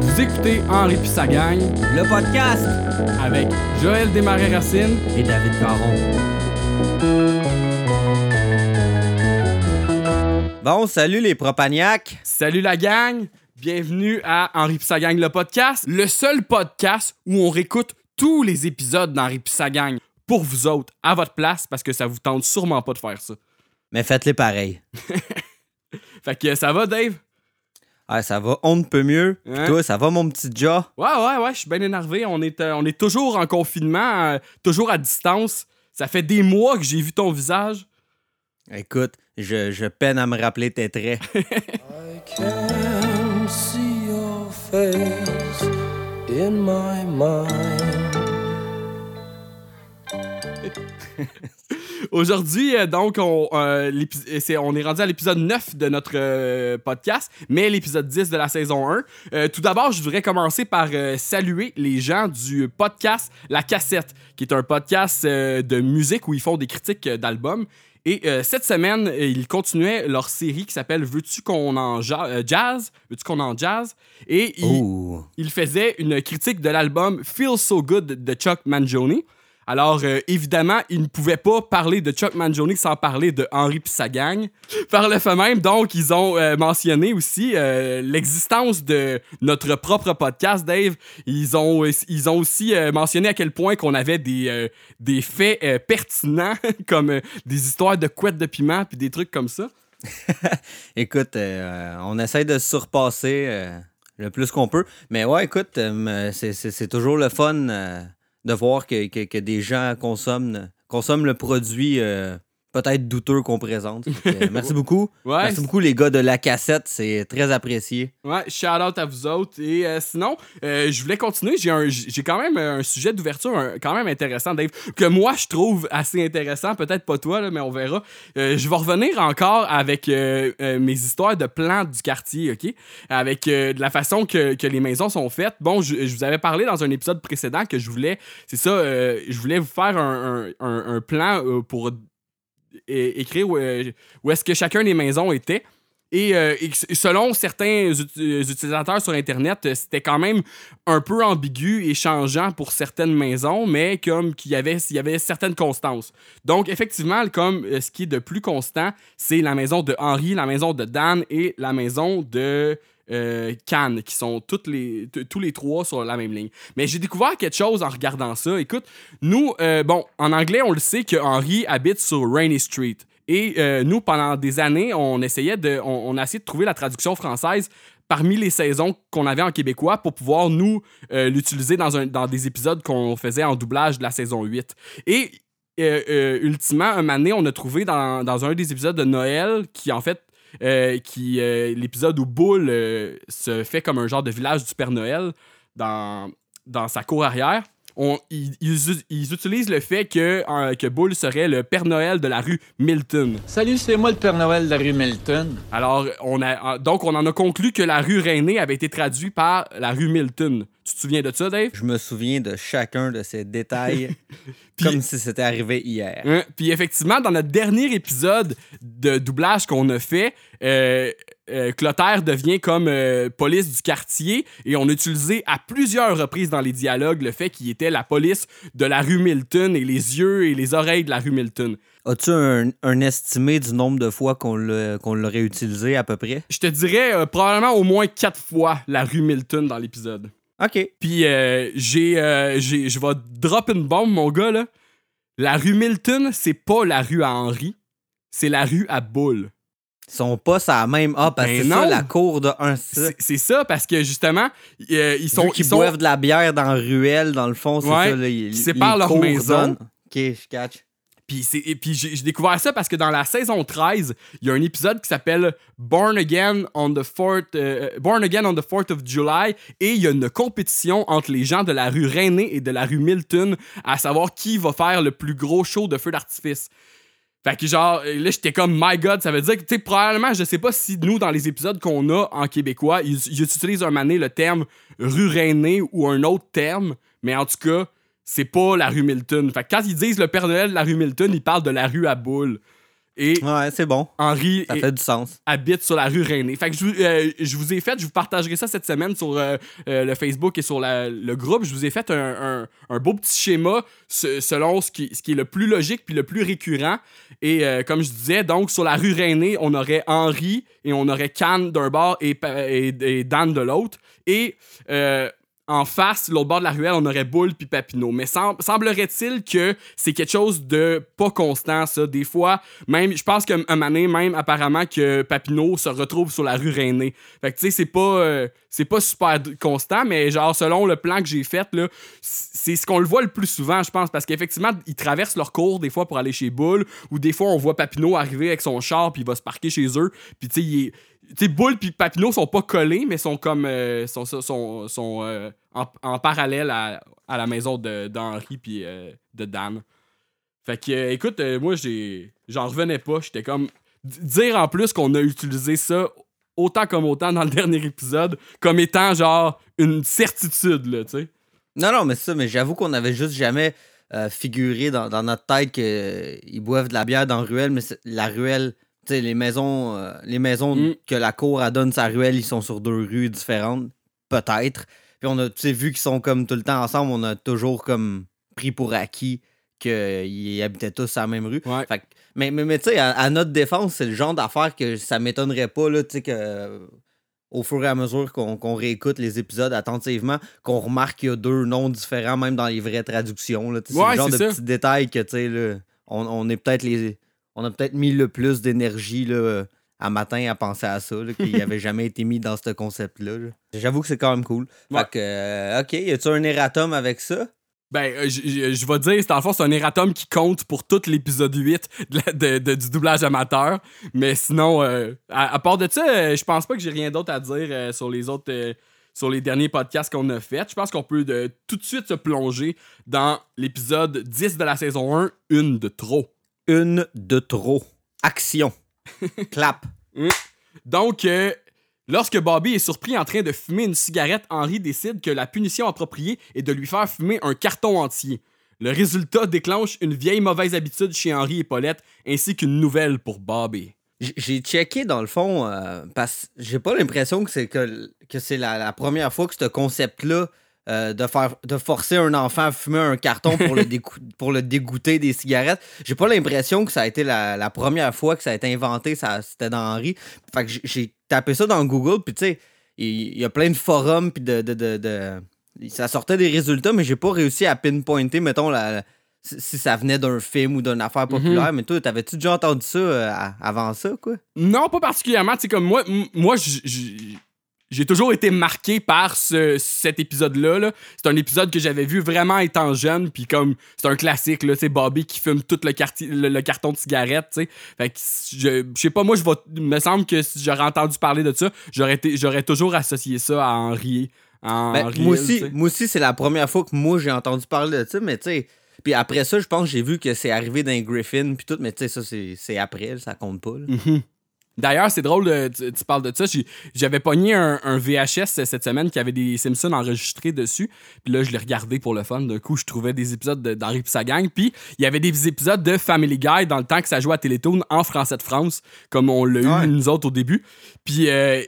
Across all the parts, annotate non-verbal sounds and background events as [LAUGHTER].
Vous écoutez Henri puis sa gang Le podcast avec Joël Desmarais-Racine. et David Caron. Bon, salut les propagnacs. Salut la gang, bienvenue à Henri puis sa gang le podcast, le seul podcast où on réécoute tous les épisodes d'Henri puis sa gang pour vous autres, à votre place, parce que ça vous tente sûrement pas de faire ça. Mais faites-les pareil. [LAUGHS] Fait que ça va, Dave? Ah, ça va, on ne peut mieux. Puis Hein? toi, ça va mon petit Ja? Ouais, ouais, ouais, je suis bien énervé. On est, euh, on est toujours en confinement, euh, toujours à distance. Ça fait des mois que j'ai vu ton visage. Écoute, je, je peine à me rappeler tes traits. [LAUGHS] I can see your face in my mind. [LAUGHS] Aujourd'hui, euh, donc, on, euh, euh, on est rendu à l'épisode 9 de notre euh, podcast, mais l'épisode 10 de la saison 1. Euh, tout d'abord, je voudrais commencer par saluer les gens du podcast La Cassette, qui est un podcast de musique où ils font des critiques d'albums. Et euh, cette semaine, ils continuaient leur série qui s'appelle Veux-tu qu'on en ja- jazz? Veux-tu qu'on en jazz? Et ils, Ouh. il faisait une critique de l'album Feel So Good de Chuck Mangione. Alors, euh, évidemment, il ne pouvait pas parler de Chuck Mangione sans parler de Henri pis sa gang. Par le fait même, donc, ils ont euh, mentionné aussi euh, l'existence de notre propre podcast, Dave. Ils ont, ils ont aussi mentionné à quel point qu'on avait des, des faits pertinents, [LAUGHS] comme des histoires de couettes de piment puis des trucs comme ça. [LAUGHS] Écoute, on essaie de se surpasser le plus qu'on peut. Mais ouais, écoute, c'est- toujours le fun de voir que, que- que des gens consomment, consomment le produit euh, peut-être douteux qu'on présente. Que, [LAUGHS] merci beaucoup. Ouais, Merci beaucoup les gars de la cassette, c'est très apprécié. Ouais, shout out à vous autres. Et euh, sinon, euh, je voulais continuer. J'ai quand même un sujet d'ouverture quand même intéressant, Dave, que moi je trouve assez intéressant. Peut-être pas toi, là, mais on verra. Euh, je vais revenir encore avec mes histoires de plans du quartier, OK? Avec de la façon que, que les maisons sont faites. Bon, je, je vous avais parlé dans un épisode précédent que je voulais, c'est ça, euh, je voulais vous faire un, un- un- un plan pour écrire où, euh, où est-ce que chacun des maisons était. Et, euh, selon certains euh, utilisateurs sur Internet, c'était quand même un peu ambigu et changeant pour certaines maisons, mais comme qu'il y avait, il y avait certaines constances. Donc, effectivement, comme ce qui est de plus constant, c'est la maison de Henri, la maison de Dan et la maison de euh, Cannes, qui sont les, tous les trois sur la même ligne. Mais j'ai découvert quelque chose en regardant ça. Écoute, nous, euh, bon, en anglais, on le sait que Henri habite sur Rainy Street. Et euh, nous, pendant des années, on essayait de, on, a essayé de trouver la traduction française parmi les saisons qu'on avait en québécois pour pouvoir nous euh, l'utiliser dans, dans des épisodes qu'on faisait en doublage de la saison 8. Et ultimement, un donné, on a trouvé dans, dans un des épisodes de Noël qui, en fait, euh, qui euh, l'épisode où Bull euh, se fait comme un genre de village du Père Noël dans, dans sa cour arrière. On, ils, ils- ils utilisent le fait que, que Bull serait le Père Noël de la rue Milton. Salut, c'est moi le Père Noël de la rue Milton. Alors, on a, donc, on en a conclu que la rue Rainée avait été traduite par la rue Milton. Tu te souviens de ça, Dave? Je me souviens de chacun de ces détails [LAUGHS] Puis- comme si c'était arrivé hier. Hein? Puis effectivement, dans notre dernier épisode de doublage qu'on a fait, euh, euh, Clotaire devient comme euh, police du quartier et on a utilisé à plusieurs reprises dans les dialogues le fait qu'il était la police de la rue Milton et les yeux et les oreilles de la rue Milton. As-tu un, un estimé du nombre de fois qu'on l'a- qu'on l'aurait utilisé à peu près? Je te dirais euh, probablement au moins quatre fois la rue Milton dans l'épisode. OK. Puis euh, j'ai, euh, j'ai- je vais drop une bombe, mon gars, là. La rue Milton, c'est pas la rue à Henri, c'est la rue à Bull. Ils sont pas ça même. Ah, parce que Ben c'est ça la cour de un C'est c'est ça, parce que justement, euh, ils sont. Vu qu'ils ils sont- boivent de la bière dans la ruelle, dans le fond, c'est Ouais, ça. Là, ils, séparent maison. OK, je catch. Puis, et puis j'ai découvert ça parce que dans la saison 13, il y a un épisode qui s'appelle Born Again on the 4th, euh, Born Again on the 4th of July et il y a une compétition entre les gens de la rue Rainée et de la rue Milton à savoir qui va faire le plus gros show de feu d'artifice. Fait que genre, là, j'étais comme, my god, ça veut dire que, tu sais, probablement, je sais pas si nous, dans les épisodes qu'on a en québécois, ils, ils utilisent un mané le terme rue Rainée ou un autre terme, mais en tout cas, c'est pas la rue Milton. Fait que quand ils disent le Père Noël de la rue Milton, ils parlent de la rue à boule. Et Ouais, c'est bon. Henri Ça est- fait du sens. habite sur la rue Rainée. Fait que je, vous- euh, je vous ai fait, je vous partagerai ça cette semaine sur euh, euh, le Facebook et sur la- le groupe. Je vous ai fait un, un- un beau petit schéma se- selon ce qui, ce qui est le plus logique puis le plus récurrent. Et comme je disais, donc sur la rue Rainée, on aurait Henri et on aurait Cannes d'un bord et, et- et Dan de l'autre. Et en face, l'autre bord de la ruelle, on aurait Boule puis Papineau. Mais sem- semblerait-il que c'est quelque chose de pas constant, ça. Des fois, même, je pense qu'un donné, même apparemment que Papineau se retrouve sur la rue Rainée. Fait que tu sais, c'est pas, euh, pas super constant, mais genre, selon le plan que j'ai fait, là, c'est ce qu'on le voit le plus souvent, je pense, parce qu'effectivement, ils traversent leur cours des fois pour aller chez Boule, ou des fois, on voit Papineau arriver avec son char, puis il va se parquer chez eux, puis tu sais, il est sais, Bull puis Papineau sont pas collés, mais sont comme. euh, sont, sont, sont, euh, en, en parallèle à, à la maison d'Henri puis euh, de Dan. Fait que, euh, écoute, moi, j'ai j'en revenais pas. J'étais comme. Dire en plus qu'on a utilisé ça autant comme autant dans le [LAUGHS] dernier épisode, comme étant genre une certitude, là, tu sais. Non, non, mais ça, mais j'avoue qu'on avait juste jamais figuré dans, dans notre tête qu'ils boivent de la bière dans la ruelle, mais la ruelle, les maisons, euh, les maisons Mm. que la cour a donne sa ruelle, ils sont sur deux rues différentes, peut-être. Puis on a, tu sais, vu qu'ils sont comme tout le temps ensemble, on a toujours comme pris pour acquis qu'ils habitaient tous à la même rue. Ouais. Fait que- mais mais, mais tu sais, à, à notre défense, c'est le genre d'affaire que ça m'étonnerait pas, là, tu sais, que au fur et à mesure qu'on réécoute les épisodes attentivement, qu'on remarque qu'il y a deux noms différents, même dans les vraies traductions. Ouais, c'est le genre de ça. petits détails que, tu sais, on, on est peut-être les. On a peut-être mis le plus d'énergie à matin à penser à ça, qu'il [LAUGHS] avait jamais été mis dans ce concept-là. là. J'avoue que c'est quand même cool. Ouais. Fait que, euh, OK, y a-tu un erratum avec ça? Ben, euh, je vais dire, c'est fond, c'est un erratum qui compte pour tout l'épisode 8 de la- de- de- du doublage amateur. Mais sinon, euh, à, à part de ça, je pense pas que j'ai rien d'autre à dire sur les autres. sur les derniers podcasts qu'on a fait. Je pense qu'on peut de- tout de suite se plonger dans l'épisode 10 de la saison 1, une de trop. Une de trop. Action. [LAUGHS] Clap. Donc, euh, lorsque Bobby est surpris en train de fumer une cigarette, Henry décide que la punition appropriée est de lui faire fumer un carton entier. Le résultat déclenche une vieille mauvaise habitude chez Henry et Paulette, ainsi qu'une nouvelle pour Bobby. J'ai checké dans le fond euh, parce que j'ai pas l'impression que c'est que, que c'est la, la première fois que ce concept-là euh, de faire de forcer un enfant à fumer un carton pour le, [LAUGHS] décou- pour le dégoûter des cigarettes. J'ai pas l'impression que ça a été la, la première fois que ça a été inventé, ça c'était dans Henri. Fait que j'ai- tapé ça dans Google, puis tu sais, il y, a plein de forums puis de, de, de- de- ça sortait des résultats, mais j'ai pas réussi à pinpointer, mettons, la, si ça venait d'un film ou d'une affaire populaire. Mais toi, t'avais-tu déjà entendu ça euh, avant ça, quoi? Non, pas particulièrement. Tu sais, comme moi, moi, j'ai toujours été marqué par ce, cet épisode-là. là. C'est un épisode que j'avais vu vraiment étant jeune, puis comme c'est un classique, là, c'est Bobby qui fume tout le, quartier- le, le carton de cigarette, tu sais. Fait que je, je sais pas, moi, je me semble que si j'aurais entendu parler de ça, j'aurais, toujours associé ça à Henri. Ben, Henri moi aussi, moi c'est la première fois que moi j'ai entendu parler de ça, mais tu sais. Puis après ça, je pense que j'ai vu que c'est arrivé dans Griffin puis tout, mais tu sais, ça c'est après, ça compte pas. là. Mhm. D'ailleurs, c'est drôle, de- tu, tu parles de ça. J'avais pogné un, un VHS cette semaine qui avait des Simpsons enregistrés dessus. Puis là, je l'ai regardé pour le fun. D'un coup, je trouvais des épisodes de- d'Henri et sa gang. Puis il y avait des épisodes de Family Guy dans le temps que ça jouait à Télétoon en français de France, comme on l'a Ouais. eu nous autres au début. Puis, euh,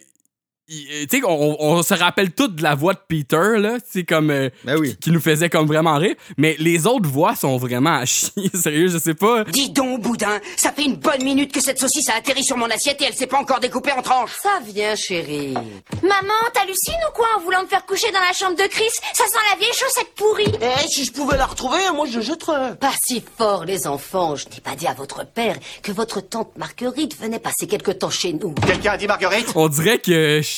sais, on, on se rappelle tout de la voix de Peter, là. Tu sais, comme. euh, Ben oui. qui nous faisait comme vraiment rire. Mais les autres voix sont vraiment à chier. [LAUGHS] Sérieux, je sais pas. Dis donc, boudin, ça fait une bonne minute que cette saucisse a atterri sur mon assiette et elle s'est pas encore découpée en tranches. Ça vient, chérie. Maman, t'hallucines ou quoi en voulant me faire coucher dans la chambre de Chris? Ça sent la vieille chaussette pourrie. Eh, si je pouvais la retrouver, moi je jetterais. Pas si fort, les enfants. Je n'ai pas dit à votre père que votre tante Marguerite venait passer quelque temps chez nous. Quelqu'un a dit Marguerite? On dirait que je-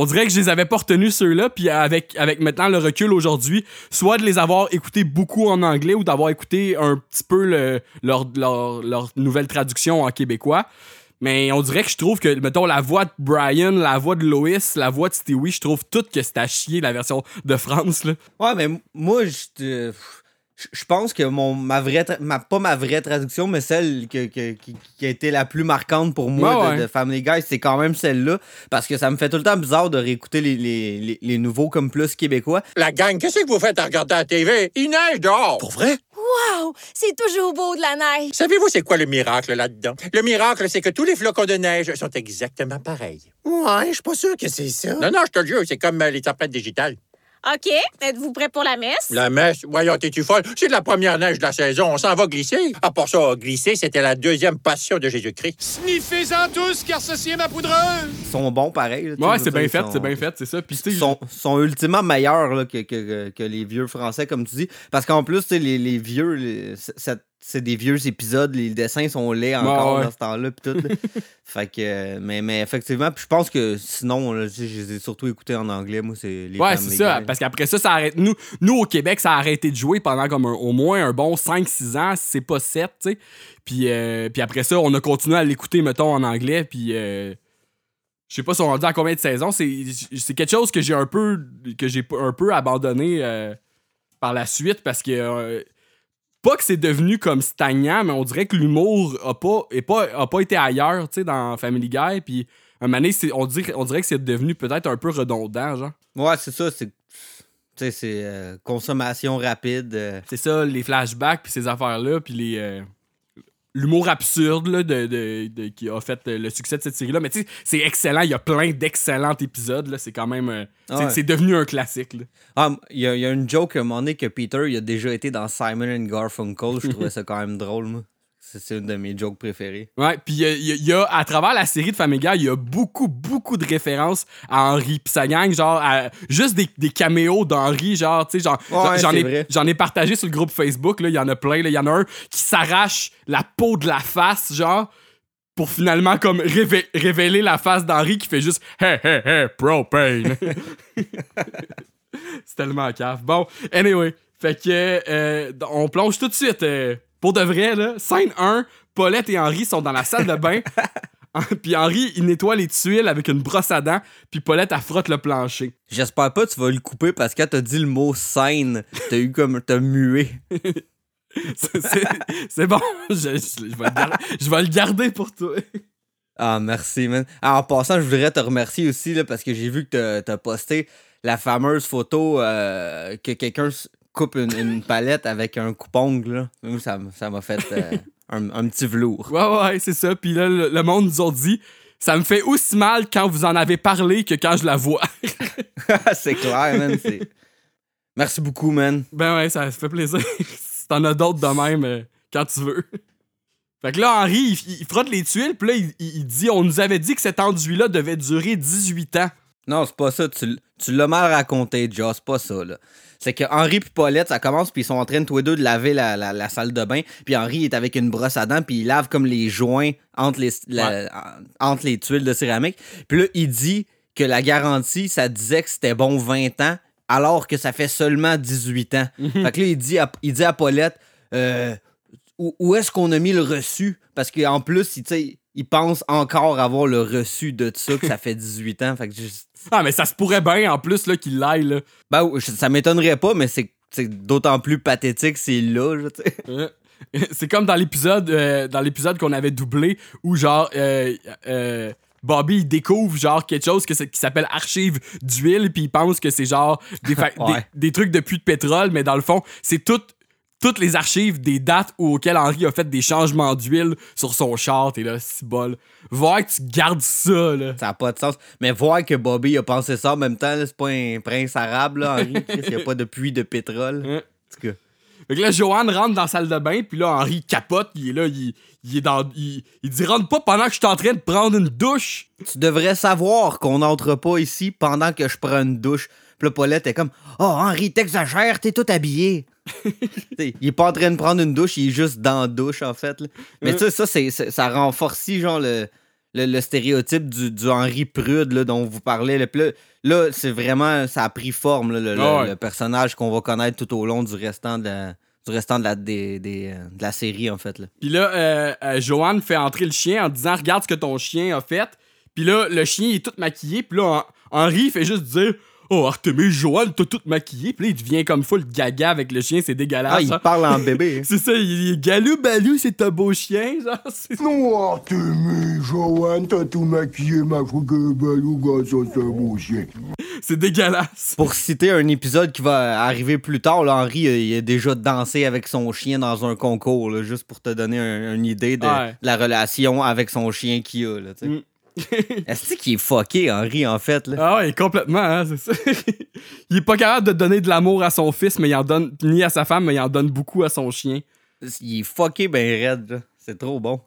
on dirait que je les avais pas retenus ceux-là puis avec avec maintenant le recul aujourd'hui soit de les avoir écoutés beaucoup en anglais ou d'avoir écouté un petit peu le- leur, leur, leur nouvelle traduction en québécois. Mais on dirait que je trouve que mettons la voix de Brian la voix de Lois la voix de Stewie je trouve tout que c'est à chier la version de France là. Ouais, mais moi, je je pense que mon, ma vraie, tra- ma, pas ma vraie traduction, mais celle que, que- qui, qui a été la plus marquante pour moi Ouais, de, ouais. de Family Guy, c'est quand même celle-là. Parce que ça me fait tout le temps bizarre de réécouter les, les, les, les nouveaux comme plus québécois. La gang, qu'est-ce que vous faites à regarder la TV? Il neige dehors. Pour vrai? Wow! C'est toujours beau de la neige. Savez-vous c'est quoi le miracle là-dedans? Le miracle, c'est que tous les flocons de neige sont exactement pareils. Ouais, je suis pas sûr que c'est ça. Non, non, je te le jure, c'est comme euh, les tempêtes digitales. OK. Êtes-vous prêt pour la messe? La messe, voyons, t'es-tu folle? C'est de la première neige de la saison, on s'en va glisser. À part ça, glisser, c'était la deuxième passion de Jésus-Christ. Sniffez-en tous, car ceci est ma poudreuse! Ils sont bons pareil. là, Ouais, c'est bien fait, sont- c'est bien fait, c'est ça. Puis, tu sais, Ils sont, sont ultimement meilleurs là, que, que, que les vieux français, comme tu dis. Parce qu'en plus, tu sais, les, les vieux, les- c'est- c'est des vieux épisodes, les dessins sont laids encore Ouais, ouais. dans ce temps-là. Puis tout, là. [LAUGHS] fait que, euh, mais, mais effectivement, puis je pense que sinon, là, je les ai surtout écoutés en anglais. Moi, c'est les Ouais, c'est ça. Parce qu'après ça, ça arrête. Nous, nous, au Québec, ça a arrêté de jouer pendant comme un- au moins un bon 5-6 ans, si c'est pas 7, tu sais. Puis, euh, puis après ça, on a continué à l'écouter, mettons, en anglais. Puis, euh, je sais pas si on dit à combien de saisons. C'est c'est quelque chose que j'ai un peu que j'ai un peu abandonné euh, par la suite parce que. Pas que c'est devenu comme stagnant, mais on dirait que l'humour a pas, est pas, a pas été ailleurs, tu sais, dans Family Guy. Puis, un moment donné, on dirait, on dirait que c'est devenu peut-être un peu redondant, genre. Ouais, c'est ça. C'est, tu sais, c'est euh, consommation rapide. euh. C'est ça, les flashbacks, puis ces affaires-là, puis les. euh, L'humour absurde là, de, de- de- qui a fait le succès de cette série-là. Mais tu sais, c'est excellent. Il y a plein d'excellents épisodes. C'est quand même. euh, c'est- Ouais. C'est devenu un classique. là. Ah, il y, a- y a une joke à un moment donné que Peter, il a déjà été dans Simon and Garfunkel. Je trouvais ça quand même drôle, moi. C'est, une de mes jokes préférées. Ouais, puis il y a, y y à travers la série de Family Guy, il y a beaucoup, beaucoup de références à Henry. Puis sa gang, genre, à- juste des, des caméos d'Henry, genre, tu sais, genre, Ouais, j'en ai, vrai. j'en ai partagé sur le groupe Facebook, là, il y en a plein, là. Il y en a un qui s'arrache la peau de la face, genre, pour finalement, comme, révé- révéler la face d'Henry qui fait juste « Hey, hey, hey, propane! [LAUGHS] » C'est tellement caf. Bon, anyway, fait que, euh, on plonge tout de suite, euh, pour de vrai, là, scène 1, Paulette et Henri sont dans la salle de bain. [LAUGHS] puis Henri, il nettoie les tuiles avec une brosse à dents, puis Paulette, elle frotte le plancher. J'espère pas que tu vas le couper parce que quand t'as dit le mot scène, t'as eu comme. T'as mué. [LAUGHS] C'est- bon, je, je- je vais le gar- je vais le garder pour toi. Ah, merci, man. Ah, en passant, je voudrais te remercier aussi là, parce que j'ai vu que t'as- t'as posté la fameuse photo euh, que quelqu'un coupe une, une palette avec un coupe-ongle. là. Ça ça m'a fait euh, un, un petit velours. Ouais, ouais, c'est ça. Puis là, le, le monde nous a dit, ça me fait aussi mal quand vous en avez parlé que quand je la vois. [LAUGHS] c'est clair, man. Merci beaucoup, man. Ben ouais, ça fait plaisir. si [LAUGHS] t'en as d'autres de même, euh, quand tu veux. Fait que là, Henri, il, il frotte les tuiles, puis là, il dit on nous avait dit que cet enduit-là devait durer 18 ans. Non, c'est pas ça. Tu, tu l'as mal raconté, Joe. C'est pas ça, là. C'est que Henri et Paulette, ça commence, puis ils sont en train tous les deux de laver la, la- la salle de bain. Puis Henri est avec une brosse à dents, puis il lave comme les joints entre les, la- en- entre les tuiles de céramique. Puis là, il dit que la garantie, ça disait que c'était bon 20 ans, alors que ça fait seulement 18 ans. Fait que là, il dit à, il dit à Paulette, euh, où, où est-ce qu'on a mis le reçu? Parce qu'en plus, il, tu sais, il pense encore avoir le reçu de ça, que ça [LAUGHS] fait 18 ans. Fait que je- Ah, mais ça se pourrait bien, en plus, là, qu'il l'aille, là. ben, ça m'étonnerait pas, mais c'est c'est d'autant plus pathétique s'il l'a, là, tu sais. Euh, [LAUGHS] C'est comme dans l'épisode euh, dans l'épisode qu'on avait doublé où genre euh, euh, Bobby il découvre genre quelque chose que qui s'appelle archive d'huile puis il pense que c'est genre des, fa- [LAUGHS] Ouais. des, des trucs de puits de pétrole mais dans le fond c'est toutes toutes les archives des dates auxquelles Henri a fait des changements d'huile sur son char et là c'est bol voir que tu gardes ça là Ça n'a pas de sens. Mais voir que Bobby a pensé ça en même temps, c'est pas un prince arabe, là, Henri. [LAUGHS] Chris, Il n'y a pas de puits de pétrole. Ouais. En tout cas. Fait que là, Joanne rentre dans la salle de bain, puis là, Henri capote, il est là, il, il est dans. Il, il dit rentre pas pendant que je suis en train de prendre une douche. Tu devrais savoir qu'on n'entre pas ici pendant que je prends une douche. Puis là, Paulette est comme Oh, Henri, t'exagères, t'es tout habillé. [LAUGHS] Il est pas en train de prendre une douche, il est juste dans la douche, en fait. là. Mais tu sais, ça, c'est, ça renforce genre le, le, le stéréotype du, du Henri Prude là, dont vous parlez. là. Puis là, là, c'est vraiment. Ça a pris forme, le, le- ouais. le personnage qu'on va connaître tout au long du restant de la, du restant de la, des- des, de la série, en fait. Puis là, euh, euh, Joanne fait entrer le chien en disant Regarde ce que ton chien a fait. Puis là, le chien est tout maquillé. Puis là, Hen- Henri fait juste dire Oh, Artemis, Joanne, t'as tout maquillé. Puis là, il devient comme full gaga avec le chien, c'est dégueulasse. Ah, il hein. parle en bébé. [LAUGHS] C'est ça, il est galou balou, c'est un beau chien, genre. Non, Artemis, Joanne, t'as tout maquillé, ma fougue balou, ça, c'est un beau chien. C'est dégueulasse. Pour citer un épisode qui va arriver plus tard, là, Henri euh, il a déjà dansé avec son chien dans un concours, là, juste pour te donner un- une idée de, Ouais. de la relation avec son chien qu'il a. Là, tu sais. Mm. [LAUGHS] Est-ce qu'il est fucké, Henri, en fait? Là? Ah ouais, complètement, hein, c'est ça. [LAUGHS] il est pas capable de donner de l'amour à son fils, mais il en donne ni à sa femme, mais il en donne beaucoup à son chien. Il est fucké ben raide. C'est trop bon.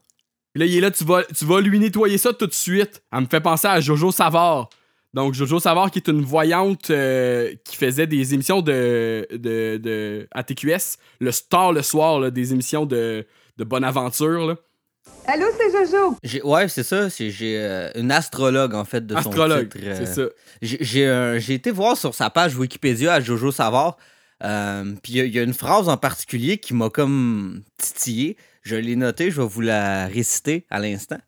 Puis là, il est là, tu vas, tu vas lui nettoyer ça tout de suite. Elle me fait penser à Jojo Savard. Donc, Jojo Savard, qui est une voyante euh, qui faisait des émissions de, de, de- à TQS, le star le soir, là, des émissions de, de bonne aventure. là. Allô, c'est Jojo. J'ai- Ouais, c'est ça. c'est- J'ai euh, une astrologue, en fait, de Astrologue, son titre. euh, c'est ça. J'ai j'ai, euh, j'ai été voir sur sa page Wikipédia à Jojo Savard. euh, Puis il y y, a une phrase en particulier qui m'a comme titillé. Je l'ai notée, je vais vous la réciter à l'instant.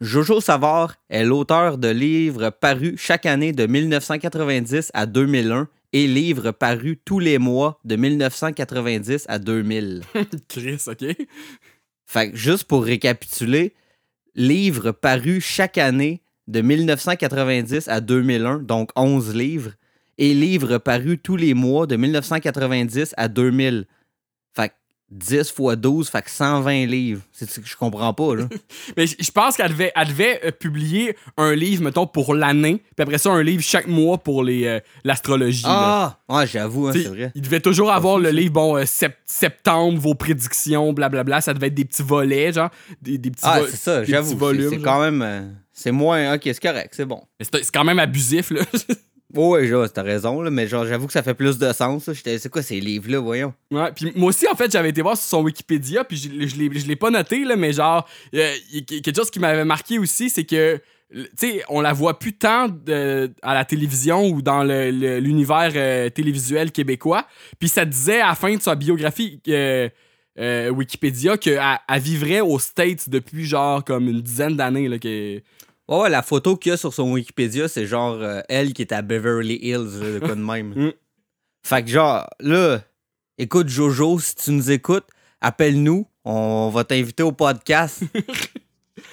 Jojo Savard est l'auteur de livres parus chaque année de 1990 à 2001 et livres parus tous les mois de 1990 à 2000. [LAUGHS] Chris, OK? Fait que juste pour récapituler, livres parus chaque année de 1990 à 2001, donc 11 livres, et livres parus tous les mois de 1990 à 2000. Fait que 10 fois 12, fait que 120 livres. C'est ce que je comprends pas, là. [LAUGHS] Mais je pense qu'elle devait, elle devait euh, publier un livre, mettons, pour l'année, puis après ça, un livre chaque mois pour les, euh, l'astrologie. ah! Ouais, j'avoue, hein, c'est vrai. Il devait toujours avoir le livre, bon, euh, sept- septembre, vos prédictions, blablabla. Ça devait être des petits volets, genre. Des, des petits Ah, vo- c'est ça, j'avoue. c'est- volumes, C'est quand même... c'est moins... Ok, c'est correct, c'est bon. Mais C'est c'est quand même abusif, là. [LAUGHS] Ouais, genre, t'as raison, là, mais genre, j'avoue que ça fait plus de sens. C'est quoi ces livres-là, voyons? ouais, puis moi aussi, en fait, j'avais été voir sur son Wikipédia, puis je, je l'ai- pas noté, là, mais genre, euh, quelque chose qui m'avait marqué aussi, c'est que, tu sais, on la voit plus tant à la télévision ou dans l'univers euh, télévisuel québécois. Puis ça disait à la fin de sa biographie euh, euh, Wikipédia qu'elle elle vivrait aux States depuis genre comme une dizaine d'années. Là, que... Ouais, ouais, la photo qu'il y a sur son Wikipédia, c'est genre euh, elle qui est à Beverly Hills, là, de quoi de même. [LAUGHS] Mm. Fait que genre, là, écoute Jojo, si tu nous écoutes, appelle-nous, on va t'inviter au podcast. [LAUGHS]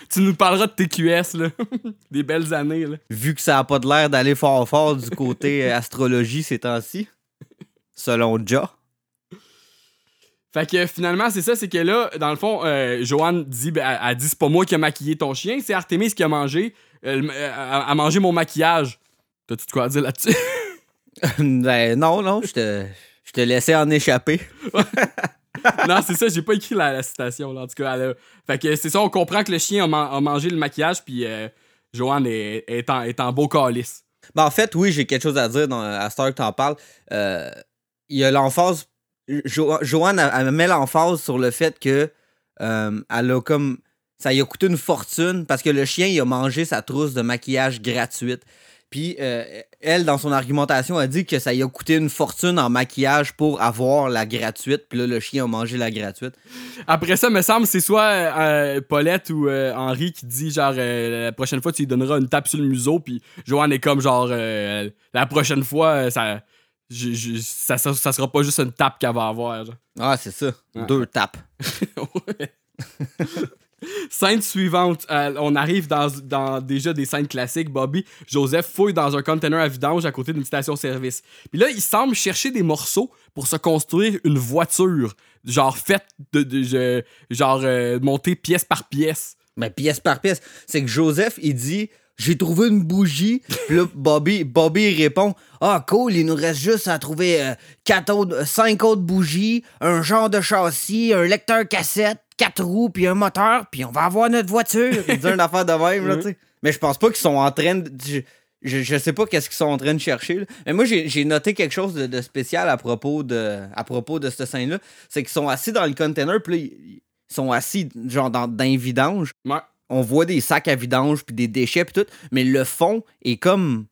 Tu nous parleras de TQS, là. [LAUGHS] Des belles années, là. vu que ça a pas de l'air d'aller fort fort du côté euh, astrologie ces temps-ci, selon Ja. Fait que finalement, c'est ça, c'est que là, dans le fond, euh, Joanne dit, ben, elle, dit, c'est pas moi qui a maquillé ton chien, c'est Artemis qui a mangé, elle, euh, a, a mangé mon maquillage. T'as-tu de quoi à dire là-dessus? [LAUGHS] ben non, non, je te, je te laissais en échapper. [LAUGHS] non, c'est ça, j'ai pas écrit la, la citation, là, en tout cas. elle a- Fait que c'est ça, on comprend que le chien a, man- a mangé le maquillage, puis euh, Joanne est, est en, est en beau calice. Ben, en fait, oui, j'ai quelque chose à dire dans, à Star que t'en parles. Euh, Il y a l'emphase. Jo- Joanne, met l'emphase sur le fait que euh, elle a comme. Ça lui a coûté une fortune parce que le chien, il a mangé sa trousse de maquillage gratuite. Puis, euh, elle, dans son argumentation, a dit que ça lui a coûté une fortune en maquillage pour avoir la gratuite. Puis là, le chien a mangé la gratuite. Après ça, me semble, c'est soit euh, Paulette ou Henri qui dit genre la prochaine fois tu lui donneras une tape sur le museau, puis Joanne est comme genre la prochaine fois ça, je- je- ça, ça, ça sera pas juste une tape qu'elle va avoir. genre. Ah, c'est ça. Ah. Deux tapes. Ouais. [LAUGHS] Scène suivante, euh, on arrive dans, dans déjà des scènes classiques. Bobby, Joseph fouille dans un container à vidange à côté d'une station-service. Puis là, il semble chercher des morceaux pour se construire une voiture, genre faite de, de- genre euh, montée pièce par pièce. Mais pièce par pièce. C'est que Joseph, il dit J'ai trouvé une bougie. Puis là, Bobby, Bobby il répond Ah, cool, il nous reste juste à trouver euh, quatre autres, cinq autres bougies, un genre de châssis, un lecteur cassette, quatre roues, puis un moteur, puis on va avoir notre voiture. Il dit une affaire de même, là, tu sais. Mais je pense pas qu'ils sont en train de. Je, je, sais pas qu'est-ce qu'ils sont en train de chercher. là. Mais moi, j'ai noté quelque chose de, de spécial à propos de, à propos de cette scène-là. C'est qu'ils sont assis dans le container, puis là, ils ils sont assis, genre, dans, dans un vidange Ouais. On voit des sacs à vidange puis des déchets puis tout, mais le fond est comme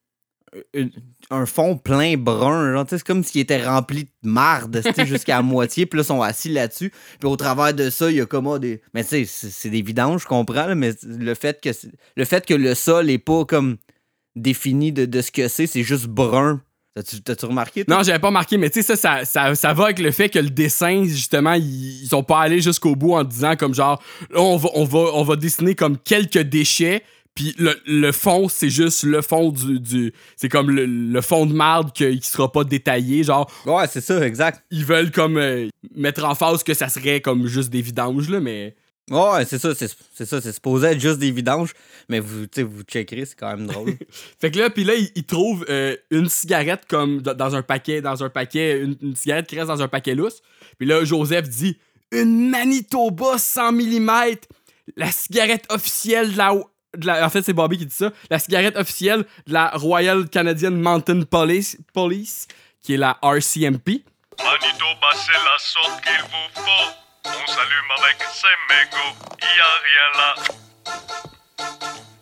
un, un fond plein brun, c'est comme s'il était rempli de marde, jusqu'à la [LAUGHS] moitié, puis là, ils sont assis là-dessus, puis au travers de ça, il y a comme ah, des... Mais tu sais, c'est c'est des vidanges, je comprends, là, mais le fait que c'est- le fait que le sol est pas comme défini de, de ce que c'est, c'est juste brun. T'as-tu remarqué? toi? Non, j'avais pas marqué, mais tu sais, ça, ça, ça, ça va avec le fait que le dessin, justement, ils, ils sont pas allés jusqu'au bout en disant comme genre, là, on va, on va, on va dessiner comme quelques déchets, Puis le, le fond, c'est juste le fond du. du c'est comme le, le fond de marde qui, sera pas détaillé. Genre, Ouais, c'est ça, exact. ils veulent comme euh, mettre en face que ça serait comme juste des vidanges, là, mais. Ouais, c'est ça, c'est c'est ça, c'est supposé être juste des vidanges, mais vous, tu sais, vous checkerez, c'est quand même drôle. [LAUGHS] Fait que là, puis là, il, il trouve euh, une cigarette comme dans- dans un paquet, dans un paquet, une, une cigarette qui reste dans un paquet lousse. Puis là, Joseph dit Une Manitoba 100 mm, la cigarette officielle de la. de la- en fait, c'est Bobby qui dit ça. La cigarette officielle de la Royal Canadian Mountain Police, Police qui est la RCMP. Manitoba, c'est la sorte qu'il vous faut. On s'allume avec ses mégots, y a rien là.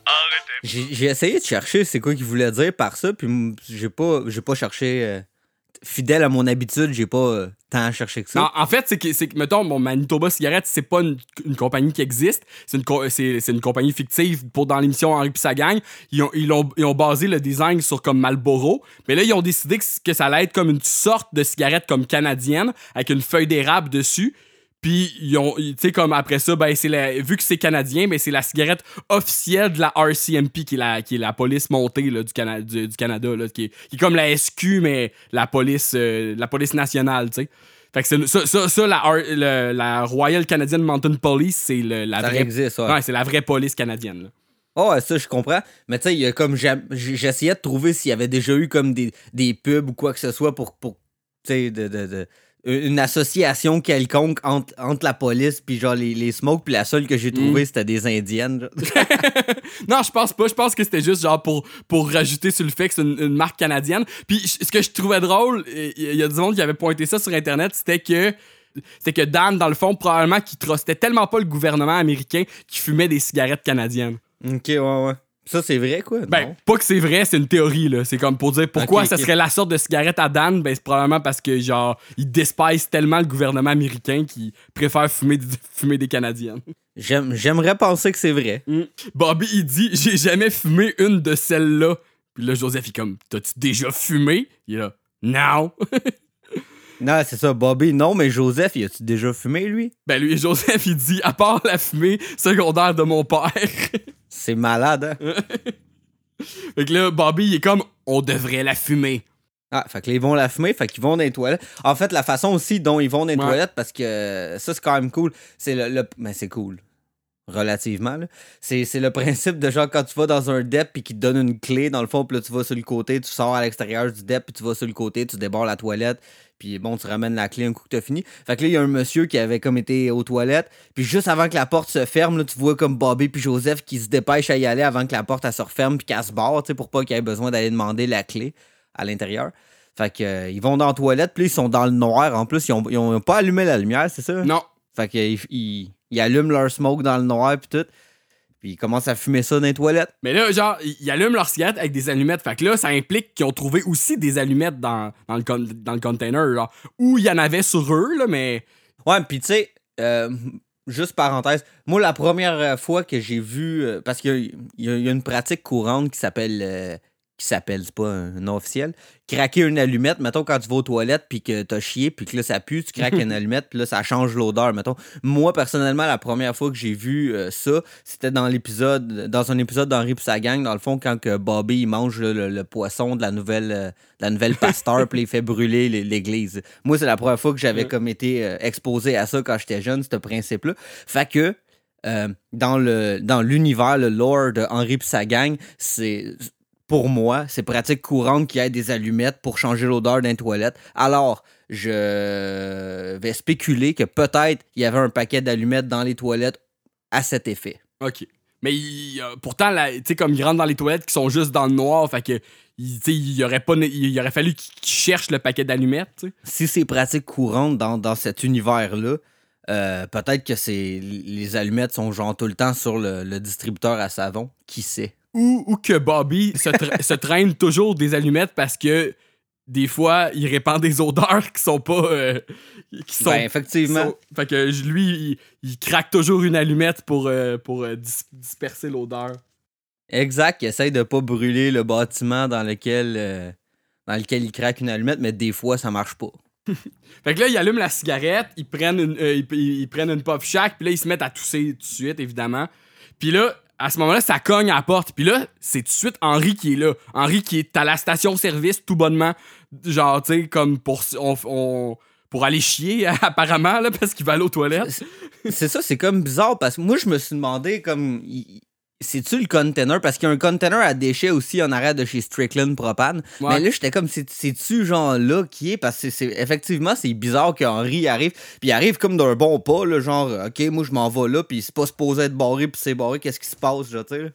Arrêtez. J'ai j'ai essayé de chercher c'est quoi qu'il voulait dire par ça, puis j'ai pas, j'ai pas cherché. euh, fidèle à mon habitude, j'ai pas euh, tant cherché que ça. Non, en fait, c'est que, c'est que, mettons, bon, Manitoba Cigarette, c'est pas une, une compagnie qui existe. C'est une, co- c'est, c'est une compagnie fictive pour dans l'émission Henri pis sa gang. Ils ont, ils, ont, ils ont basé le design sur comme Marlboro. Mais là, ils ont décidé que, que ça allait être comme une sorte de cigarette comme canadienne avec une feuille d'érable dessus. Puis, ils ont, tu sais, comme après ça, ben, c'est la, vu que c'est canadien, ben, c'est la cigarette officielle de la RCMP, qui est la, qui est la police montée là, du, Cana- du, du Canada, là, qui, est, qui est comme la SQ, mais la police, euh, la police nationale, tu sais. Fait que c'est- ça, ça, ça, la, le- la Royal Canadian Mountain Police, c'est la Ça vraie. existe, ouais. Ouais, c'est la vraie police canadienne. là. Oh, ça, je comprends. Mais tu sais, comme. J'essayais de trouver s'il y avait déjà eu comme des, des pubs ou quoi que ce soit pour. pour tu sais, de, de- de- une association quelconque entre, entre la police puis genre les, les smokes puis la seule que j'ai trouvée c'était des indiennes. [LAUGHS] Non, je pense pas. Je pense que c'était juste genre pour, pour rajouter sur le fait que c'est une, une marque canadienne. Puis ce que je trouvais drôle, il y a du monde qui avait pointé ça sur Internet, c'était que c'était que Dan, dans le fond, probablement qu'il trustait tellement pas le gouvernement américain qu'il fumait des cigarettes canadiennes. ok ouais ouais ça c'est vrai quoi Ben, pas que c'est vrai, c'est une théorie, là. C'est comme pour dire pourquoi Ok, ça serait la sorte de cigarette à Dan, ben c'est probablement parce que, genre, il despise tellement le gouvernement américain qu'il préfère fumer, des- [LAUGHS] fumer des Canadiennes. J'aime- j'aimerais penser que c'est vrai Mm. Bobby, il dit J'ai jamais fumé une de celles-là. Puis là, Joseph, il est comme T'as-tu déjà fumé Il est là Non. [LAUGHS] non c'est ça Bobby non mais Joseph il a-tu déjà fumé lui? Ben, lui, [LAUGHS] Joseph, il dit À part la fumée secondaire de mon père. [LAUGHS] c'est malade hein? [LAUGHS] Fait que là, Bobby, il est comme On devrait la fumer. Ah, fait que là, ils vont la fumer, fait qu'ils vont dans les toilettes. En fait, la façon aussi dont ils vont dans les Ouais. toilettes, parce que ça, c'est quand même cool. C'est le, le- Ben, c'est cool. Relativement. C'est, le principe de genre quand tu vas dans un DEP puis qu'ils te donnent une clé, dans le fond, puis là, tu vas sur le côté, tu sors à l'extérieur du DEP, puis tu vas sur le côté, tu débordes la toilette, puis bon, tu ramènes la clé un coup que t'as fini. Fait que là, il y a un monsieur qui avait comme été aux toilettes, puis juste avant que la porte se ferme, là, tu vois comme Bobby puis Joseph qui se dépêchent à y aller avant que la porte se referme puis qu'elle se barre, tu sais, pour pas qu'il ait besoin d'aller demander la clé à l'intérieur. Fait que, euh, ils vont dans la toilette, puis ils sont dans le noir. En plus, ils ont, ils ont pas allumé la lumière, c'est ça? Non. Fait qu'ils ils, ils allument leur smoke dans le noir, puis tout. Puis ils commencent à fumer ça dans les toilettes. Mais là, genre, ils allument leur cigarette avec des allumettes. Fait que là, ça implique qu'ils ont trouvé aussi des allumettes dans, dans, le, con- dans le container. Genre, où il y en avait sur eux, là, mais. Ouais, puis tu sais, euh, juste parenthèse, moi, la première fois que j'ai vu, euh, parce qu'il y, y a une pratique courante qui s'appelle, euh, qui s'appelle, c'est pas un nom officiel, craquer une allumette, mettons, quand tu vas aux toilettes, puis que t'as chié, puis que là, ça pue, tu craques une [LAUGHS] allumette, puis là, ça change l'odeur, mettons. Moi, personnellement, la première fois que j'ai vu euh, ça, c'était dans l'épisode, dans un épisode d'Henri pis sa gang, dans le fond, quand que Bobby, il mange le, le- le poisson de la nouvelle, euh, de la nouvelle pasteur, [LAUGHS] puis il fait brûler l'é- l'église. Moi, c'est la première fois que j'avais comme été euh, exposé à ça quand j'étais jeune, ce principe-là. Fait que, dans le dans l'univers, le lore de Henri pis sa gang, c'est pour moi, c'est pratique courante qu'il y ait des allumettes pour changer l'odeur d'un toilette. Alors, je vais spéculer que peut-être il y avait un paquet d'allumettes dans les toilettes à cet effet. OK. Mais il- euh, pourtant, là, tu sais, comme ils rentrent dans les toilettes qui sont juste dans le noir, fait que. il- aurait, pas, il aurait fallu qu'ils cherchent le paquet d'allumettes. Si c'est pratique courante dans, dans cet univers-là, euh, peut-être que c'est les allumettes sont genre tout le temps sur le, le distributeur à savon. Qui sait? Ou, ou que Bobby se, tra- [LAUGHS] se traîne toujours des allumettes parce que des fois, il répand des odeurs qui sont pas. euh, qui sont, Ben, effectivement. qui sont- fait que lui, il, il craque toujours une allumette pour, euh, pour euh, dis- disperser l'odeur. Exact, il essaye de pas brûler le bâtiment dans lequel, dans lequel il craque une allumette, mais des fois, ça marche pas. [LAUGHS] Fait que là, ils allument la cigarette, ils prennent une, ils, ils- ils prennent une pop shack, puis là, ils se mettent à tousser tout de suite, évidemment. Puis là, à ce moment-là, ça cogne à la porte. Puis là, c'est tout de suite Henri qui est là. Henri qui est à la station-service, tout bonnement. Genre, tu sais, comme pour, pour aller chier, [LAUGHS] apparemment, là, parce qu'il va aller aux toilettes. C'est ça, c'est comme bizarre parce que moi, je me suis demandé comme. C'est-tu le container? Parce qu'il y a un container à déchets aussi en arrière de chez Strickland Propane. Ouais. Mais là, j'étais comme, c'est- c'est-tu genre là qui est? Parce que c'est effectivement, c'est bizarre qu'Henri arrive. Puis il arrive comme d'un bon pas, là, genre, OK, moi, je m'en vais là, puis c'est pas supposé être barré, puis c'est barré, qu'est-ce qui se passe, tu sais?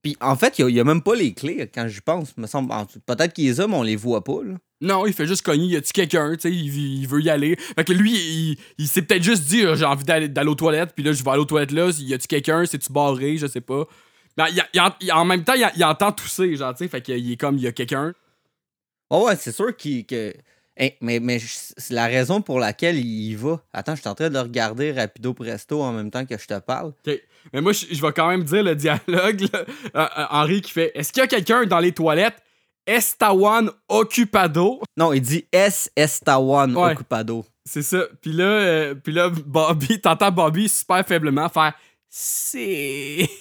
Puis en fait, il y a, il y a même pas les clés quand j'y pense. me semble. Peut-être qu'il les a, mais on les voit pas, là. Non, il fait juste cogner. Y a-tu quelqu'un, tu sais, il, il veut y aller. Fait que lui, il, il s'est peut-être juste dit, euh, j'ai envie d'aller, d'aller aux toilettes, puis là, je vais aller aux toilettes là. Y a-tu quelqu'un, c'est-tu barré, je sais pas. Mais il, il en- même temps, il, entend tousser, genre, tu sais, fait qu'il est comme, il y a quelqu'un. Oh ouais, c'est sûr qu'il. Que... Hein, mais mais c'est la raison pour laquelle il y va. Attends, je suis en train de le regarder rapido presto en même temps que je te parle. Mais moi, je, je vais quand même dire le dialogue, là. Euh, euh, Henri qui fait Est-ce qu'il y a quelqu'un dans les toilettes? Estawan Occupado Non, il dit S Estawan Ouais. Occupado. C'est ça. Puis là, euh, puis là, Bobby, [LAUGHS] t'entends Bobby super faiblement faire C'est. [LAUGHS]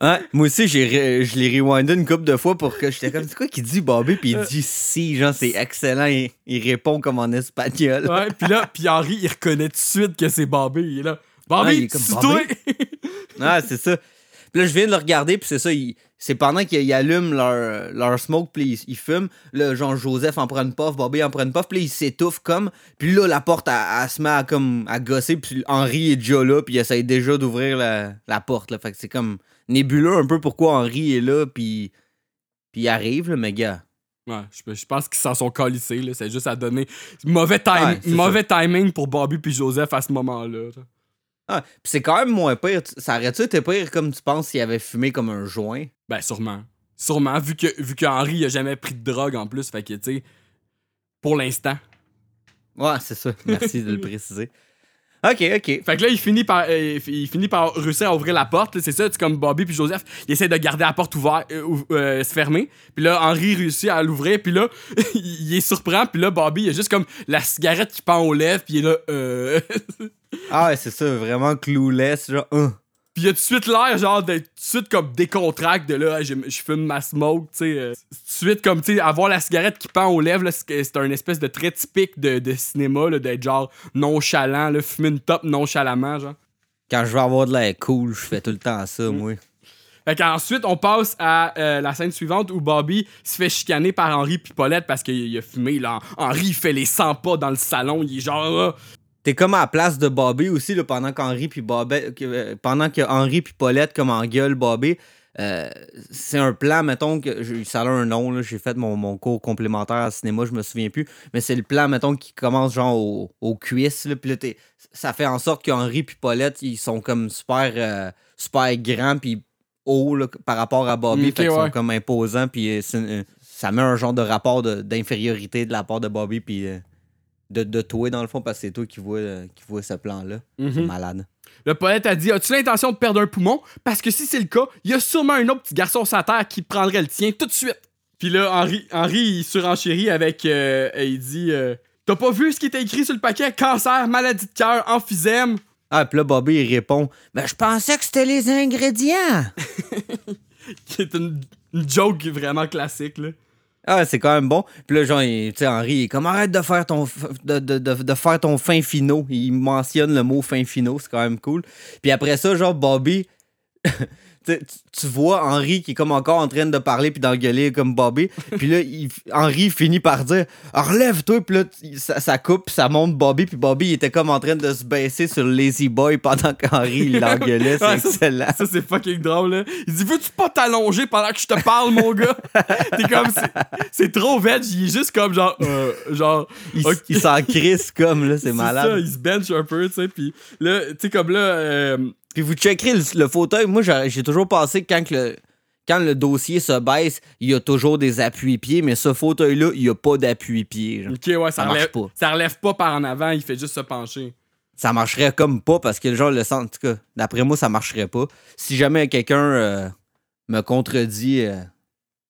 Hein? Moi aussi, j'ai je l'ai rewindé une couple de fois pour que j'étais comme, c'est quoi qu'il dit Bobby? Puis il dit si, genre, c'est excellent. Il, il répond comme en espagnol. Ouais, puis là, puis Henri, il reconnaît tout de suite que c'est Bobby. Il est là. Bobby, Ouais, il est comme, c'est Bobby? toi Ah, c'est ça. Puis là, je viens de le regarder, puis c'est ça. il- C'est pendant qu'ils allument leur, leur smoke, puis ils, ils fument. Là, Jean-Joseph en prend une puff, Bobby en prend une puff, puis là, il s'étouffe comme. Puis là, la porte, elle, elle se met à, comme, à gosser, puis Henri est déjà là, puis il essaye déjà d'ouvrir la, la porte. Là. Fait que c'est comme nébuleux un peu pourquoi Henri est là, puis, puis il arrive, là, mais gars. Ouais, je, je pense qu'ils s'en sont calissés, là. C'est juste à donner. Mauvais, time- Ouais, mauvais timing pour Bobby puis Joseph à ce moment-là. là. Ah, puis c'est quand même moins pire. Ça aurait-tu été pire comme tu penses s'il avait fumé comme un joint? Ben, sûrement. Sûrement, vu que, vu que Henri il a jamais pris de drogue en plus. Fait que, tu sais, pour l'instant. Ouais, c'est ça. Merci de le préciser. Ok, ok. Fait que là, il finit par, euh, il finit par réussir à ouvrir la porte. C'est ça, c'est comme Bobby puis Joseph, ils essaient de garder la porte ouverte, euh, ou- euh, se fermer. Puis là, Henri réussit à l'ouvrir. Puis là, [LAUGHS] il est surprend. Puis là, Bobby, il a juste comme la cigarette qui pend aux lèvres. Puis il est là, euh... [LAUGHS] Ah ouais, c'est ça, vraiment clueless, genre. Puis il a tout de suite l'air, genre, d'être tout de suite comme décontracté de là, je, je fume ma smoke, tu sais. euh, tout de suite, comme, tu sais, avoir la cigarette qui pend aux lèvres, c'est un espèce de trait typique de, de cinéma, là, d'être genre nonchalant, là, fumer une top nonchalamment, genre. Quand je veux avoir de l'air cool, je fais tout le temps ça, moi. Fait qu'ensuite, on passe à euh, la scène suivante où Bobby se fait chicaner par Henri puis Paulette parce qu'il il a fumé, là. Henri, il fait les 100 pas dans le salon, il est genre, ah. T'es comme à la place de Bobby aussi, là, pendant qu'Henri puis que- euh, pendant que Henri puis Paulette comme en gueule Bobby. euh, c'est un plan, mettons, que je- ça a un nom, j'ai fait mon, mon cours complémentaire à cinéma, je me souviens plus, mais c'est le plan, mettons, qui commence genre au- aux cuisses, là, puis là, t'es- ça fait en sorte qu'Henri puis Paulette, ils sont comme super, euh, super grands, puis hauts, là, par rapport à Bobby, Ok, fait qu'ils ouais. sont comme imposants, puis euh, ça met un genre de rapport de- d'infériorité de, la part de Bobby, puis de, de toi, dans le fond, parce que c'est toi qui vois, qui vois ce plan-là. C'est Mhm. malade. Le poète a dit As-tu l'intention de perdre un poumon? Parce que si c'est le cas, il y a sûrement un autre petit garçon sur la terre qui prendrait le tien tout de suite. Puis là, Henri, Henri il surenchérit avec. euh, et il dit euh, T'as pas vu ce qui était écrit sur le paquet? Cancer, maladie de cœur, emphysème Ah, puis là, Bobby, il répond Ben, je pensais que c'était les ingrédients. [LAUGHS] Qui est une, une joke vraiment classique, là. Ah, c'est quand même bon. Puis là, genre, tu sais, Henri, il est comme arrête de faire ton, de, de, de, de faire ton fin finot. Il mentionne le mot fin finot, c'est quand même cool. Puis après ça, genre, Bobby, [LAUGHS] tu, vois Henri qui est comme encore en train de parler puis d'engueuler comme Bobby. Puis là, il- Henri finit par dire relève-toi. Puis là, ça, ça coupe, ça monte Bobby. Puis Bobby, il était comme en train de se baisser sur le Lazy Boy pendant qu'Henri il [LAUGHS] l'engueulait. C'est Ouais, excellent. Ça, c'est fucking drôle, là. Il dit Veux-tu pas t'allonger pendant que je te parle, mon gars [LAUGHS] T'es comme. c'est- trop veg, il est juste comme genre. euh, genre. Il s'en crisse comme, là, [LAUGHS] c'est malade. ça, il se bench un peu, tu sais. Puis là, tu sais, comme là. euh, Puis vous checkerez le, le fauteuil. Moi, j'ai toujours pensé que quand, le, quand le dossier se baisse, il y a toujours des appuis-pieds, mais ce fauteuil-là, il n'y a pas d'appui-pieds. Ok, ouais, ça, Ça marche relève, pas. ça relève pas par en avant, il fait juste se pencher. Ça marcherait comme pas parce que, genre, le sens, en tout cas, d'après moi, ça marcherait pas. Si jamais quelqu'un euh, me contredit, euh,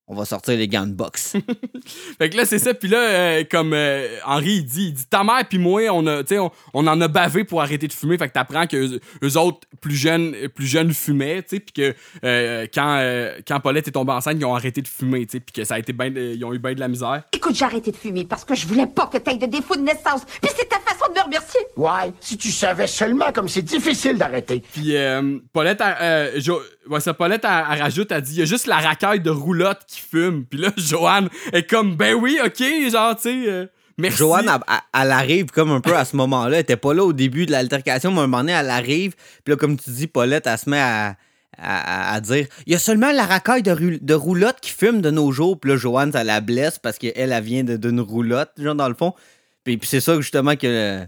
on va sortir les gants de boxe. [LAUGHS] Fait que là, c'est ça. Puis là, euh, comme euh, Henri, il dit, il dit Ta mère puis moi, on, a, tu sais, on, on en a bavé pour arrêter de fumer. Fait que t'apprends que eux, eux autres, plus jeunes, plus jeunes fumaient, tu sais. Puis que euh, quand, euh, quand Paulette est tombée enceinte, ils ont arrêté de fumer, tu sais. Puis que ça a été ben, de- ils ont eu bien de la misère. Écoute, j'ai arrêté de fumer parce que je voulais pas que t'ailles de défaut de naissance. Puis c'est ta façon de me remercier. Ouais, si tu savais seulement comme c'est difficile d'arrêter. Puis euh, Paulette, euh, Jo- ouais, ça, Paulette, elle, elle rajoute, elle dit il y a juste la racaille de roulotte qui fume. Puis là, [LAUGHS] Joanne est comme ben oui, ok, genre, tu sais. euh, merci. Joanne, elle, arrive comme un peu à ce moment-là. Elle était pas là au début de l'altercation, mais à un moment donné, elle arrive. Puis là, comme tu dis, Paulette, elle se met à, à- à dire Il y a seulement la racaille de, de roulotte qui fume de nos jours. Puis là, Joanne, ça la blesse parce qu'elle, elle vient d'une roulotte, genre dans le fond. Puis, puis c'est ça, justement, que,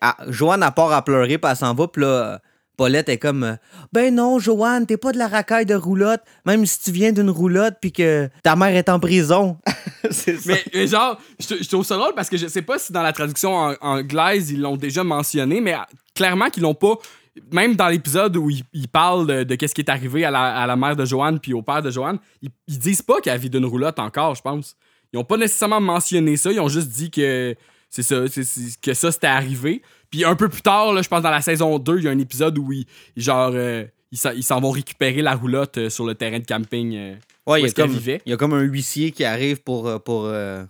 ah, Joanne, elle part à pleurer, puis elle s'en va. Puis là, Paulette est comme euh, Ben non, Joanne, t'es pas de la racaille de roulotte, même si tu viens d'une roulotte, puis que ta mère est en prison. [LAUGHS] c'est ça. Mais, mais genre, je je trouve ça drôle parce que je sais pas si dans la traduction en- anglaise ils l'ont déjà mentionné, mais ah, clairement qu'ils l'ont pas. Même dans l'épisode où ils, ils parlent de, de qu'est-ce qui est arrivé à la, à la mère de Joanne puis au père de Joanne, ils, ils disent pas qu'elle vit d'une roulotte encore, je pense. Ils ont pas nécessairement mentionné ça, ils ont juste dit que c'est ça, c'est- que ça c'était arrivé. Puis un peu plus tard, là, je pense dans la saison 2, il y a un épisode où ils, genre, euh, ils s'en- vont récupérer la roulotte euh, sur le terrain de camping. euh, Ouais, où il y, a est-ce qu'elle comme, vivait. il y a comme un huissier qui arrive pour, euh, pour euh,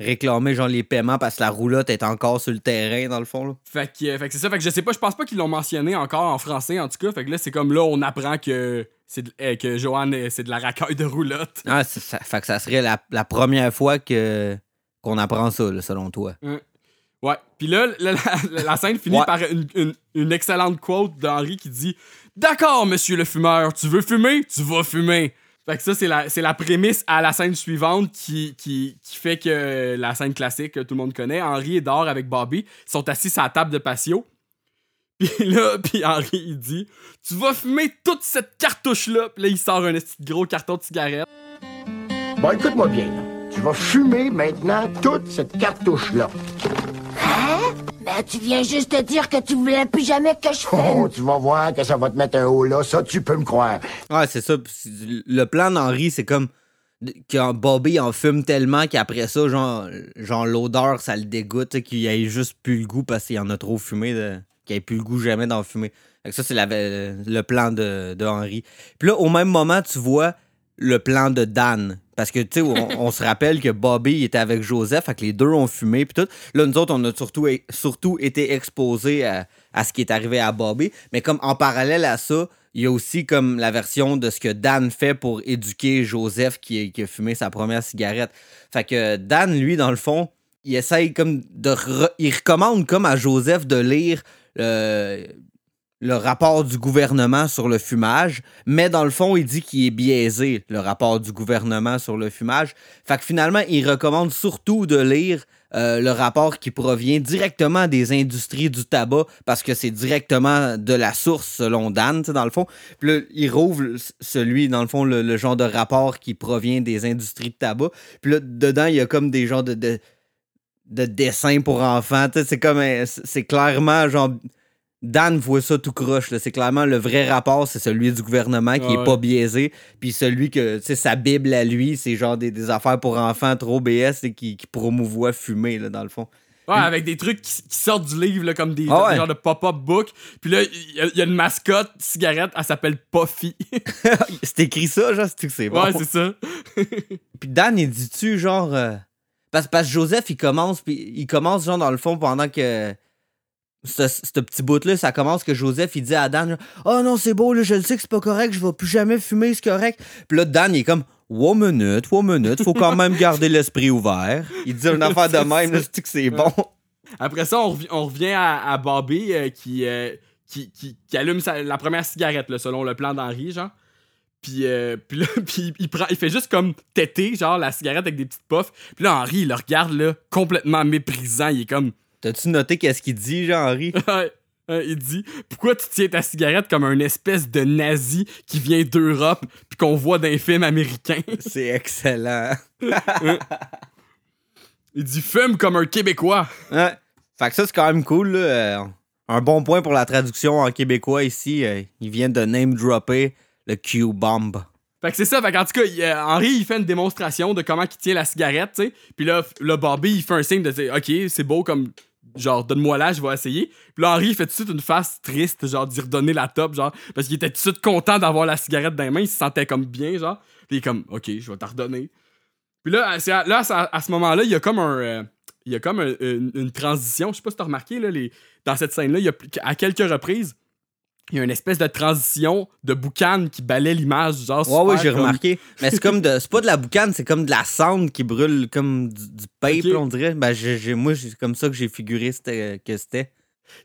réclamer genre les paiements parce que la roulotte est encore sur le terrain, dans le fond. Là. Fait que, fait que c'est ça. Fait que je sais pas, je pense pas qu'ils l'ont mentionné encore en français, en tout cas. Fait que là, c'est comme là, on apprend que, c'est que euh, c'est de la racaille de roulotte. Ah, ça, fait que ça serait la, la première fois que qu'on apprend ça, là, selon toi. Ouais. Puis là, la, la- la scène finit Ouais. par une, une- une excellente quote d'Henri qui dit D'accord, monsieur le fumeur, tu veux fumer? Tu vas fumer. Fait que ça, c'est la, c'est la prémisse à la scène suivante qui, qui, qui fait que la scène classique que tout le monde connaît. Henri et Dor avec Bobby sont assis à la table de patio. [LAUGHS] Puis là, puis Henri, il dit Tu vas fumer toute cette cartouche-là. Puis là, il sort un petit gros carton de cigarette. Bon, écoute-moi bien. Tu vas fumer maintenant toute cette cartouche-là. Ben, tu viens juste de dire que tu voulais plus jamais que je fume. Oh, tu vas voir que ça va te mettre un haut là. Ça, tu peux me croire. Ouais, c'est ça. Le plan d'Henri, c'est comme que Bobby en fume tellement qu'après ça, genre, genre l'odeur, ça le dégoûte, qu'il ait juste plus le goût parce qu'il en a trop fumé, de- qu'il ait plus le goût jamais d'en fumer. Fait que ça, c'est la- le plan de, de Henri. Puis là, au même moment, tu vois le plan de Dan. Parce que, tu sais, on, se rappelle que Bobby était avec Joseph, fait que les deux ont fumé, puis tout. Là, nous autres, on a surtout, été exposés à, ce qui est arrivé à Bobby. Mais comme en parallèle à ça, il y a aussi comme la version de ce que Dan fait pour éduquer Joseph qui, a fumé sa première cigarette. Fait que Dan, lui, dans le fond, il essaye comme de... il recommande comme à Joseph de lire euh, le rapport du gouvernement sur le fumage, mais dans le fond, il dit qu'il est biaisé, le rapport du gouvernement sur le fumage. Fait que finalement, il recommande surtout de lire euh, le rapport qui provient directement des industries du tabac, parce que c'est directement de la source, selon Dan, dans le fond. Puis là, il rouvre celui, dans le fond, le, genre de rapport qui provient des industries de tabac. Puis là, dedans, il y a comme des genres de... de de dessins pour enfants, c'est comme c'est clairement genre Dan voit ça tout croche. C'est clairement le vrai rapport, c'est celui du gouvernement qui Ouais. est pas biaisé. Puis celui que, tu sais, sa Bible à lui, c'est genre des, des affaires pour enfants trop BS et qui, qui promouvoit fumer, là, dans le fond. Ouais, avec des trucs qui, qui sortent du livre, là, comme des, Ah ouais. des genres de pop-up book. Puis là, il y, a- il y a une mascotte cigarette, elle s'appelle Puffy. [LAUGHS] c'est écrit ça, genre, c'est que c'est bon? Ouais, c'est ça. [LAUGHS] Puis Dan, il dit-tu, genre. euh, Parce, parce que Joseph, il commence, puis il commence, genre, dans le fond, pendant que. Ce, ce petit bout-là, ça commence que Joseph, il dit à Dan, oh non, c'est beau, là, je le sais que c'est pas correct, je vais plus jamais fumer, c'est correct. Puis là, Dan, il est comme, one minute, one minute, faut quand même garder l'esprit ouvert. Il dit une [LAUGHS] affaire de même, là, c'est que c'est bon? Après ça, on, revi- on revient à, à Bobby euh, qui, euh, qui, qui, qui allume sa- la première cigarette, là, selon le plan d'Henri, genre. Puis, euh, puis là, [LAUGHS] puis il, prend, il fait juste comme têter, genre, la cigarette avec des petites puffs. Puis là, Henri, il le regarde, là, complètement méprisant. Il est comme. T'as-tu noté qu'est-ce qu'il dit, genre, Henri? [LAUGHS] Ouais, ouais, il dit Pourquoi tu tiens ta cigarette comme un espèce de nazi qui vient d'Europe puis qu'on voit dans les films américains? [LAUGHS] C'est excellent. Il dit Fume comme un Québécois. Ouais. Fait que ça, c'est quand même cool. là. Euh, Un bon point pour la traduction en québécois ici. euh, ils viennent de name-dropper le Q-Bomb. Fait que c'est ça, fait qu'en tout cas, il, euh, Henry, il fait une démonstration de comment il tient la cigarette, tu sais. Puis là, là, Bobby, il fait un signe de dire, OK, c'est beau comme, genre, donne-moi là, je vais essayer. Puis là, Henry, il fait tout de suite une face triste, genre, d'y redonner la top, genre, parce qu'il était tout de suite content d'avoir la cigarette dans les mains, il se sentait comme bien, genre. Puis il est comme, OK, je vais t'en redonner. Puis là, à, là, à, ce moment-là, il y a comme un. euh, il y a comme un- une, une transition. Je sais pas si t'as remarqué, là, les, dans cette scène-là, il y a à quelques reprises, il y a une espèce de transition de boucan qui balaie l'image, genre. Ouais, ouais, j'ai comme- remarqué. Mais c'est comme de. C'est pas de la boucane, c'est comme de la cendre qui brûle comme du, du pape, Ok. là, on dirait. Ben, j'ai, moi, c'est comme ça que j'ai figuré c'était- que c'était.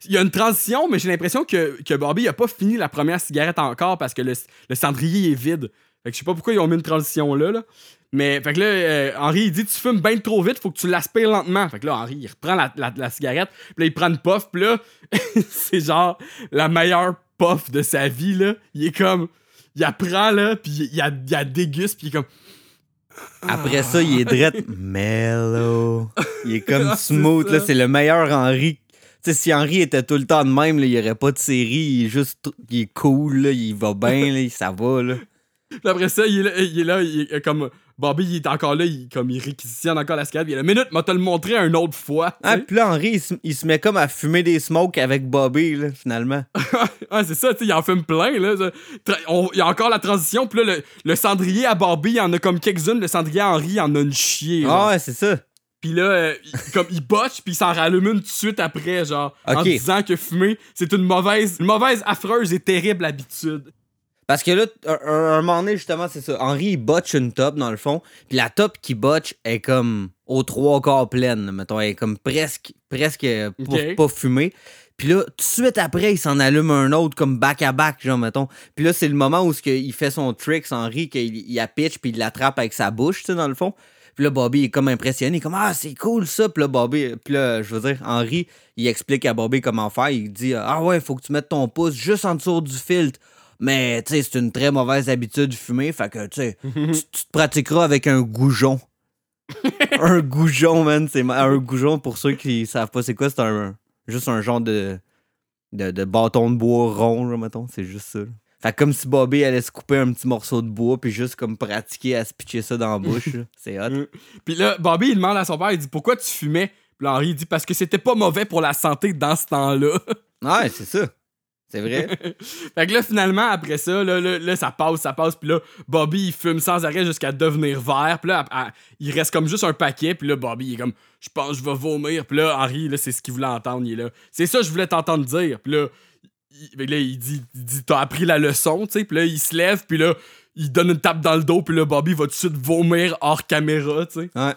Il y a une transition, mais j'ai l'impression que, que Bobby a pas fini la première cigarette encore parce que le, le cendrier est vide. Fait que je sais pas pourquoi ils ont mis une transition là. là. Mais fait que là, euh, Henri il dit Tu fumes bien trop vite, faut que tu l'aspires lentement. Fait que là, Henri il reprend la, la- la cigarette, puis là, il prend une puff, puis là, [LAUGHS] c'est genre la meilleure puff de sa vie. là. Il est comme. Il apprend, là, puis il, a- il a déguste, puis il est comme. Après ça, il est drette mellow. Il est comme [LAUGHS] Ah, smooth, là. C'est le meilleur Henri. Tu sais, si Henri était tout le temps de même, là, il n'y aurait pas de série. Il est juste. Il est cool, là. Il va bien, là. Ça va, là. Puis après ça, il est là, il est, là, il est comme. Bobby, il est encore là, il, comme, il réquisitionne encore la cigarette. Il est là, minute, m'a te le montrer une autre fois. Ah, puis là, Henri, il se, il se met comme à fumer des smokes avec Bobby, là, finalement. [LAUGHS] Ouais, c'est ça, tu sais, il en fume plein, là. ça. Tra- on- Il y a encore la transition, puis là, le, le cendrier à Barbie, il en a comme quelques-unes, le cendrier à Henri, il en a une chier. Ah, ouais, c'est ça. Puis là, euh, il- comme il botche, puis il s'en rallume une tout de suite après, genre, en disant que fumer, c'est une mauvaise, une mauvaise, affreuse et terrible habitude. Parce que là, un, un- moment donné, justement, c'est ça. Henri, il botche une top, dans le fond. Puis la top qui botche est comme aux trois quarts pleine, mettons. Elle est comme presque, presque euh, pas, Ok. pas fumée. Puis là, tout de suite après, il s'en allume un autre comme back-à-back, genre, mettons. Puis là, c'est le moment où il fait son trick, Henri, qu'il il la pitch, puis il l'attrape avec sa bouche, tu sais, dans le fond. Puis là, Bobby est comme impressionné, il est comme Ah, c'est cool ça. Puis là, Bobby, puis là, je veux dire, Henri, il explique à Bobby comment faire. Il dit Ah ouais, faut que tu mettes ton pouce juste en dessous du filtre. Mais, tu sais, c'est une très mauvaise habitude de fumer. Fait que, tu sais, tu, te pratiqueras avec un goujon. [LAUGHS] un goujon, man. C'est un goujon, pour ceux qui savent pas c'est quoi, c'est un, juste un genre de, de, de bâton de bois rond, là, mettons. C'est juste ça. là. Fait que comme si Bobby allait se couper un petit morceau de bois, puis juste comme pratiquer à se pitcher ça dans la bouche. C'est hot. Puis là, Bobby, il demande à son père, il dit pourquoi tu fumais? Puis Henri, il dit parce que c'était pas mauvais pour la santé dans ce temps-là. Ouais, c'est ça. C'est vrai? [LAUGHS] fait que là, finalement, après ça, là, là, là, ça passe, ça passe. Puis là, Bobby, il fume sans arrêt jusqu'à devenir vert. Puis là, à- à- il reste comme juste un paquet. Puis là, Bobby, il est comme, je pense je vais vomir. Puis là, Henri, là, c'est ce qu'il voulait entendre. Il est là. C'est ça que je voulais t'entendre dire. Puis là, il, là, il dit, il dit t'as appris la leçon, tu sais. Puis là, il se lève. Puis là, il donne une tape dans le dos. Puis là, Bobby va tout de suite vomir hors caméra, tu sais. Ouais.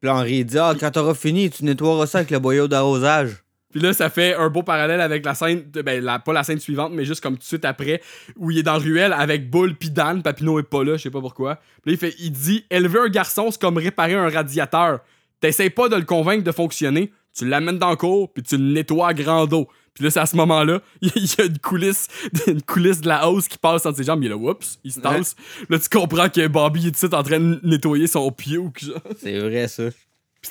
Puis là, Henri dit Ah, quand t'auras fini, tu nettoieras ça avec le boyau d'arrosage. Puis là, ça fait un beau parallèle avec la scène, de- ben, la- pas la scène suivante, mais juste comme tout de suite après, où il est dans Ruelle avec Bull puis Dan. Papineau est pas là, je sais pas pourquoi. Puis là, il, fait, il dit Élever un garçon, c'est comme réparer un radiateur. T'essayes pas de le convaincre de fonctionner, tu l'amènes dans le cours, puis tu le nettoies à grand eau. Puis là, c'est à ce moment-là, [LAUGHS] il y a une coulisse, [LAUGHS] une coulisse de la hausse qui passe entre ses jambes. Il est là, oups, il se tasse. Là, tu comprends que Bobby est tout de suite en train de nettoyer son pied ou genre. C'est vrai, ça.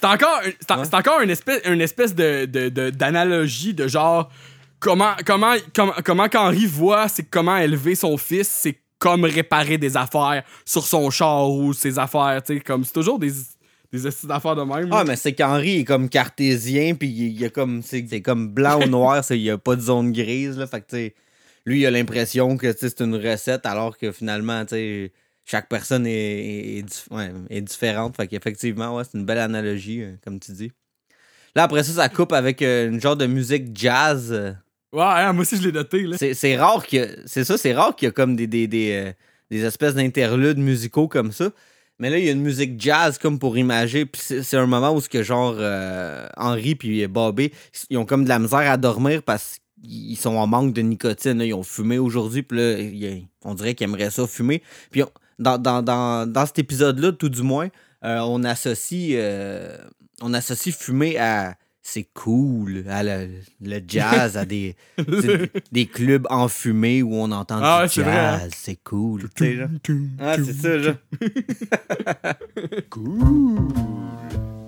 C'est encore, c'est une espèce, une espèce de, de- de- d'analogie de genre comment, comment, comment, comment qu'Henri voit c'est comment élever son fils, c'est comme réparer des affaires sur son char ou ses affaires, tu sais, comme c'est toujours des, des esti d'affaires de même. là. Ah, mais c'est qu'Henri est comme cartésien, puis il y a comme. C'est c'est comme blanc ou noir, c'est- il y a pas de zone grise, là. Fait que, tu sais, lui, il a l'impression que c'est une recette, alors que finalement, tu sais, chaque personne est, est, est dif- ouais, est différente. Fait qu'effectivement, ouais, c'est une belle analogie, euh, comme tu dis. Là, après ça, ça coupe avec euh, une genre de musique jazz. euh. Ouais, hein, moi aussi je l'ai noté. Là. C'est c'est rare que. C'est ça, c'est rare qu'il y a comme des, des, des, euh, des espèces d'interludes musicaux comme ça. Mais là, il y a une musique jazz comme pour imager. Puis c'est c'est un moment où ce que genre euh, Henri puis Bobby, ils ont comme de la misère à dormir parce qu'ils sont en manque de nicotine. là. Ils ont fumé aujourd'hui. Puis là, il y a- on dirait qu'ils aimeraient ça fumer. Puis on- dans, dans, dans, dans cet épisode-là, tout du moins, euh, on associe euh, on associe fumer à c'est cool, à le, le jazz, à des, [LAUGHS] des clubs enfumés où on entend Ah du hein. jazz. C'est cool. Ah, c'est ça, là. [LAUGHS]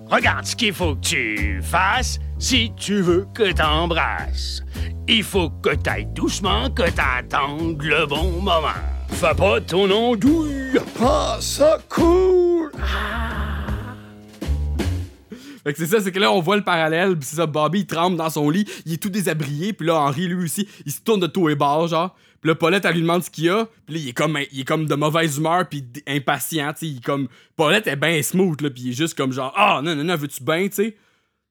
Regarde ce qu'il faut que tu fasses si tu veux que t'embrasses. Il faut que t'ailles doucement, que t'attendes le bon moment. Fais pas ton andouille. Ah, ça cool! Fait que c'est ça, c'est que là, on voit le parallèle, pis c'est ça, Bobby, il tremble dans son lit, il est tout déshabillé, puis là, Henri, lui aussi, il se tourne de tout et bord, genre. Puis là, Paulette, elle lui demande ce qu'il y a, puis là, il est comme, il est comme de mauvaise humeur, puis impatient, tu sais, il est comme... Paulette est bien smooth, là, puis il est juste comme genre, ah, non, non, non, veux-tu bien, tu sais?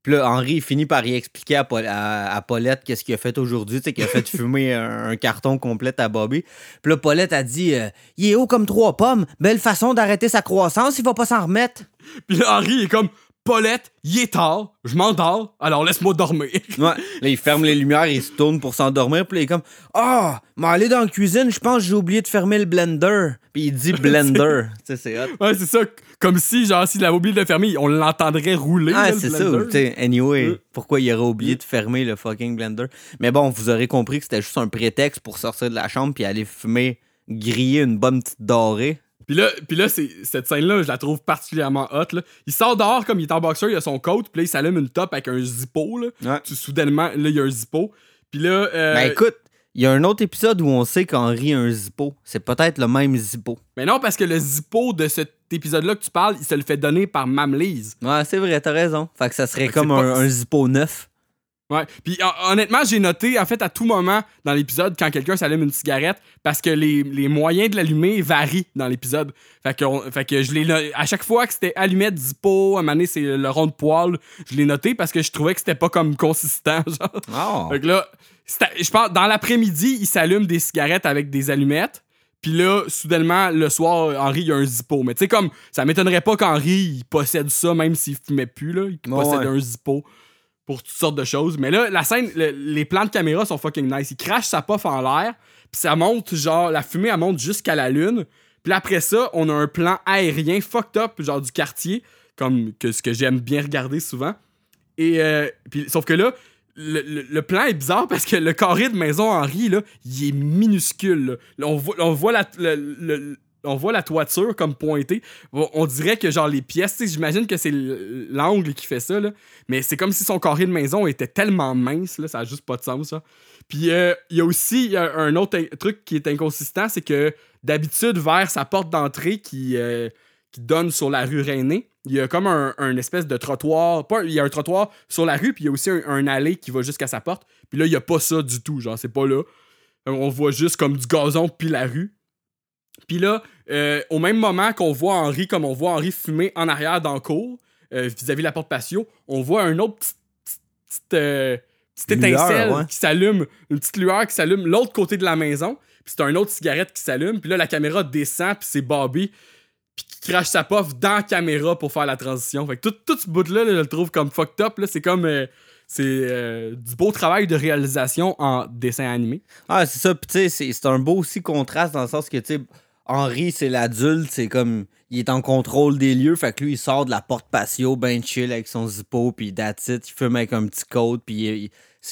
Puis là, Henri finit par y expliquer à, Paul- à- à Paulette qu'est-ce qu'il a fait aujourd'hui, tu sais, qu'il a fait [LAUGHS] fumer un, un carton complet à Bobby. Puis là, Paulette a dit euh, Il est haut comme trois pommes, belle façon d'arrêter sa croissance, il va pas s'en remettre. Puis là, Henri, est comme, Paulette, il est tard, je m'endors, alors laisse-moi dormir. [LAUGHS] Ouais. Là, il ferme les lumières, il se tourne pour s'endormir, puis là, il est comme Ah, mais aller dans la cuisine, je pense que j'ai oublié de fermer le blender. Puis il dit blender. tu sais, c'est hot. Ouais, c'est ça, comme si, genre, s'il avait oublié de le fermer, on l'entendrait rouler, Ah, c'est ça. Anyway, Euh. pourquoi il aurait oublié de fermer le fucking blender? Mais bon, vous aurez compris que c'était juste un prétexte pour sortir de la chambre puis aller fumer, griller une bonne petite dorée. Puis là, puis là c'est, cette scène-là, je la trouve particulièrement hot. Là. Il sort dehors comme il est en boxeur, il a son coat, puis là, il s'allume une top avec un zippo. Là. Ouais. Tout soudainement, là, il y a un zippo. Puis là. euh, Ben écoute, il y a un autre épisode où on sait qu'Henri a un zippo. C'est peut-être le même zippo. Mais non, parce que le zippo de cet épisode-là que tu parles, il se le fait donner par Mamlise. Ouais, c'est vrai, t'as raison. Fait que ça serait Fait comme un, pas- un zippo neuf. Ouais. Puis hon- honnêtement, j'ai noté, en fait, à tout moment dans l'épisode, quand quelqu'un s'allume une cigarette, parce que les, les moyens de l'allumer varient dans l'épisode. Fait que, on- fait que je l'ai à chaque fois que c'était allumette, zippo, à un moment donné, c'est le rond de poil, je l'ai noté parce que je trouvais que c'était pas comme consistant, [LAUGHS] genre. Oh. Fait que là, je pense, dans l'après-midi, il s'allume des cigarettes avec des allumettes. Puis là, soudainement, le soir, Henri, il a un zippo. Mais tu sais, comme, ça m'étonnerait pas qu'Henri, il possède ça, même s'il fumait plus, là. Il possède ouais. un zippo pour toutes sortes de choses. Mais là, la scène, le- les plans de caméra sont fucking nice. Il crache sa puff en l'air, puis ça monte, genre, la fumée, elle monte jusqu'à la lune. Puis après ça, on a un plan aérien fucked up, genre du quartier, comme que ce que j'aime bien regarder souvent. Et euh, puis, sauf que là, le, plan est bizarre parce que le carré de maison Henri, là, il est minuscule. on, voit, on, voit la, toiture comme pointée. On, dirait que genre les pièces, j'imagine que c'est l'angle qui fait ça, mais c'est comme si son carré de maison était tellement mince, là, ça a juste pas de sens. Ça. Puis euh, il y a aussi un autre truc qui est inconsistant, c'est que d'habitude, vers sa porte d'entrée qui, euh, qui donne sur la rue Rainée, il y a comme un, un espèce de trottoir. Pas, il y a un trottoir sur la rue, puis il y a aussi un, un allée qui va jusqu'à sa porte. Puis là, il y a pas ça du tout, genre, c'est pas là. Euh, On voit juste comme du gazon puis la rue. Puis là, euh, au même moment qu'on voit Henri, comme on voit Henri fumer en arrière dans le cour, euh, vis-à-vis de la porte patio, on voit un autre petit, petit- petite, euh, étincelle ouais. qui s'allume, une petite lueur qui s'allume l'autre côté de la maison. Puis c'est un autre cigarette qui s'allume. Puis là, la caméra descend, puis c'est Bobby puis qui crache sa puff dans la caméra pour faire la transition. Fait que tout, ce bout-là, là, je le trouve comme fucked up. C'est comme... euh, c'est euh, du beau travail de réalisation en dessin animé. Ah, c'est ça. Puis, tu sais, c'est- un beau aussi contraste dans le sens que, tu sais, Henri, c'est l'adulte, c'est comme. Il est en contrôle des lieux, fait que lui, il sort de la porte patio, ben chill avec son zippo, puis that's. Il fume avec un petit coat, puis il-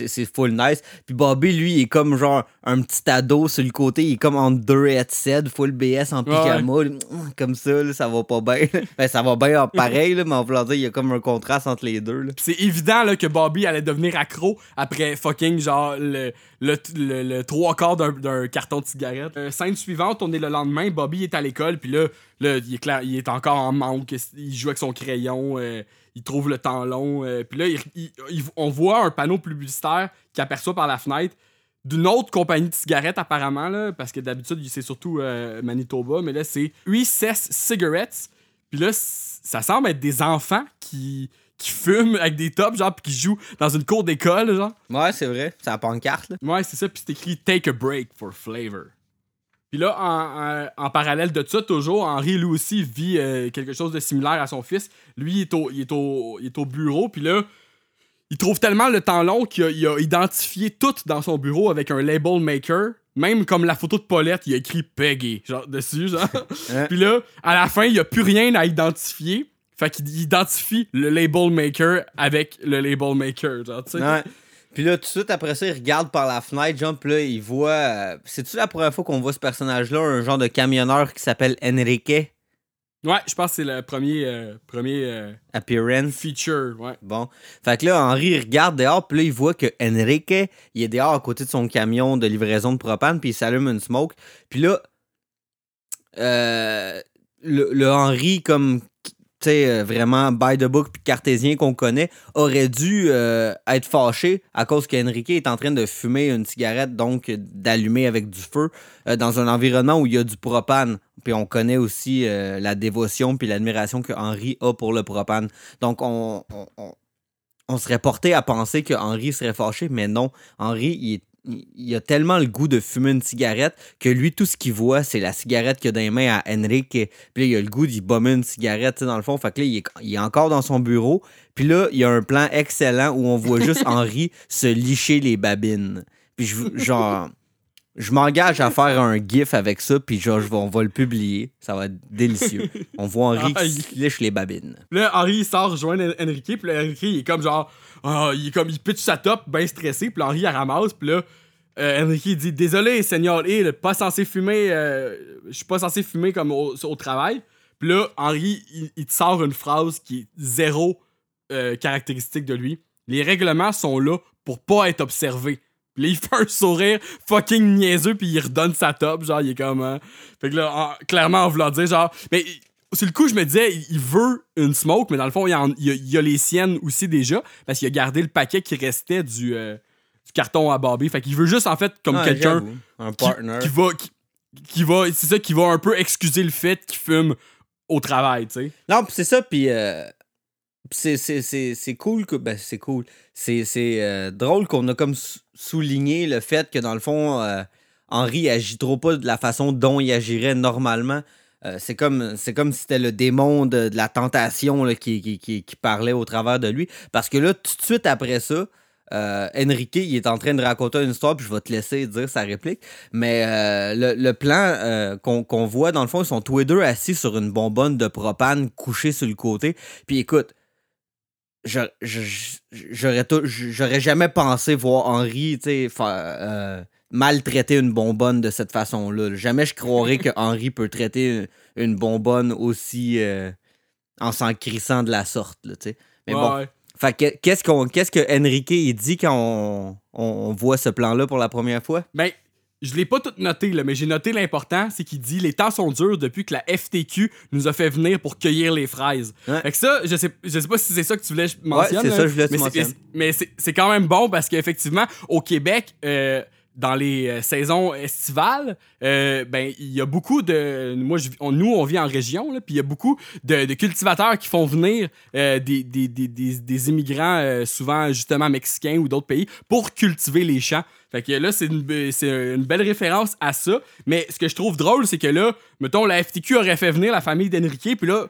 c'est full nice. Puis Bobby, lui, il est comme genre un petit ado sur le côté, il est comme en deux headsets, full BS en pyjama, là, comme ça, là, ça va pas bien. ben, ça va bien en pareil, là, mais en voulant dire, il y a comme un contraste entre les deux. c'est évident là, que Bobby allait devenir accro après fucking genre le, le, le- le trois quarts d'un- d'un carton de cigarette. Euh, scène suivante, on est le lendemain, Bobby est à l'école, puis là, là il, est clair, il est encore en manque, il joue avec son crayon, euh, il trouve le temps long, euh, puis là, il- il- il- on voit un panneau publicitaire qui aperçoit par la fenêtre d'une autre compagnie de cigarettes apparemment, là, parce que d'habitude, c'est surtout euh, Manitoba, mais là, c'est Recess Cigarettes. Puis là, ça semble être des enfants qui, qui fument avec des tops, genre, puis qui jouent dans une cour d'école, genre. Ouais, c'est vrai, c'est la pancarte, là. Ouais, c'est ça, puis c'est écrit Take a break for flavor. Puis là, en, en- en parallèle de ça, toujours, Henri, lui aussi, vit euh, quelque chose de similaire à son fils. Lui, il est au, il est au, il est au bureau, puis là, il trouve tellement le temps long qu'il a, identifié tout dans son bureau avec un label maker. Même comme la photo de Paulette, il a écrit Peggy, genre, dessus, genre. [LAUGHS] [LAUGHS] Puis là, à la fin, il n'y a plus rien à identifier. Fait qu'il identifie le label maker avec le label maker, genre, tu sais. Puis là, tout de suite après ça, il regarde par la fenêtre, genre, puis là, il voit. euh, C'est-tu la première fois qu'on voit ce personnage-là, un genre de camionneur qui s'appelle Enrique? Ouais, je pense que c'est le premier, euh, premier euh, Appearance? feature, ouais. Bon. Fait que là, Henri il regarde dehors, puis là, il voit que Enrique, il est dehors à côté de son camion de livraison de propane, puis il s'allume une smoke. Puis là, euh, le, le Henry comme sais, euh, vraiment by the book puis cartésien qu'on connaît aurait dû euh, être fâché à cause qu'Enrique est en train de fumer une cigarette, donc d'allumer avec du feu euh, dans un environnement où il y a du propane. Puis on connaît aussi la dévotion puis l'admiration que Henri a pour le propane. Donc on, serait porté à penser que serait fâché, mais non. Henri, il est il- a tellement le goût de fumer une cigarette que lui, tout ce qu'il voit, c'est la cigarette qu'il a dans les mains à Henrik. Puis là, il a le goût d'y bomber une cigarette, tu sais, dans le fond. Fait que là, il est, il est encore dans son bureau. Puis là, il y a un plan excellent où on voit juste [LAUGHS] Henri se licher les babines. Puis je, genre, je m'engage à faire un gif avec ça, puis genre, je vais- on va le publier. Ça va être délicieux. [LAUGHS] On voit Henri qui se liche les babines. Là, Henri, il sort rejoindre En- Enrique, puis là, Enrique, il est comme genre. ah, il est comme, il pitch sa top, bien stressé, puis là, Henri, il la ramasse, puis là, euh, Enrique, il dit Désolé, Seigneur Hill, pas censé fumer, euh, je suis pas censé fumer comme au, au travail. Puis là, Henri, il, il te sort une phrase qui est zéro euh, caractéristique de lui. Les règlements sont là pour pas être observés. Puis là, il fait un sourire fucking niaiseux, puis il redonne sa top, genre, il est comme. hein. Fait que là, en- clairement, en voulant dire, genre. Mais sur le coup, je me disais, il- veut une smoke, mais dans le fond, il y a, il a- il y a les siennes aussi déjà, parce qu'il a gardé le paquet qui restait du, euh, du carton à Bobby. Fait qu'il veut juste, en fait, comme Ouais, quelqu'un. Un qui, partner. qui va. Qui, qui va c'est ça, qui va un peu excuser le fait qu'il fume au travail, tu sais. Non, pis c'est ça, puis euh, c'est- cool. Que, ben, c'est cool. C'est euh, drôle qu'on a comme sou- souligné le fait que, dans le fond, euh, Henri agit trop pas de la façon dont il agirait normalement. Euh, c'est comme, c'est comme si c'était le démon de, la tentation là, qui, qui, qui, parlait au travers de lui. Parce que là, tout de suite après ça, euh, Enrique, il est en train de raconter une histoire, puis je vais te laisser dire sa réplique. Mais euh, le, plan qu'on voit, dans le fond, ils sont tous les deux assis sur une bonbonne de propane couchée sur le côté. Puis écoute, j'aurais jamais pensé voir faire, euh, maltraiter une bonbonne de cette façon-là. Jamais je croirais que Henri peut traiter une, bonbonne aussi euh, en s'en crissant de la sorte, là. Mais Ouais, bon. ouais. Fait que qu'est-ce qu'on qu'est-ce que Enrique il dit quand on, on- voit ce plan-là pour la première fois? Ben, je l'ai pas tout noté, là, mais j'ai noté l'important, c'est qu'il dit les temps sont durs depuis que la FTQ nous a fait venir pour cueillir les fraises. Fait que ça, je sais, je sais pas si c'est ça que tu voulais mentionner. c'est ça, je voulais mais c'est-. Mais quand même bon parce qu'effectivement, au Québec, euh, dans les euh, saisons estivales, euh, ben il y a beaucoup de. Moi, je- on- nous, on vit en région, là, puis il y a beaucoup de, de cultivateurs qui font venir euh, des, des, des, des, des immigrants, souvent justement mexicains ou d'autres pays, pour cultiver les champs. Fait que là, c'est une, une belle référence à ça. Mais ce que je trouve drôle, c'est que là, mettons, la FTQ aurait fait venir la famille d'Enrique, puis là,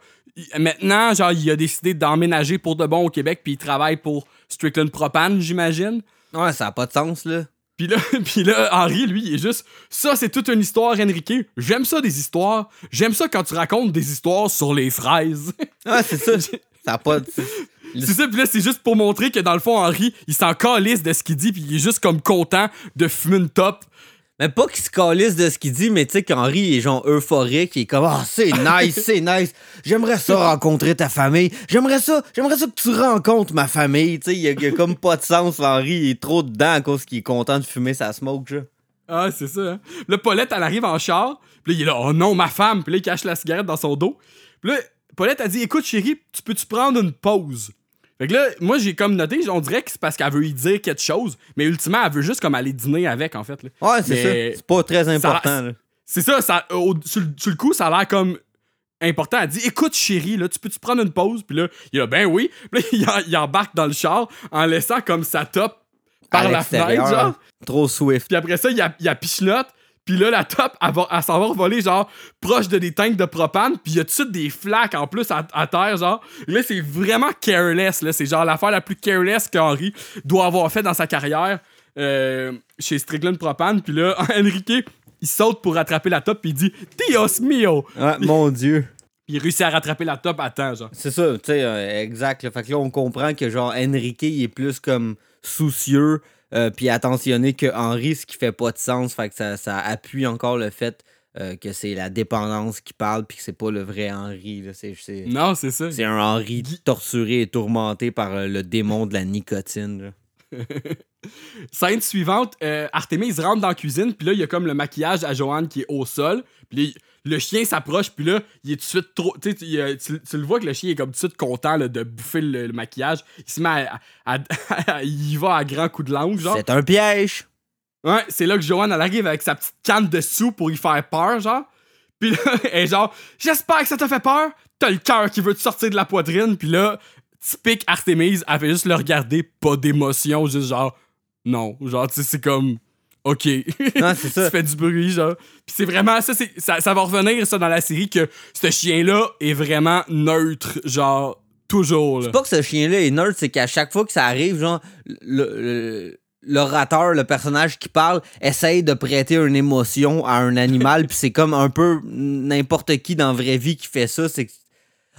maintenant, genre, il a décidé d'emménager pour de bon au Québec, puis il travaille pour Strickland Propane, j'imagine. Ouais, ça a pas de sens, là. Puis là, [LAUGHS] là, Henri, lui, il est juste. Ça, c'est toute une histoire, Enrique. J'aime ça, des histoires. J'aime ça quand tu racontes des histoires sur les fraises. Ouais, c'est ça. [LAUGHS] ça a pas de... C'est ça, puis là, c'est juste pour montrer que dans le fond, Henri, il s'en calisse de ce qu'il dit, puis il est juste comme content de fumer une top. Mais pas qu'il se calisse de ce qu'il dit, mais tu sais qu'Henri est genre euphorique, il est comme Ah, c'est [LAUGHS] nice, c'est nice. J'aimerais ça rencontrer ta famille. J'aimerais ça, j'aimerais ça que tu rencontres ma famille. Tu sais, il y, a- il y a comme pas de sens, Henri, il est trop dedans à cause qu'il est content de fumer sa smoke, genre. Ah, c'est ça. Hein? Là, Paulette, elle arrive en char, puis là, il est là, oh non, ma femme, puis là, il cache la cigarette dans son dos. Puis là, Paulette a dit, écoute, chérie, tu peux-tu prendre une pause? Fait que là, moi, j'ai comme noté, on dirait que c'est parce qu'elle veut y dire quelque chose, mais ultimement, elle veut juste comme aller dîner avec, en fait. Là. Ouais, c'est Mais ça. C'est pas très important. C'est ça, ça au- sur, le- sur le coup, ça a l'air comme important. Elle dit Écoute, chérie, là, tu peux-tu prendre une pause? Puis là, il a Ben oui. Puis là, il, en- il embarque dans le char en laissant comme sa top par À la fenêtre, genre. Trop swift. Puis après ça, il y a, il a pichenote. Puis là, la top, elle, va- elle s'en va voler, genre, proche de des tanks de propane. Puis il y a tout de suite des flaques en plus à, à terre, genre? Là, c'est vraiment careless, là. C'est genre l'affaire la plus careless qu'Henri doit avoir fait dans sa carrière euh, chez Strickland Propane. Puis là, [LAUGHS] Enrique, il saute pour rattraper la top. Puis il dit Dios mio! Mon [LAUGHS] Dieu. Puis il réussit à rattraper la top à temps, genre. C'est ça, tu sais, euh, exact. là. Fait que là, on comprend que, genre, Enrique, il est plus comme soucieux euh, puis attentionné que Henri, ce qui fait pas de sens. Fait que ça, ça appuie encore le fait euh, que c'est la dépendance qui parle puis que c'est pas le vrai Henri. là. Non, c'est ça. c'est un Henri torturé et tourmenté par euh, le démon de la nicotine. [LAUGHS] Scène suivante, euh, Artemis rentre dans la cuisine, puis là, il y a comme le maquillage à Joanne qui est au sol. Puis là, le chien s'approche, puis là, il est tout de suite trop. Tu, sais, tu, tu- le vois que le chien est comme tout de suite content là, de bouffer le, le maquillage. Il se met à, à- à- Il y va à grands coups de langue, genre. C'est un piège. Ouais, c'est là que Joanne, elle arrive avec sa petite canne de soupe pour y faire peur, genre. Puis là, [LAUGHS] elle est genre, j'espère que ça t'a fait peur. T'as le cœur qui veut te sortir de la poitrine. Puis là, typique Artemis, elle fait juste le regarder, pas d'émotion, juste genre, non. Genre, tu sais, c'est comme, ok. Non, c'est [LAUGHS] ça. tu fais du bruit, genre. Puis c'est vraiment, ça, c'est, ça, ça va revenir, ça, dans la série, que ce chien-là est vraiment neutre, genre, toujours. C'est pas que ce chien-là est neutre, c'est qu'à chaque fois que ça arrive, genre, le- le- l'orateur, le personnage qui parle, essaye de prêter une émotion à un animal, [LAUGHS] puis c'est comme un peu n'importe qui dans la vraie vie qui fait ça. C'est que,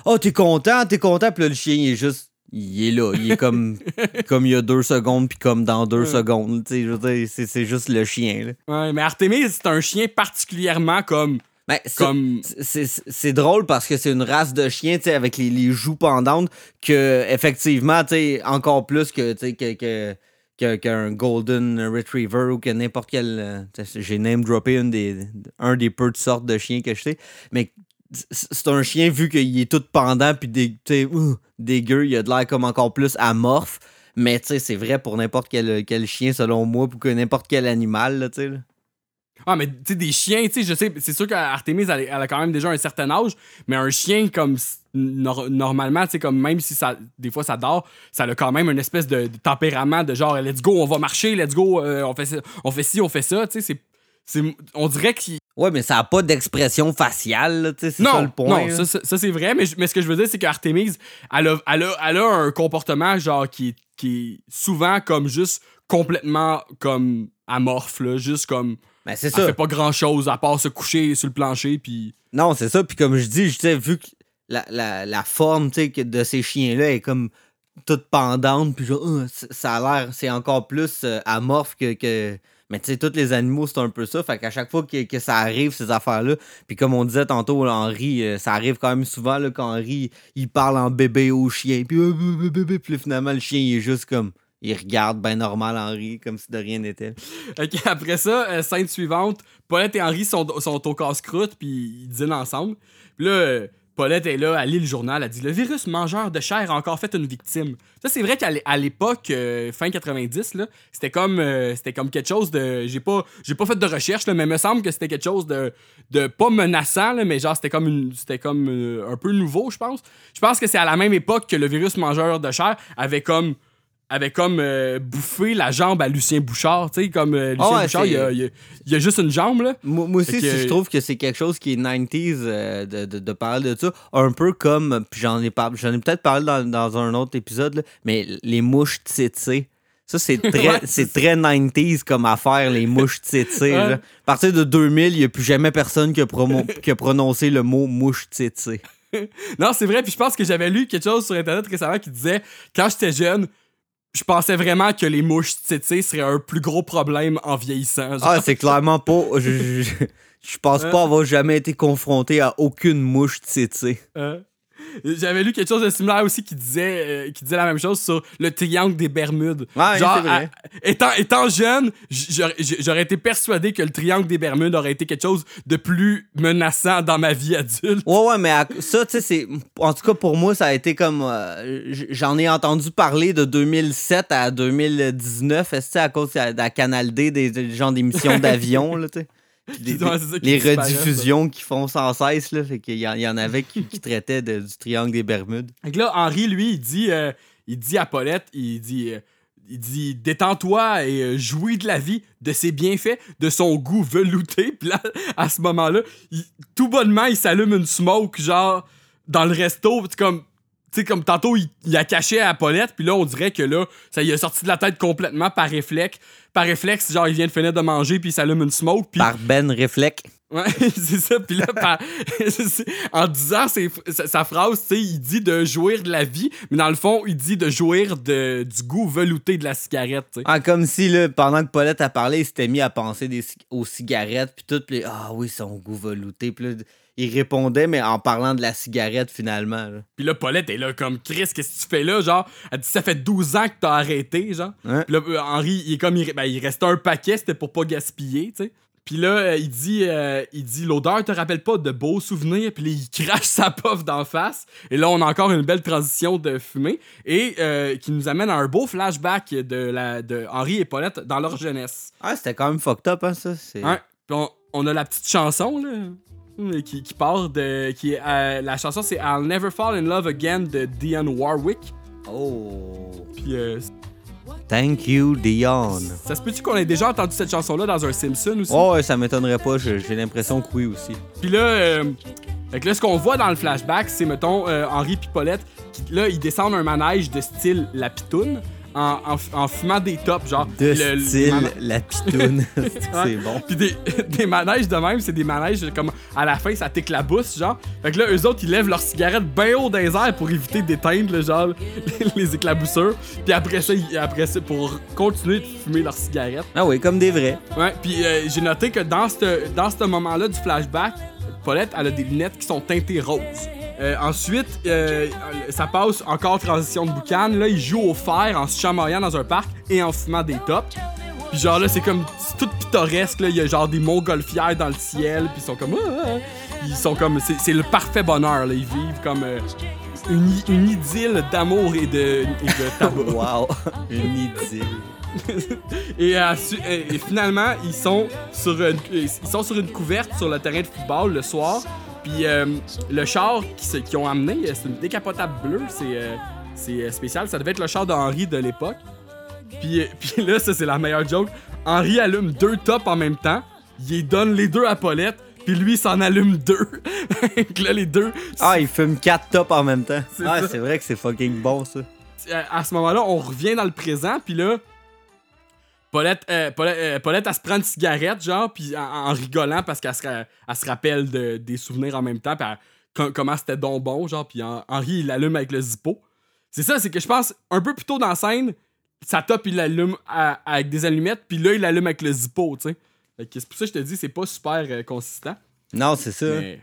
oh, t'es content, t'es content, puis là, le chien, il est juste. Il est là, il est comme, [LAUGHS] comme il y a deux secondes, puis comme dans deux secondes. C'est, c'est juste le chien. Là. Ouais, mais Artemis, c'est un chien particulièrement comme. Ben, c'est- comme. c'est- c'est c'est drôle parce que c'est une race de chien, tu sais, avec les, les joues pendantes, que effectivement, encore plus que, que, que- qu'un Golden Retriever ou que n'importe quel. euh, J'ai name droppé une des, un des peu de sortes de chiens que je sais, mais c'est un chien vu qu'il est tout pendant puis des, ouh, dégueu, il a de l'air comme encore plus amorphe. Mais tu sais, c'est vrai pour n'importe quel, quel chien, selon moi, pour que n'importe quel animal, là, tu sais. Ah, mais tu sais, des chiens, tu sais, je sais, c'est sûr qu'Artemis, elle, a quand même déjà un certain âge, mais un chien, comme normalement, tu sais, comme même si ça, des fois ça dort, ça a quand même une espèce de, tempérament de genre, let's go, on va marcher, let's go, euh, on, fait on fait ci, on fait ça, tu sais, c'est. On dirait qu'il. Ouais, mais ça n'a pas d'expression faciale, là, tu sais, c'est ça Non, le point. non, là. ça, c'est vrai, mais, mais ce que je veux dire, c'est qu'Artemis, elle a, elle, a, elle a un comportement, genre, qui, est- qui est souvent comme juste complètement comme amorphe, là, juste comme. Ben, c'est Elle ça. fait pas grand chose à part se coucher sur le plancher, puis. Non, c'est ça. Puis comme je dis, je sais, vu que la, la, la forme tu sais, que de ces chiens-là est comme toute pendante, puis genre, euh, ça a l'air, c'est encore plus euh, amorphe que. que- Mais tu sais, tous les animaux, c'est un peu ça. Fait qu'à chaque fois que, que ça arrive, ces affaires-là, puis comme on disait tantôt, Henri, euh, ça arrive quand même souvent là, quand il parle en bébé au chien, puis euh, bébé, puis finalement, le chien, il est juste comme. Il regarde bien normal Henri, comme si de rien n'était. [LAUGHS] Ok, après ça, euh, scène suivante, Paulette et Henri sont, sont au casse-croûte, puis ils dînent ensemble. Puis là, euh, Paulette est là, elle lit le journal, elle dit Le virus mangeur de chair a encore fait une victime. Ça, c'est vrai qu'à l'époque, euh, fin 90, là, c'était comme, euh, c'était comme quelque chose de. J'ai pas, j'ai pas fait de recherche, mais il me semble que c'était quelque chose de, de pas menaçant, mais genre, c'était comme, une, comme euh, un peu nouveau, je pense. Je pense que c'est à la même époque que le virus mangeur de chair avait comme avait comme euh, bouffé la jambe à Lucien Bouchard, tu sais, comme euh, Lucien ouais, Bouchard, il y a, il a- il y a juste une jambe, là. Moi, moi aussi, Fait que- si je trouve que c'est quelque chose qui est 90s euh, de, de, de parler de ça. Un peu comme, puis j'en ai, par- j'en ai peut-être parlé dans, dans un autre épisode, là, mais les mouches tsetse. Ça, c'est [LAUGHS] très, Ouais, c'est très 90s comme affaire, les mouches tsetse. Ouais. À partir de 2000, il n'y a plus jamais personne qui a, promo- qui a prononcé le mot mouche tsetse. [LAUGHS] Non, c'est vrai, puis je pense que j'avais lu quelque chose sur Internet récemment qui disait quand j'étais jeune, je pensais vraiment que les mouches tsetse seraient un plus gros problème en vieillissant. genre. Ah, c'est clairement pas. Je, je, je- pense Hein? pas avoir jamais été confronté à aucune mouche tsetse. Euh, J'avais lu quelque chose de similaire aussi qui disait, euh, qui disait la même chose sur le triangle des Bermudes. Ouais, Genre, vrai. à- étant, étant jeune, j'aurais été persuadé que le triangle des Bermudes aurait été quelque chose de plus menaçant dans ma vie adulte. Ouais, ouais, mais à- ça, tu sais, c'est. En tout cas, pour moi, ça a été comme. euh, J'en ai entendu parler de 2007 à 2019, est-ce que, à cause de la, de la Canal D, des, des gens d'émissions [LAUGHS] d'avion, là, tu sais? Les rediffusions qui font sans cesse, là. Fait qu'il y, y en avait qui, qui traitaient de- du triangle des Bermudes. Que là, Henri, lui, il dit, euh, il dit à Paulette, il dit, euh, il dit, détends-toi et euh, jouis de la vie, de ses bienfaits, de son goût velouté. [LAUGHS] Puis là, à ce moment-là, il- tout bonnement, il s'allume une smoke, genre, dans le resto. Puis comme, sais, comme tantôt, il, il a caché à Paulette. Puis là, on dirait que là, ça y est sorti de la tête complètement par réflexe. par réflexe, genre, il vient de finir de manger, puis il s'allume une smoke, puis... Par Ben Réflexe. Ouais, [LAUGHS] c'est ça. Puis là, par- [LAUGHS] en disant ses- sa, phrase, tu sais, il dit de jouir de la vie, mais dans le fond, il dit de jouir de, du goût velouté de la cigarette. Ah, comme si, là, pendant que Paulette a parlé, il s'était mis à penser des, aux cigarettes, puis tout, puis ah oui, son goût velouté. Puis là, il répondait, mais en parlant de la cigarette, finalement. là. Puis là, Paulette est là comme Chris, qu'est-ce que tu fais là? Genre, elle dit ça fait 12 ans que t'as arrêté, genre. Puis là, euh, Henri, il est comme, il, ben, il restait un paquet, c'était pour pas gaspiller, tu sais. Puis là, euh, il dit, euh, il dit l'odeur te rappelle pas de beaux souvenirs. Puis là, il [LAUGHS] crache sa puff d'en face. Et là, on a encore une belle transition de fumée et euh, qui nous amène à un beau flashback de, la, de Henri et Paulette dans leur jeunesse. Ah, c'était quand même fucked up, hein, ça. Ouais. Puis on, on a la petite chanson là, qui, qui part de. Qui euh, la chanson, c'est I'll Never Fall in Love Again de Dionne Warwick. Oh. Puis euh, Thank you, Dion. ça se peut-tu qu'on ait déjà entendu cette chanson-là dans un Simpson aussi? Oh, ouais, ça m'étonnerait pas. J'ai l'impression que oui aussi. Puis là, euh, fait que là, ce qu'on voit dans le flashback, c'est, mettons, euh, Henri puis Paulette, qui, là, ils descendent un manège de style La Pitoune en, en, en fumant des tops, genre. De le- le style la pitoune. [LAUGHS] C'est bon. Puis des, [LAUGHS] des manèges de même, c'est des manèges comme à la fin, ça t'éclabousse, genre. Fait que là, eux autres, ils lèvent leur cigarette bien haut dans les airs pour éviter d'éteindre, le genre, [LAUGHS] les éclaboussures. Puis après ça, ils- après ça, pour continuer de fumer leur cigarette. Ah oui, comme des vrais. Ouais, puis euh, j'ai noté que dans ce dans ce moment-là du flashback, Paulette, elle a des lunettes qui sont teintées roses. Euh, ensuite, euh, ça passe encore transition de boucan. Là, il joue au fer en se chamaillant dans un parc et en fumant des tops. Puis genre là, c'est comme c'est tout pittoresque. Là, il y a genre des montgolfières dans le ciel. Puis ils sont comme Ah, ah. ils sont comme c'est c'est le parfait bonheur. Là. Ils vivent comme euh, une, une idylle d'amour et de, et de [LAUGHS] tabac. Wow. [LAUGHS] Une idylle. euh, et finalement, ils sont, sur une, ils sont sur une couverte sur le terrain de football le soir. Puis euh, le char qu'ils qu'ils ont amené, euh, c'est une décapotable bleue. C'est euh, c'est, euh, spécial. Ça devait être le char d'Henri de l'époque. Puis, [LAUGHS] puis là, ça, c'est la meilleure joke. Henri allume deux tops en même temps. Il donne les deux à Paulette. Puis lui, il s'en allume deux. [LAUGHS] Donc là, les deux. Ah, il fume quatre tops en même temps. C'est Ah, c'est vrai que c'est fucking bon, ça. à, à ce moment-là, on revient dans le présent, puis là, Paulette, euh, Paulette, euh, Paulette, elle se prend une cigarette, genre, puis en, en rigolant parce qu'elle se, ra- elle se rappelle de- des souvenirs en même temps, puis elle- comment c'était donc bon, genre, puis Hen- Henri, il l'allume avec le zippo. C'est ça, c'est que je pense, un peu plus tôt dans la scène, sa top, il l'allume avec des allumettes, puis là, il l'allume avec le zippo, tu sais. C'est pour ça que je te dis, c'est pas super euh, consistant. Non, c'est ça. Mais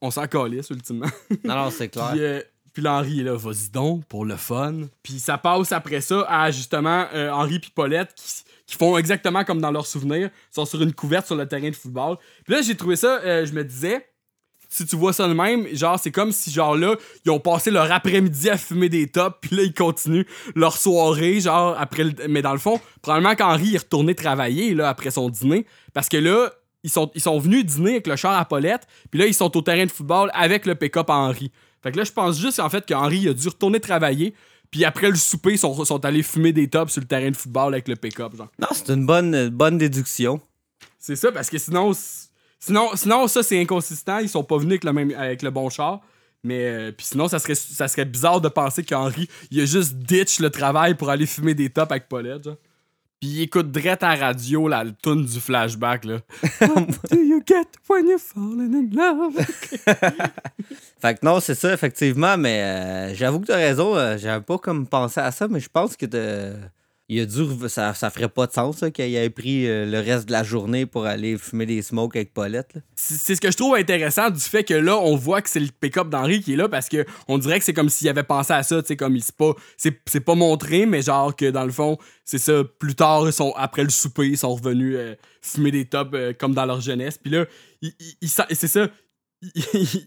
on s'en calisse, ultimement. [LAUGHS] Non, non, c'est clair. Puis, euh, puis là, Henri est là, vas-y donc, pour le fun. Puis ça passe après ça à justement euh, Henri puis Paulette qui, qui font exactement comme dans leurs souvenirs, sont sur une couverte sur le terrain de football. Puis là, j'ai trouvé ça, euh, je me disais, si tu vois ça de même, genre, c'est comme si, genre là, ils ont passé leur après-midi à fumer des tops, puis là, ils continuent leur soirée, genre, après le... Mais dans le fond, probablement qu'Henri est retourné travailler, là, après son dîner, parce que là, ils sont, ils sont venus dîner avec le char à Paulette, puis là, ils sont au terrain de football avec le pick-up à Henri. Fait que là, je pense juste, en fait, qu'Henri a dû retourner travailler, puis après le souper, ils sont, sont allés fumer des tops sur le terrain de football avec le pick-up, genre. Non, c'est une bonne, euh, bonne déduction. C'est ça, parce que sinon, c- sinon, sinon ça, c'est inconsistant. Ils sont pas venus avec le, même, avec le bon char. Mais euh, puis sinon, ça serait, ça serait bizarre de penser qu'Henri, il a juste ditch le travail pour aller fumer des tops avec Paulette, genre. Puis il écoute direct à la radio, le tune du flashback, là. [LAUGHS] What do you get when you're falling in love? [LAUGHS] Fait que non, c'est ça, effectivement, mais euh, j'avoue que t'as raison. euh, J'avais pas comme pensé à ça, mais je pense que de- il a dû. Ça, ça ferait pas de sens qu'il ait pris euh, le reste de la journée pour aller fumer des smokes avec Paulette. c'est ce que je trouve intéressant du fait que là, on voit que c'est le pick-up d'Henri qui est là parce que on dirait que c'est comme s'il avait pensé à ça, tu sais, comme il c'est pas, c'est, pas montré, mais genre que dans le fond, c'est ça, plus tard, ils sont, après le souper, ils sont revenus euh, fumer des tops euh, comme dans leur jeunesse. Puis là, c'est ça,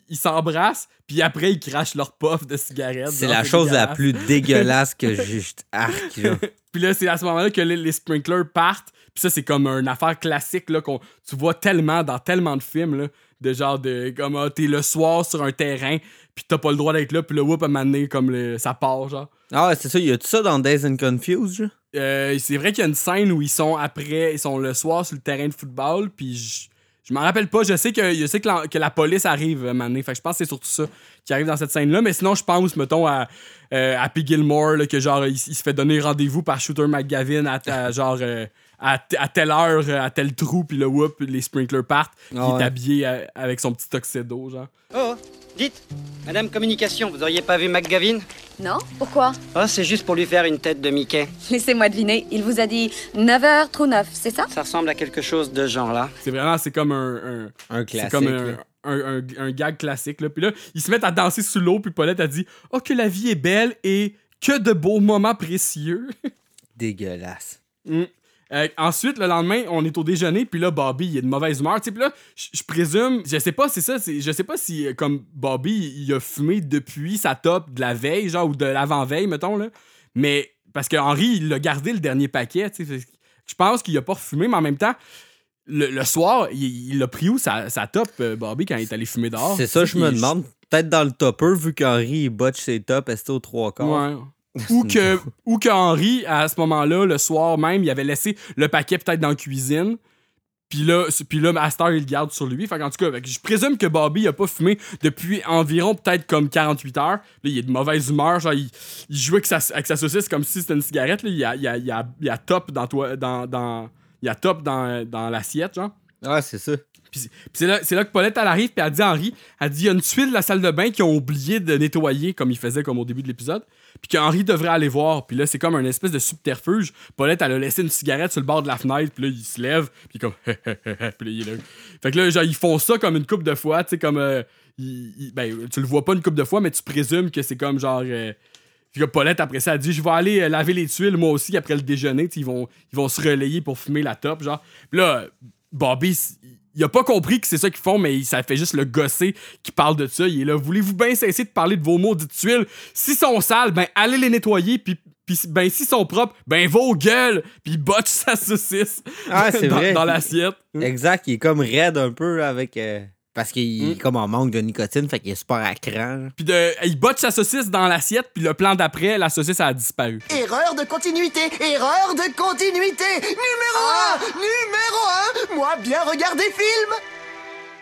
ils, s'embrassent, puis après, ils crachent leur puff de cigarette. C'est la chose la plus dégueulasse que [LAUGHS] j'ai juste arc. genre. Puis là, c'est à ce moment-là que les, les sprinklers partent. Puis ça, c'est comme une affaire classique là, qu'on tu vois tellement dans tellement de films. Là, de genre de. Comme ah, t'es le soir sur un terrain, puis t'as pas le droit d'être là, puis le whoop à m'amener comme le, ça part, genre. Ah, c'est ça, il y a tout ça dans Days and Confused? Euh, c'est vrai qu'il y a une scène où ils sont après, ils sont le soir sur le terrain de football, puis je, m'en rappelle pas. Je sais que, je sais que, la, que la police arrive à un moment donné. Fait que je pense que c'est surtout ça qui arrive dans cette scène-là. Mais sinon, je pense, mettons, à euh, Happy Gilmore, là, que genre, il, il se fait donner rendez-vous par Shooter McGavin à, à, [LAUGHS] genre, euh, à, à telle heure, euh, à tel trou, puis le whoop, les sprinklers partent, puis Ah il est ouais. habillé euh, avec son petit tuxedo, genre. Oh, dites, Madame Communication, vous auriez pas vu McGavin? Non Pourquoi? Oh, c'est juste pour lui faire une tête de Mickey. Laissez-moi deviner. Il vous a dit 9h, trou 9, c'est ça? Ça ressemble à quelque chose de ce genre-là. C'est vraiment, c'est comme un. un Un c'est classique. comme un, là. un, un- un gag classique, là. Puis là, ils se mettent à danser sous l'eau, puis Paulette a dit Oh, que la vie est belle et que de beaux moments précieux. Dégueulasse. Mm. Euh, ensuite, le lendemain, on est au déjeuner, puis là, Bobby, il est de mauvaise humeur. Puis là, je présume, je sais pas, c'est ça, je sais pas si, euh, comme Bobby, il a fumé depuis sa top de la veille, genre, ou de l'avant-veille, mettons, là. Mais, parce que Henri, il a gardé le dernier paquet, tu sais. Je pense qu'il a pas fumé, mais en même temps, le, le soir, il il a pris où sa, sa top, euh, Bobby, quand il est allé fumer dehors? C'est ça, je me demande. Peut-être dans le topper, vu qu'Henri il botche ses tops, est aux trois quarts? Ouais. [LAUGHS] ou que ou que Henri à ce moment-là le soir même il avait laissé le paquet peut-être dans la cuisine. Puis là puis là Master il le garde sur lui. Fait en tout cas je présume que Bobby a pas fumé depuis environ peut-être comme 48 heures. Là il est de mauvaise humeur genre il, il jouait avec sa, avec sa saucisse comme si c'était une cigarette là. il y a, il a, il il top dans toi dans, dans il y a top dans, dans l'assiette genre. Ouais, c'est ça. puis c'est- là, c'est là que Paulette, elle arrive, puis elle dit à Henri, elle dit, il y a une tuile de la salle de bain qu'ils ont oublié de nettoyer, comme il faisait comme au début de l'épisode, puis qu'Henri devrait aller voir. Puis là, c'est comme un espèce de subterfuge. Paulette, elle a laissé une cigarette sur le bord de la fenêtre, puis là, il se lève, puis comme, [LAUGHS] puis là, il est là. Fait que là, genre, ils font ça comme une coupe de fois, tu sais, comme, euh, ben, tu le vois pas une coupe de fois, mais tu présumes que c'est comme genre... euh, puis que Paulette, après ça, a dit Je vais aller euh, laver les tuiles, moi aussi, après le déjeuner. Ils vont, ils vont se relayer pour fumer la top. Genre. Puis là, Bobby, il a pas compris que c'est ça qu'ils font, mais ça fait juste le gosser qui parle de ça. Il est là Voulez-vous bien cesser de parler de vos maudites tuiles? Si sont sales, ben allez les nettoyer. Puis, puis ben s'ils sont propres, ben vos gueules. Puis botche sa saucisse Ah, c'est [LAUGHS] dans, dans l'assiette. Exact, il est comme raide un peu avec. euh, parce qu'il Mm. est comme en manque de nicotine, fait qu'il est super à cran. Puis de, il botche sa saucisse dans l'assiette. Puis le plan d'après, la saucisse a disparu. Erreur de continuité, erreur de continuité. Numéro 1, numéro 1, moi bien regarder film.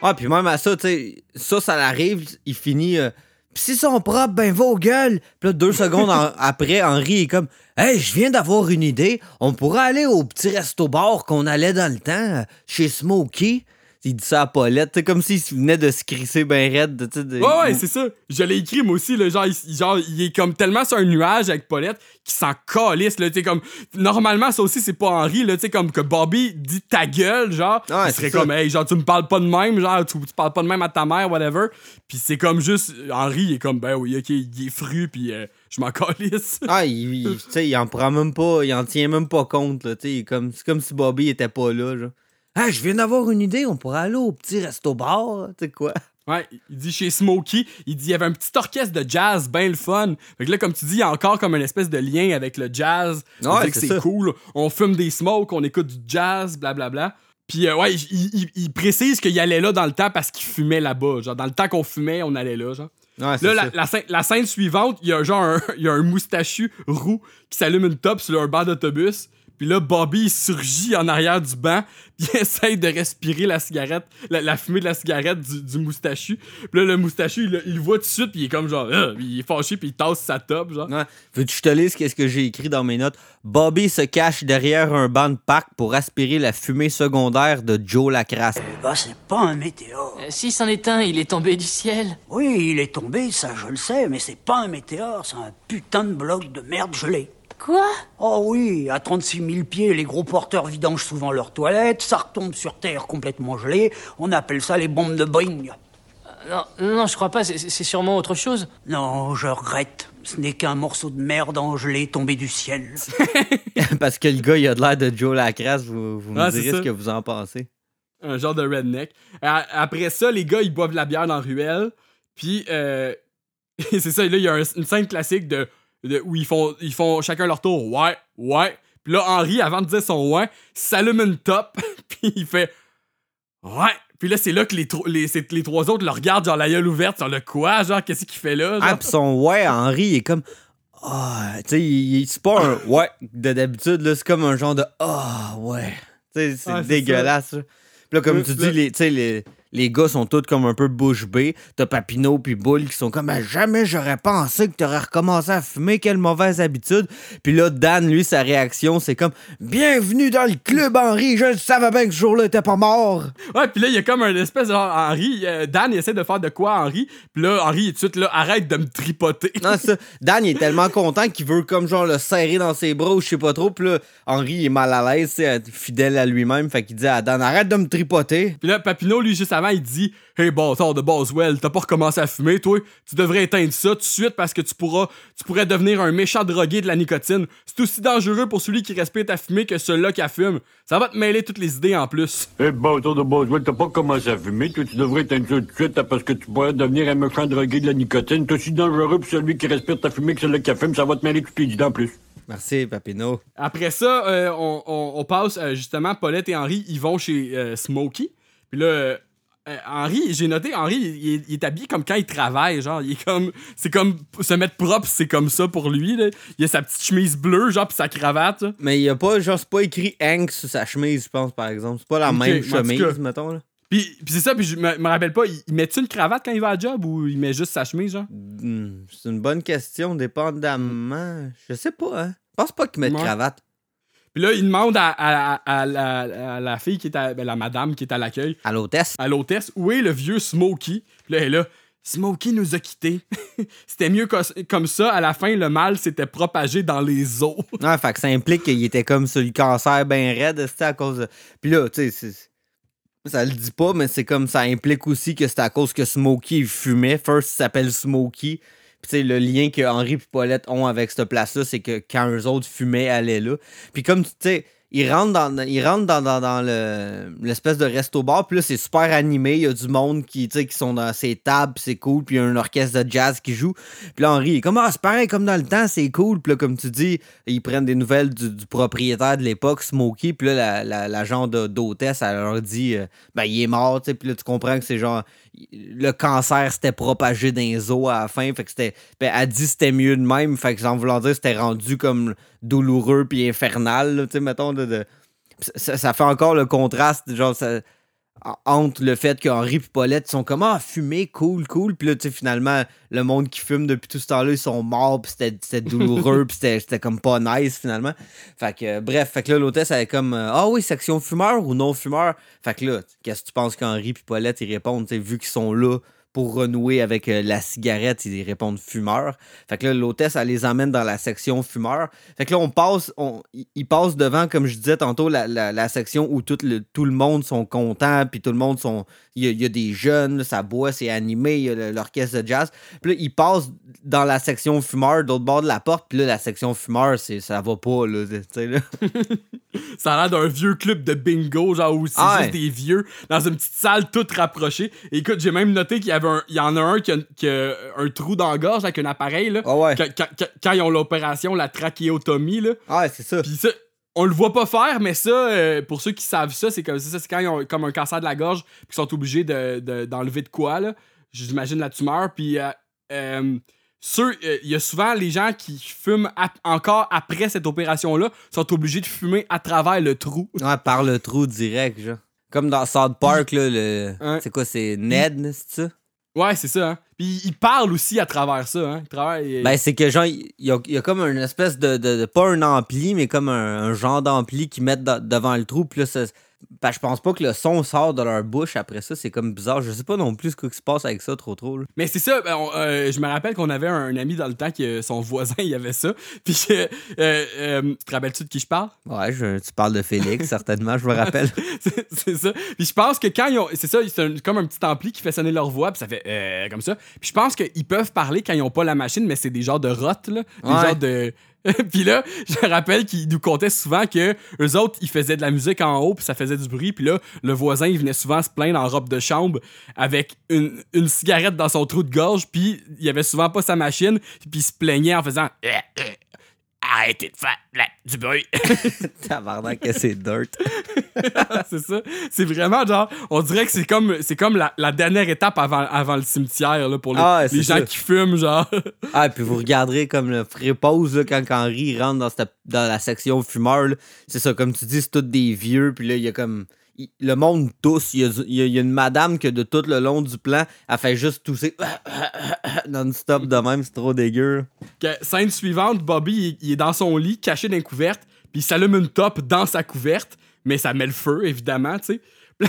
Ah, puis même à ça, tu sais, ça, ça l'arrive, il finit. euh, Pis s'ils sont propres, ben va aux gueules. Puis là, deux secondes en- [LAUGHS] après, Henri est comme Hey, je viens d'avoir une idée. On pourrait aller au petit resto-bar qu'on allait dans le temps, chez Smokey. Il dit ça à Paulette, comme s'il venait de se crisser ben raide. de- Ouais, ouais, c'est ça. Je l'ai écrit, moi aussi. Genre, il, genre, il est comme tellement sur un nuage avec Paulette qu'il s'en calisse. Là, comme, normalement, ça aussi, c'est pas Henri. Là, tu sais, comme que Bobby dit ta gueule, genre. Ouais, il serait comme, hey, genre, tu me parles pas de même, genre, tu, tu parles pas de même à ta mère, whatever. Puis c'est comme juste, Henri, il est comme, ben oui, ok, il est fru, puis euh, je m'en [LAUGHS] calisse. Ah, il, il- il en prend même pas, il en tient même pas compte, là, comme, c'est comme si Bobby était pas là, genre. Ah, je viens d'avoir une idée, on pourrait aller au petit resto-bar, tu sais quoi? Ouais, il dit chez Smokey, il dit il y avait un petit orchestre de jazz bien le fun. Fait que là, comme tu dis, il y a encore comme une espèce de lien avec le jazz. Ouais, que c'est cool. On fume des smokes, on écoute du jazz, blablabla. Puis euh, ouais, il, il- il précise qu'il allait là dans le temps parce qu'il fumait là-bas. Genre, dans le temps qu'on fumait, on allait là, genre. Ouais, Là, la, scène, la scène suivante, il y a genre un, [LAUGHS] il y a un moustachu roux qui s'allume une top sur un banc d'autobus. Puis là, Bobby il surgit en arrière du banc, [LAUGHS] puis il essaye de respirer la cigarette, la, la fumée de la cigarette du, du moustachu. Puis là, le moustachu, il, le- il le voit tout de suite, puis il est comme genre, Puis il est fâché, puis il tasse sa top, genre. Ouais. Veux-tu que je te lise qu'est-ce que j'ai écrit dans mes notes? Bobby se cache derrière un banc de parc pour aspirer la fumée secondaire de Joe Lacrasse. Bah, c'est pas un météore. Euh, Si c'en est un, il est tombé du ciel. Oui, il est tombé, ça je le sais, mais c'est pas un météore, c'est un putain de bloc de merde gelé. Quoi? Oh oui, à 36 000 pieds, les gros porteurs vidangent souvent leurs toilettes, ça retombe sur Terre complètement gelé, on appelle ça les bombes de Boeing. Non, non, je crois pas, c'est- sûrement autre chose. Non, je regrette, ce n'est qu'un morceau de merde engelé tombé du ciel. [LAUGHS] Parce que le gars, il a de l'air de Joe Lacrasse, vous, vous me Ah, direz ce que vous en pensez. Un genre de redneck. Après ça, les gars, ils boivent de la bière dans la ruelle. Puis, euh, [LAUGHS] c'est ça, là, il y a un- une scène classique de, de- où ils font, ils font chacun leur tour. Ouais, ouais. Puis là, Henri, avant de dire son ouais, s'allume une top. [LAUGHS] puis il fait Ouais. Puis là, c'est là que les, les, les trois autres le regardent, genre la gueule ouverte, sur le quoi, genre, qu'est-ce qu'il fait là? genre? Ah, pis son ouais, Henri, il est comme. Ah, tu sais, c'est pas un [LAUGHS] ouais de d'habitude, là, c'est comme un genre de ah, ouais. Tu sais, c'est Ah, dégueulasse, ça. Puis là, comme tu dis, les, tu sais, les, les gars sont tous comme un peu bouche bée. T'as Papineau puis Bull qui sont comme Ah, jamais j'aurais pensé que t'aurais recommencé à fumer, quelle mauvaise habitude. Puis là, Dan, lui, sa réaction, c'est comme Bienvenue dans le club, Henri, je savais bien que ce jour-là t'es pas mort. Ouais, puis là, il y a comme un espèce de genre, Henri, euh, Dan, il essaie de faire de quoi, Henri, puis là, Henri, il est tout de suite là, arrête de me tripoter. Non, ça. [LAUGHS] Dan, il est tellement content qu'il veut comme genre le serrer dans ses bras ou je sais pas trop. Puis là, Henri, il est mal à l'aise, fidèle à lui-même. Fait qu'il dit à Dan, arrête de me tripoter. Puis là, Papineau, lui, juste avant, il dit Hey, bâtard de Boswell, t'as pas recommencé à fumer, toi. Tu devrais éteindre ça tout de suite parce que tu pourras, tu pourrais devenir un méchant drogué de la nicotine. C'est aussi dangereux pour celui qui respire à fumer que celui-là qui a fume. Ça va te mêler toutes les idées en plus. Eh ben, autour de Boswell, t'as pas commencé à fumer. Toi, tu devrais éteindre ça tout de suite parce que tu pourrais devenir un méchant drogué de la nicotine. C'est aussi dangereux pour celui qui respire ta fumée que celui qui a fume. Ça va te mêler toutes les idées en plus. Merci, Papineau. Après ça, euh, on, on- on passe euh, justement, Paulette et Henri, ils vont chez euh, Smokey. Puis là, euh, euh, Henri, j'ai noté, Henri, il, est- il est habillé comme quand il travaille, genre, il est comme, c'est comme, se mettre propre, c'est comme ça pour lui, là. Il a sa petite chemise bleue, genre, pis sa cravate, là. Mais il a pas, genre, c'est pas écrit Hank sur sa chemise, je pense, par exemple. C'est pas la même cas. chemise, mettons, là. Puis, puis c'est ça, puis je me, me rappelle pas, il, il met-tu une cravate quand il va à job ou il met juste sa chemise, genre? Hmm, c'est une bonne question, dépendamment. Je sais pas, hein. Je pense pas qu'il met de Ouais. cravate. Puis là, il demande à, à- à la, à la fille qui est à, ben, la madame qui est à l'accueil. À l'hôtesse. À l'hôtesse, où est le vieux Smokey? Puis là, elle est là. Smokey nous a quittés. [LAUGHS] C'était mieux comme ça. À la fin, le mal s'était propagé dans les eaux. Ouais, [LAUGHS] fait que ça implique qu'il était comme sur le cancer bien raide, c'était à cause de. Puis là, tu sais, c'est- ça le dit pas, mais c'est comme ça implique aussi que c'est à cause que Smokey fumait. First, il s'appelle Smokey. Puis le lien que Henri et Paulette ont avec cette place-là, c'est que quand eux autres fumaient, allaient là. Puis comme tu sais, ils rentrent dans, ils rentrent dans, dans, le- l'espèce de resto-bar, puis là, c'est super animé. Il y a du monde qui, qui sont dans ces tables, c'est cool. Puis il y a un orchestre de jazz qui joue. Puis là, Henri est comme, ah, c'est pareil comme dans le temps, c'est cool. Puis là, comme tu dis, ils prennent des nouvelles du, propriétaire de l'époque, Smokey. Puis là, la, la, la genre d'hôtesse, elle leur dit, euh, ben, il est mort, tu sais. Puis là, tu comprends que c'est genre, le cancer s'était propagé dans les os à la fin. Fait que c'était, ben, elle c'était mieux de même. Fait que, en voulant dire, c'était rendu comme douloureux puis infernal, tu sais, mettons, de. ça, ça fait encore le contraste, genre, ça- entre le fait qu'Henri et Paulette sont comme ah fumer cool cool. Puis là tu sais finalement le monde qui fume depuis tout ce temps-là ils sont morts puis c'était c'était douloureux [LAUGHS] puis c'était c'était comme pas nice finalement. Fait que euh, bref fait que là l'hôtesse elle est comme ah oui section fumeur ou non fumeur. Fait que là qu'est-ce que tu penses qu'Henri et Paulette ils répondent tu sais vu qu'ils sont là pour renouer avec euh, la cigarette, ils répondent fumeur. Fait que là, l'hôtesse, elle les emmène dans la section fumeur. Fait que là, on passe, on, ils- passent devant, comme je disais tantôt, la, la- la section où tout le, tout le monde sont contents, puis tout le monde sont. Il y a, il y a des jeunes, ça boit, c'est animé, il y a l'orchestre de jazz. Puis là, ils passent dans la section fumeur, d'autre bord de la porte, puis là, la section fumeur, c'est, ça va pas, là. [LAUGHS] Ça a l'air d'un vieux club de bingo, genre où c'est Ah ouais. juste des vieux dans une petite salle toute rapprochée. Et écoute, j'ai même noté qu'il y avait un, il y en a un qui a, qui a un trou dans la gorge avec un appareil là. Quand, quand- quand- quand ils ont l'opération, la trachéotomie là. Ah c'est ça. Puis ça, on le voit pas faire, mais ça, euh, pour ceux qui savent ça, c'est comme ça, c'est quand ils ont comme un cancer de la gorge, puis qu'ils sont obligés de- de- d'enlever de, quoi là. J'imagine la tumeur, puis euh, euh, euh, il y a souvent les gens qui fument ap- encore après cette opération-là sont obligés de fumer à travers le trou. Ouais, par le trou direct, genre. Comme dans South Park, là, le. C'est quoi, c'est Ned, c'est ça? Ouais, c'est ça. Hein. Puis il parle aussi à travers ça. Hein. Il travaille- Ben, c'est que genre, il y a, comme une espèce de, de- Pas un ampli, mais comme un, genre d'ampli qu'ils mettent devant le trou. Puis là, ça- ben, je pense pas que le son sort de leur bouche après ça. C'est comme bizarre. Je sais pas non plus ce qui se passe avec ça trop trop. là. Mais c'est ça, ben, on- euh, je me rappelle qu'on avait un ami dans le temps que son voisin, [LAUGHS] il avait ça. Puis, euh, euh, euh, tu te rappelles-tu de qui je parle? Ouais, je- tu parles de Félix, [LAUGHS] certainement, je me rappelle. [LAUGHS] c'est ça. Puis je pense que quand ils ont. C'est ça, c'est comme un petit ampli qui fait sonner leur voix, puis ça fait euh, comme ça. Puis je pense qu'ils peuvent parler quand ils ont pas la machine, mais c'est des genres de rottes, là. Des Ouais. genres de. [LAUGHS] puis là, je rappelle qu'ils nous contaient souvent que eux autres, ils faisaient de la musique en haut, puis ça faisait du bruit. Puis là, le voisin, il venait souvent se plaindre en robe de chambre avec une, cigarette dans son trou de gorge, puis il avait souvent pas sa machine, puis il se plaignait en faisant. Euh, Arrêtez de faire du bruit. [LAUGHS] Tabarnak, que c'est dirt. [LAUGHS] c'est ça. C'est vraiment genre, on dirait que c'est comme, c'est comme la, la dernière étape avant, avant le cimetière là, pour les, Ah les gens ça. qui fument, genre. [LAUGHS] Ah, puis vous regarderez comme le là, quand Henri rentre dans, cette- dans la section fumeur. là. C'est ça, comme tu dis, c'est tous des vieux. Puis là, il y a comme. Il- le monde tousse. Il y, a, il y une madame que de tout le long du plan, elle fait juste tousser [COUGHS] non-stop de même, c'est trop dégueu. Que, scène suivante, Bobby, il, il est dans son lit, caché dans une couverte, puis il s'allume une top dans sa couverte, mais ça met le feu, évidemment, tu sais. [LAUGHS]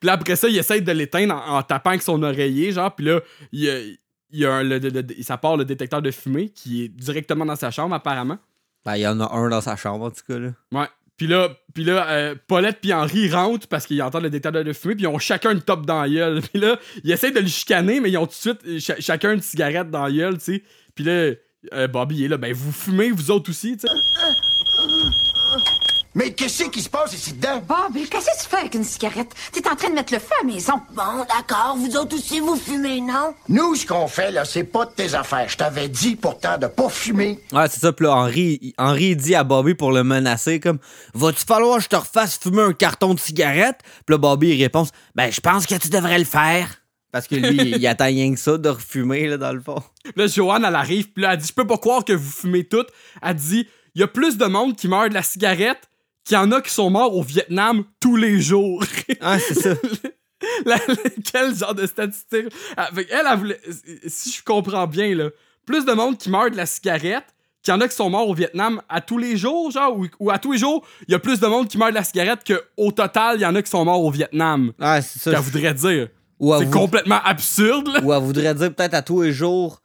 Puis après ça, il essaie de l'éteindre en, en tapant avec son oreiller, genre, puis là, il y a, il y a un, le- le- le- ça part le détecteur de fumée qui est directement dans sa chambre, apparemment. Ben, il y en a un dans sa chambre, en tout cas. Là. Ouais. Puis là, puis là euh, Paulette puis Henri rentrent parce qu'ils entendent le détecteur de fumée, puis ils ont chacun une top dans la gueule. [LAUGHS] Puis là, ils essayent de le chicaner, mais ils ont tout de suite euh, cha- chacun une cigarette dans la gueule, tu sais. Puis là, euh, Bobby est là, ben vous fumez, vous autres aussi, tu sais. Mais qu'est-ce qui se passe ici dedans? Bob, qu'est-ce que tu fais avec une cigarette? T'es en train de mettre le feu à la maison. Bon, d'accord, vous autres aussi, vous fumez, non? Nous, ce qu'on fait, là, c'est pas de tes affaires. Je t'avais dit pourtant de pas fumer. Ouais, c'est ça. Puis là, Henri, il- Henri dit à Bobby pour le menacer comme Va-tu falloir que je te refasse fumer un carton de cigarette Puis là, Bobby il répond Ben, je pense que tu devrais le faire. Parce que lui, il [LAUGHS] attend rien que ça de refumer, là, dans le fond. Là, Joanne, elle arrive, puis là, elle dit Je peux pas croire que vous fumez toutes. Elle dit Il y a plus de monde qui meurt de la cigarette qu'il y en a qui sont morts au Vietnam tous les jours. [LAUGHS] Ah, c'est ça. La- [LAUGHS] la- quel genre de statistique? Ah, elle, elle voulait- si je comprends bien, là, plus de monde qui meurt de la cigarette qu'il y en a qui sont morts au Vietnam à tous les jours, genre, ou, ou à tous les jours, il y a plus de monde qui meurt de la cigarette qu'au total, il y en a qui sont morts au Vietnam. Ah, c'est ça. Qu'elle voudrait dire. C'est vous- complètement absurde, là. Ou elle voudrait dire peut-être à tous les jours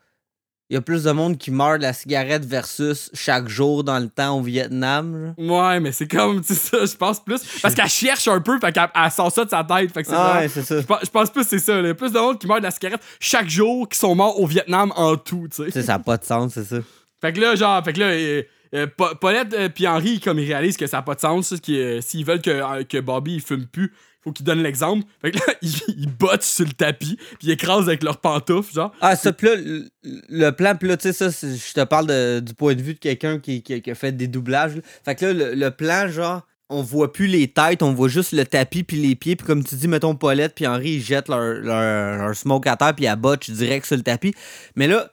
il y a plus de monde qui meurt de la cigarette versus chaque jour dans le temps au Vietnam. genre. Ouais, mais c'est comme, tu sais, ça, je pense plus. Parce qu'elle cherche un peu, fait qu'elle elle sort ça de sa tête. Fait que c'est Ah ouais, c'est ça. Je pense, plus c'est ça. Il y a plus de monde qui meurt de la cigarette chaque jour qui sont morts au Vietnam en tout, tu sais. Ça n'a pas de sens, c'est ça. Fait que là, genre, fait que là, euh, euh, Pa- Paulette euh, puis Henri, comme ils réalisent que ça n'a pas de sens, euh, s'ils veulent que, euh, que Bobby il fume plus, faut qu'ils donnent l'exemple. Fait que là, [LAUGHS] ils, ils bottent sur le tapis, puis ils écrasent avec leurs pantoufles, genre. Ah, ça, le, plan, puis là, tu sais, ça, je te parle du point de vue de quelqu'un qui, qui- a fait des doublages. Fait que là, le, le plan, genre, on voit plus les têtes, on voit juste le tapis puis les pieds, puis comme tu dis, mettons Paulette puis Henri, ils jettent leur, leur, leur smoke à terre, puis ils botchent direct sur le tapis. Mais là,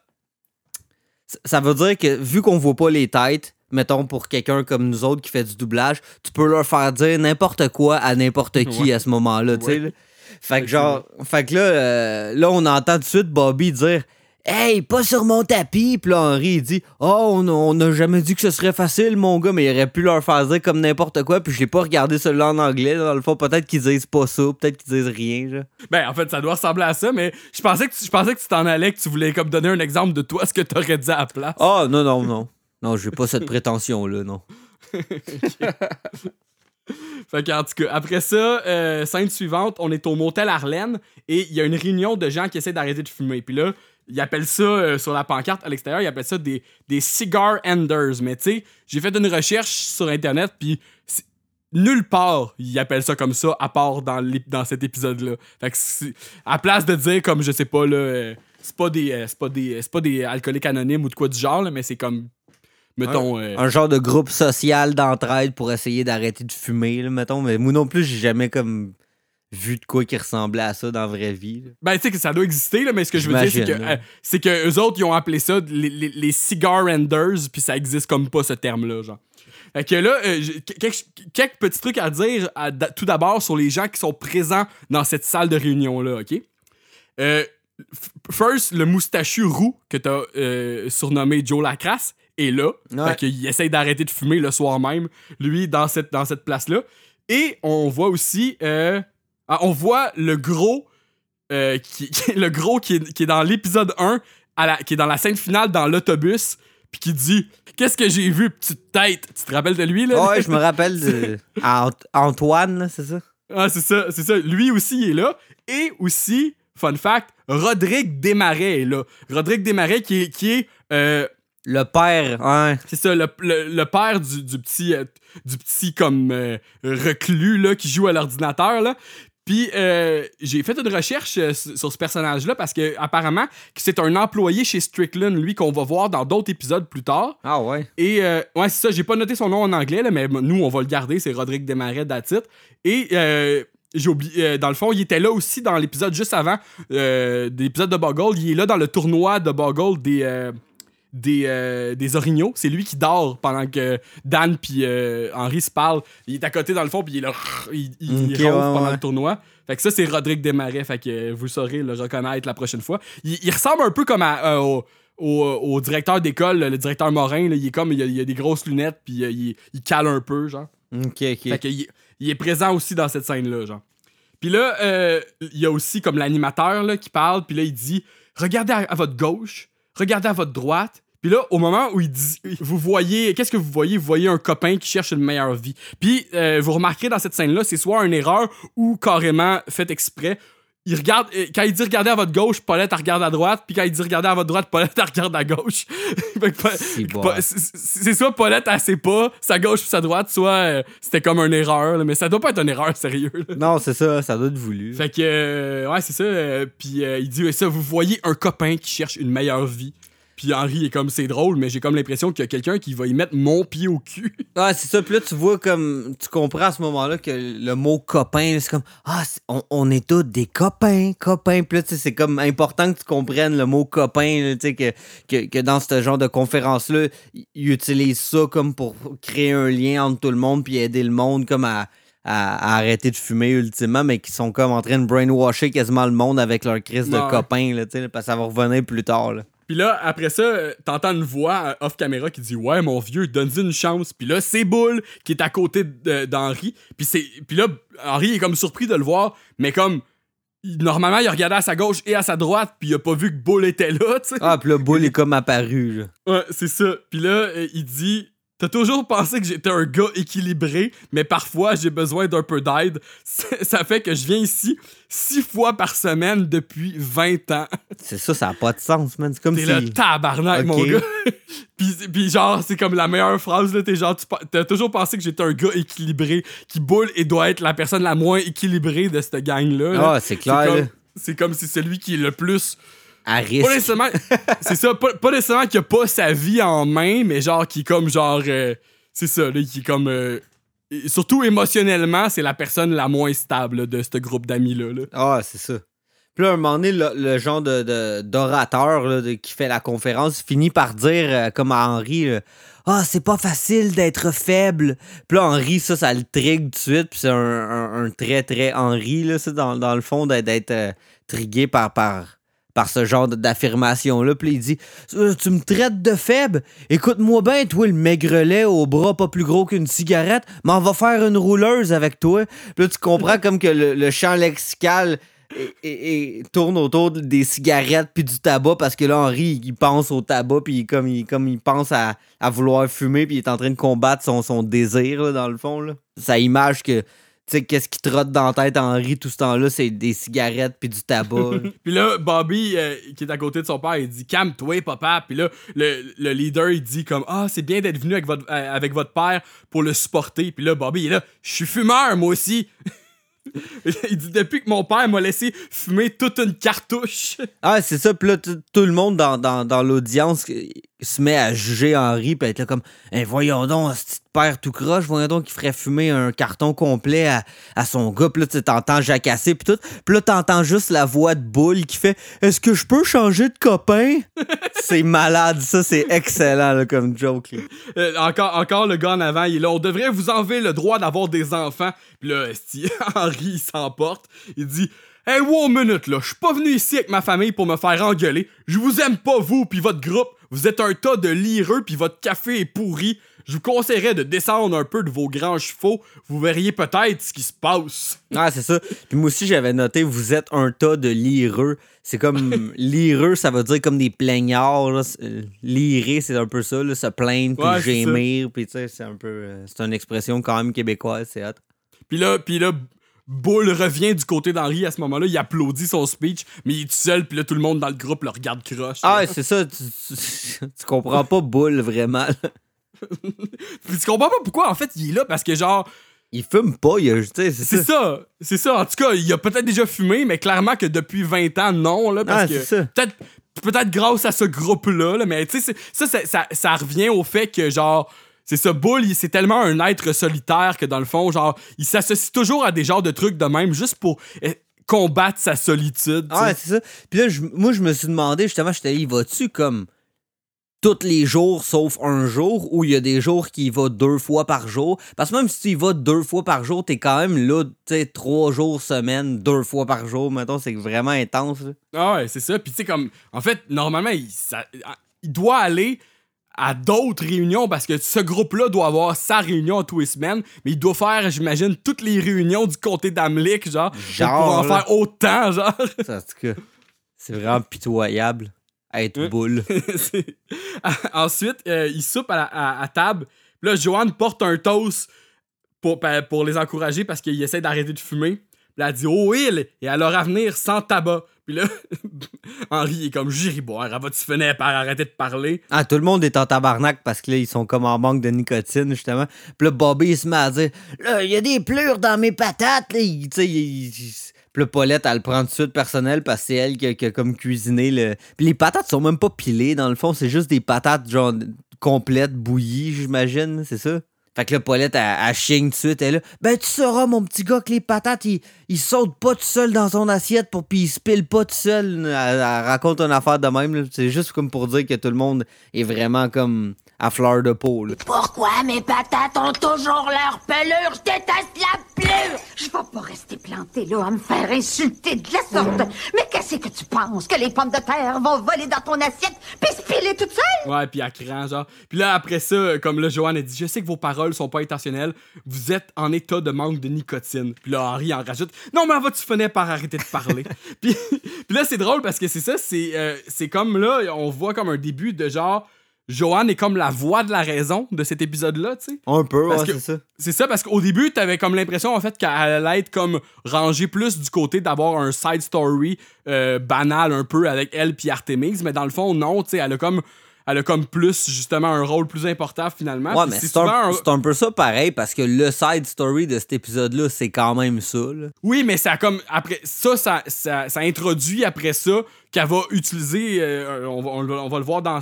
ça veut dire que vu qu'on voit pas les têtes, mettons pour quelqu'un comme nous autres qui fait du doublage, tu peux leur faire dire n'importe quoi à n'importe qui Ouais. à ce moment-là, tu sais. Ouais. Fait que genre, fait que là, euh, là, on entend tout de suite Bobby dire Hey, pas sur mon tapis. Puis là, Henri, il dit Oh, on on n'a jamais dit que ce serait facile, mon gars, mais il aurait pu leur faire dire comme n'importe quoi. Puis je l'ai pas regardé celui-là en anglais. Dans le fond, peut-être qu'ils disent pas ça, peut-être qu'ils disent rien. Genre. Ben, en fait, ça doit ressembler à ça, mais je pensais que tu, je pensais que tu t'en allais, que tu voulais comme donner un exemple de toi, ce que t'aurais dit à la place. Oh, non, non, non. Non, j'ai pas cette prétention-là, non. [LAUGHS] Fait qu'en tout cas, après ça, euh, scène suivante, on est au motel Arlène et il y a une réunion de gens qui essaient d'arrêter de fumer. Puis là, ils appellent ça euh, sur la pancarte à l'extérieur, ils appellent ça des, des cigar enders. Mais tu sais, j'ai fait une recherche sur Internet, puis nulle part ils appellent ça comme ça, à part dans, dans cet épisode-là. Fait que à place de dire comme, je sais pas, là, euh, c'est pas des, c'est pas des, c'est pas des alcooliques anonymes ou de quoi du genre, là, mais c'est comme, mettons... euh, Un genre de groupe social d'entraide pour essayer d'arrêter de fumer, là, mettons. Mais moi non plus, j'ai jamais comme vu de quoi qui ressemblait à ça dans la vraie vie. là. Ben, tu sais que ça doit exister, là, mais ce que je veux dire, c'est que, euh, c'est que eux autres, ils ont appelé ça les, les, les cigar enders, puis ça existe comme pas ce terme-là, genre. Fait que là, euh, quelques, quelques petits trucs à dire à- tout d'abord sur les gens qui sont présents dans cette salle de réunion-là, OK? Euh, first, le moustachu roux que t'as surnommé Joe Lacrasse est là. Ouais. Fait qu'il essaye d'arrêter de fumer le soir même, lui, dans cette, dans cette place-là. Et on voit aussi... euh, ah, on voit le gros... euh, qui, [LAUGHS] qui- le gros qui est, qui est dans l'épisode 1, à la- qui est dans la scène finale dans l'autobus, puis qui dit Qu'est-ce que j'ai vu, petite tête Tu te rappelles de lui, là? Ouais, je me [LAUGHS] rappelle de Ant- Antoine, là, c'est ça? Ah, c'est ça, c'est ça. Lui aussi, il est là. Et aussi, fun fact, Rodrigue Desmarais est là. Rodrigue Desmarais qui est. Qui est euh, Le père, ouais. c'est ça, le, le- le père du, du petit, euh, du petit comme euh, reclus là, qui joue à l'ordinateur. là. Puis euh, j'ai fait une recherche euh, sur ce personnage-là parce que apparemment c'est un employé chez Strickland, lui, qu'on va voir dans d'autres épisodes plus tard. Ah ouais. Et euh, ouais, c'est ça, j'ai pas noté son nom en anglais, là, mais nous, on va le garder, c'est Rodrigue Desmarais d'Atit. Et euh, j'ai oublié, euh, dans le fond, il était là aussi dans l'épisode juste avant euh, l'épisode de Boggle. Il est là dans le tournoi de Boggle des, euh, des, euh, des orignaux. C'est lui qui dort pendant que Dan puis euh, Henry se parlent. Il est à côté dans le fond, puis il, est là, il, il, ouais, pendant ouais. le tournoi. Fait que ça, c'est Rodrigue Desmarais. Fait que vous saurez le reconnaître la prochaine fois. Il, il ressemble un peu comme à, euh, au, au, au directeur d'école, le directeur Morin. là. Il est comme, il a, il a des grosses lunettes, puis euh, il, il cale un peu, genre. Ok, ok. Fait que il, est présent aussi dans cette scène-là, genre. Puis là, euh, il y a aussi comme l'animateur qui parle, puis là, il dit Regardez à, à votre gauche, regardez à votre droite. Puis là, au moment où il dit Vous voyez, qu'est-ce que vous voyez? Vous voyez un copain qui cherche une meilleure vie. Puis euh, vous remarquerez dans cette scène-là, c'est soit une erreur ou carrément fait exprès. Il regarde, euh, quand il dit regardez à votre gauche, Paulette elle regarde à droite, puis quand il dit regardez à votre droite, Paulette elle regarde à gauche. [LAUGHS] C'est bon. Soit Paulette elle sait pas sa gauche puis sa droite, soit euh, c'était comme une erreur, là, mais ça doit pas être une erreur [LAUGHS] sérieux. là. Non, c'est ça, ça doit être voulu. Fait que, euh, ouais, c'est ça. puis il dit, ça, vous voyez un copain qui cherche une meilleure vie. Puis Henri est comme, c'est drôle, mais j'ai comme l'impression qu'il y a quelqu'un qui va y mettre mon pied au cul. [LAUGHS] Ah, c'est ça. Puis là, tu vois comme. Tu comprends à ce moment-là que le mot copain, c'est comme. Ah, on, on est tous des copains, copains. Puis là, tu sais, c'est comme important que tu comprennes le mot copain, tu sais, que, que, que dans ce genre de conférence-là, ils utilisent ça comme pour créer un lien entre tout le monde puis aider le monde comme à. À, à arrêter de fumer ultimement, mais qui sont comme en train de brainwasher quasiment le monde avec leur crise de Ouais. copains, là, tu sais, là, parce que ça va revenir plus tard. Là. Puis là, après ça, euh, t'entends une voix euh, off-caméra qui dit Ouais, mon vieux, donne-y une chance. Puis là, c'est Bull qui est à côté d'Henri. Puis c'est- puis là, Henri est comme surpris de le voir, mais comme. Normalement, il regardait à sa gauche et à sa droite, puis il a pas vu que Bull était là, tu sais. Ah, puis là, Bull est comme apparu. Là. Ouais, c'est ça. Puis là, euh, il dit T'as toujours pensé que j'étais un gars équilibré, mais parfois j'ai besoin d'un peu d'aide. [LAUGHS] Ça fait que je viens ici six fois par semaine depuis 20 ans. C'est ça, ça n'a pas de sens, man. C'est comme T'es si. le tabarnak, mon gars. [LAUGHS] puis, puis genre, c'est comme la meilleure phrase, là. T'es genre, t'as toujours pensé que j'étais un gars équilibré qui boule et doit être la personne la moins équilibrée de cette gang-là. là. Ah, c'est clair. C'est comme si celui qui est le plus. À risque. Pas nécessairement. [LAUGHS] c'est ça, pas, pas nécessairement qu'il a pas sa vie en main, mais genre qui est comme genre. euh, c'est ça, là, qui est comme. euh, surtout émotionnellement, c'est la personne la moins stable là, de ce groupe d'amis-là. là. Ah, c'est ça. Puis là, à un moment donné, le, le genre de, d'orateur là, de- qui fait la conférence finit par dire, euh, comme à Henri, Ah, c'est pas facile d'être faible. Puis là, Henri, ça, ça le trigue tout de suite. Puis c'est un, un- un très, très Henri, là, ça, dans, dans le fond, d'être, d'être, euh, trigué par, par, par ce genre d'affirmation-là. Puis il dit Euh, Tu me traites de faible? Écoute-moi bien, toi, le maigrelet au bras pas plus gros qu'une cigarette, mais on va faire une rouleuse avec toi. Là, tu comprends comme que le, champ lexical tourne autour des cigarettes puis du tabac parce que là, Henri, il pense au tabac puis comme il, pense à, à vouloir fumer puis il est en train de combattre son, son désir, là, dans le fond. Là. Sa image que, tu sais, qu'est-ce qui trotte dans la tête Henri tout ce temps-là, c'est des cigarettes puis du tabac. [LAUGHS] Puis là, Bobby, euh, qui est à côté de son père, il dit Calme-toi, papa. Puis là, le, le leader, il dit comme Ah, c'est bien d'être venu avec votre, euh, avec votre père pour le supporter. Puis là, Bobby, il est là Je suis fumeur, moi aussi. [LAUGHS] il dit Depuis que mon père m'a laissé fumer toute une cartouche. Ah, c'est ça. Puis là, tout le monde dans, dans, dans l'audience se met à juger Henri, puis être là comme, Eh, voyons donc, ce petit père tout croche, voyons donc qu'il ferait fumer un carton complet à, son gars. Puis là, tu t'entends jacasser, puis tout. Puis là, t'entends juste la voix de boule qui fait, Est-ce que je peux changer de copain? c'est malade, ça, c'est excellent comme joke. là. Euh, encore, encore le gars en avant, il est là On devrait vous enlever le droit d'avoir des enfants. Puis là, esti, [LAUGHS] Henri, il s'emporte. Il dit Hey, wow, minute, là. Je suis pas venu ici avec ma famille pour me faire engueuler. Je vous aime pas, vous, puis votre groupe. Vous êtes un tas de lireux, puis votre café est pourri. Je vous conseillerais de descendre un peu de vos grands chevaux. Vous verriez peut-être ce qui se passe. Ah, c'est ça. Puis moi aussi, j'avais noté, vous êtes un tas de lireux. C'est comme [LAUGHS] lireux, ça veut dire comme des plaignards. là. Euh, Lirer, c'est un peu ça, là, se plaindre, puis Ouais, gémir. Puis tu sais, c'est un peu. euh, c'est une expression quand même québécoise, c'est hot. Puis là, puis là, Bull revient du côté d'Henri à ce moment-là. Il applaudit son speech, mais il est tout seul. Puis là, tout le monde dans le groupe le regarde croche. Ah, c'est ça, tu, tu, tu comprends pas boule vraiment. Puis [LAUGHS] tu comprends pas pourquoi, en fait, il est là parce que genre. Il fume pas, il a. tu sais, C'est ça. ça, c'est ça. En tout cas, il a peut-être déjà fumé, mais clairement que depuis 20 ans, non, là, parce Ah, que c'est ça. peut-être peut-être grâce à ce groupe-là, là, mais tu sais, ça, ça, ça revient au fait que genre. C'est ça, Bull, il- c'est tellement un être solitaire que dans le fond, genre, il s'associe toujours à des genres de trucs de même juste pour eh, combattre sa solitude. Ah, c'est ça. Puis là, je- moi, je me suis demandé, justement, j'étais là, il va-tu comme tous les jours sauf un jour ou il y a des jours qui va deux fois par jour? Parce que même si tu y vas deux fois par jour, t'es quand même là, tu sais, trois jours semaine, deux fois par jour, mettons, c'est vraiment intense. là. Ah ouais, c'est ça. Puis tu sais, comme, en fait, normalement, il, ça- il doit aller à d'autres réunions parce que ce groupe-là doit avoir sa réunion tous les semaines, mais il doit faire, j'imagine, toutes les réunions du comté d'Amlick, genre, Genre, pour en faire autant, genre. Ça, en tout cas, c'est vraiment pitoyable. Être boule. [LAUGHS] C'est- Ensuite, euh, ils soupent à, la- à- à table. Puis là, Joanne porte un toast pour, pour les encourager parce qu'ils essaient d'arrêter de fumer. Elle dit Oh, Will, et à leur avenir sans tabac. Puis là, [LAUGHS] Henri est comme J'irai boire, elle va-tu par arrêter de parler? Ah, tout le monde est en tabarnak parce que là, ils sont comme en manque de nicotine, justement. Puis là, Bobby, il se met à dire Là, il y a des pleurs dans mes patates. Là, Il- il- il- Puis Paulette, elle le prend tout de suite personnel parce que c'est elle qui a, qui a comme cuisiné le. Puis les patates sont même pas pilées, dans le fond. C'est juste des patates, genre, complètes, bouillies, j'imagine. C'est ça? Fait que là, Paulette, elle, elle chigne de suite. Elle là, ben, tu sauras, mon petit gars, que les patates, ils, ils sautent pas tout seul dans son assiette pour puis ils se pilent pas tout seul. Elle, elle raconte une affaire de même. C'est juste comme pour dire que tout le monde est vraiment comme à fleur de peau. là. Pourquoi mes patates ont toujours leur pelure? Je déteste la pelure! Je vais pas rester planté là à me faire insulter de la sorte. Mais qu'est-ce que tu penses? Que les pommes de terre vont voler dans ton assiette puis se piler toutes seules? Ouais, puis elle craint, genre. Puis là, après ça, comme là, Joanne a dit Je sais que vos paroles sont pas intentionnelles, vous êtes en état de manque de nicotine. Puis là, Henri en rajoute Non, mais va-tu finir par arrêter de parler [LAUGHS] puis, puis là, c'est drôle parce que c'est ça, c'est euh, c'est comme là, on voit comme un début de genre. Joanne est comme la voix de la raison de cet épisode-là, tu sais. Un peu, ouais, c'est ça. C'est ça, parce qu'au début, t'avais comme l'impression, en fait, qu'elle allait être comme rangée plus du côté d'avoir un side story euh, banal un peu avec elle puis Artemis, mais dans le fond, non, tu sais, elle a comme. Elle a comme plus, justement, un rôle plus important finalement. Ouais, mais c'est un, un- c'est un peu ça pareil parce que le side story de cet épisode-là, c'est quand même ça. là. Oui, mais ça a comme. Après ça, ça, ça, ça introduit après ça qu'elle va utiliser. euh, on, va, on va- on va le voir dans,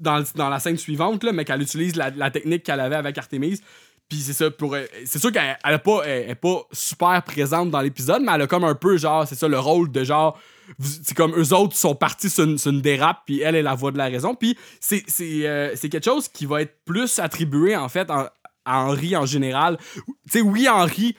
dans, dans la scène suivante, là, mais qu'elle utilise la, technique qu'elle avait avec Artemis. Puis c'est ça, pour. euh, C'est sûr qu'elle elle pas, elle, est pas super présente dans l'épisode, mais elle a comme un peu, genre, c'est ça, le rôle de genre. C'est comme eux autres sont partis sur une, sur une dérape, puis elle est la voix de la raison. Puis c'est euh, quelque chose qui va être plus attribué, en fait, à Henri en général. Tu sais, oui, Henri,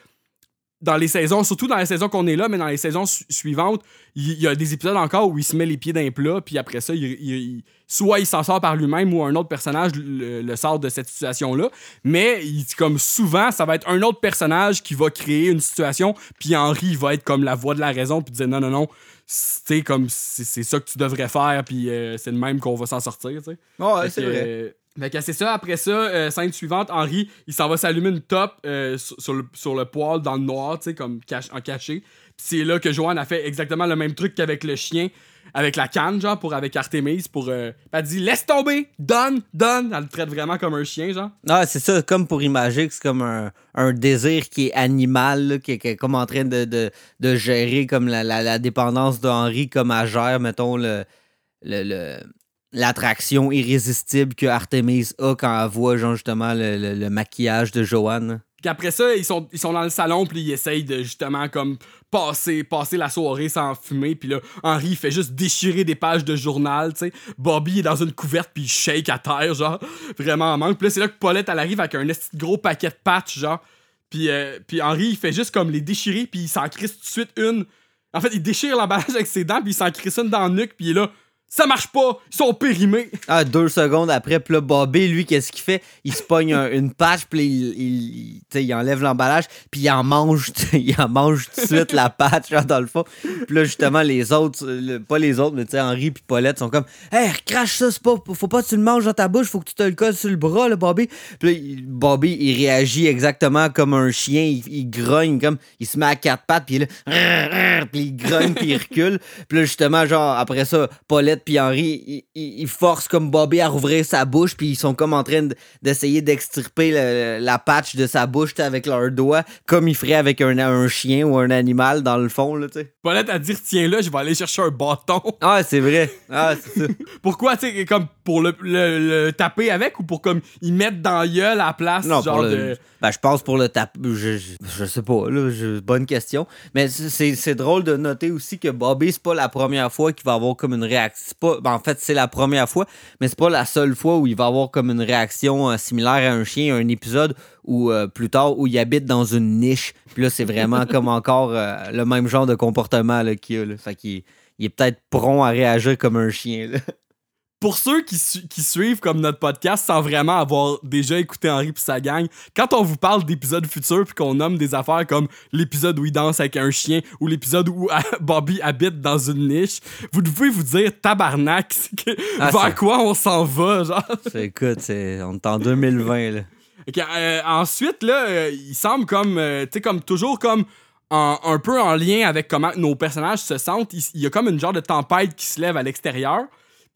dans les saisons, surtout dans les saisons qu'on est là, mais dans les saisons su- suivantes, il y, a des épisodes encore où il se met les pieds d'un plat, puis après ça, il- il- il- soit il s'en sort par lui-même ou un autre personnage le, le sort de cette situation-là. Mais il- comme souvent, ça va être un autre personnage qui va créer une situation, puis Henri il va être comme la voix de la raison, puis dire non, non, non, c'est comme c'est c'est ça que tu devrais faire, puis euh, c'est le même qu'on va s'en sortir, tu sais. Ouais, Fait c'est vrai. euh, fait que c'est ça, après ça, euh, scène suivante, Henri, il s'en va s'allumer une top euh, sur, le, sur le dans le noir, tu sais, comme en caché. C'est là que Joanne a fait exactement le même truc qu'avec le chien, avec la canne, genre, pour avec Artemis, pour... euh, elle dit « Laisse tomber! Donne! Donne! » Elle le traite vraiment comme un chien, genre. Ah, c'est ça, comme pour Imagique, c'est comme un, un désir qui est animal, qui, est, comme en train de, de, de gérer comme la, dépendance d'Henri, comme elle mettons, le, le- l'attraction irrésistible que Artemis a quand elle voit, genre, justement, le, le- maquillage de Joanne. Puis après ça, ils sont, ils sont dans le salon, puis ils essayent de justement comme passer, passer la soirée sans fumer. Puis là, Henri il fait juste déchirer des pages de journal, tu sais. Bobby est dans une couverte, puis il shake à terre, genre, vraiment en manque. Puis là, c'est là que Paulette, elle arrive avec un gros paquet de patchs, genre. Puis, euh, puis Henri, il fait juste comme les déchirer, puis il s'en crisse tout de suite une. En fait, il déchire l'emballage avec ses dents, puis il s'en crisse une dans le nuque, puis il est là. Ça marche pas! Ils sont périmés! Ah, deux secondes après, puis là, Bobby, lui, qu'est-ce qu'il fait? Il se pogne un- une patch, puis il, il, il- enlève l'emballage, puis il en mange, [LAUGHS] il en mange tout de suite la patch, genre, dans le fond. Puis là, justement, les autres, le- pas les autres, mais tu Henri puis Paulette sont comme, hey, crache ça, c'est pas, faut pas que tu le manges dans ta bouche, faut que tu te le colles sur le bras, là, Bobby. Puis là, Bobby, il réagit exactement comme un chien, il, grogne, comme, il se met à quatre pattes, puis là, puis il grogne, puis il recule. Puis là, justement, genre, après ça, Paulette puis Henri, ils, forcent comme Bobby à rouvrir sa bouche, puis ils sont comme en train de- d'essayer d'extirper le- la patch de sa bouche avec leurs doigts, comme ils feraient avec un, un chien ou un animal dans le fond, là, tu sais. Paulette a dit Tiens là, je vais aller chercher un bâton. Ah, c'est vrai. Ah, c'est ça. [LAUGHS] Pourquoi, tu sais, comme pour le, le- le taper avec ou pour comme y mettre dans la gueule à la place Non, genre le- de Ben, je pense pour le tap. Je, je, je sais pas, là. je- bonne question. Mais c'est- drôle de noter aussi que Bobby, c'est pas la première fois qu'il va avoir comme une réaction. Pas, ben, en fait, c'est la première fois, mais c'est pas la seule fois où il va avoir comme une réaction euh, similaire à un chien. Un épisode où, euh, plus tard, où il habite dans une niche. Puis là, c'est vraiment [LAUGHS] comme encore euh, le même genre de comportement qu'il a. Là. Fait qu'il il est peut-être prompt à réagir comme un chien. là. Pour ceux qui, su- qui suivent comme notre podcast sans vraiment avoir déjà écouté Henri puis sa gang, quand on vous parle d'épisodes futurs puis qu'on nomme des affaires comme l'épisode où il danse avec un chien ou l'épisode où [LAUGHS] Bobby habite dans une niche, vous devez vous dire tabarnak, c'est que- Ah, vers quoi on s'en va, genre? Écoute, on est en 2020. Là. Euh, ensuite, là, euh, il semble comme, euh, tu sais, comme toujours comme en- un peu en lien avec comment nos personnages se sentent. Il, il y a comme une genre de tempête qui se lève à l'extérieur.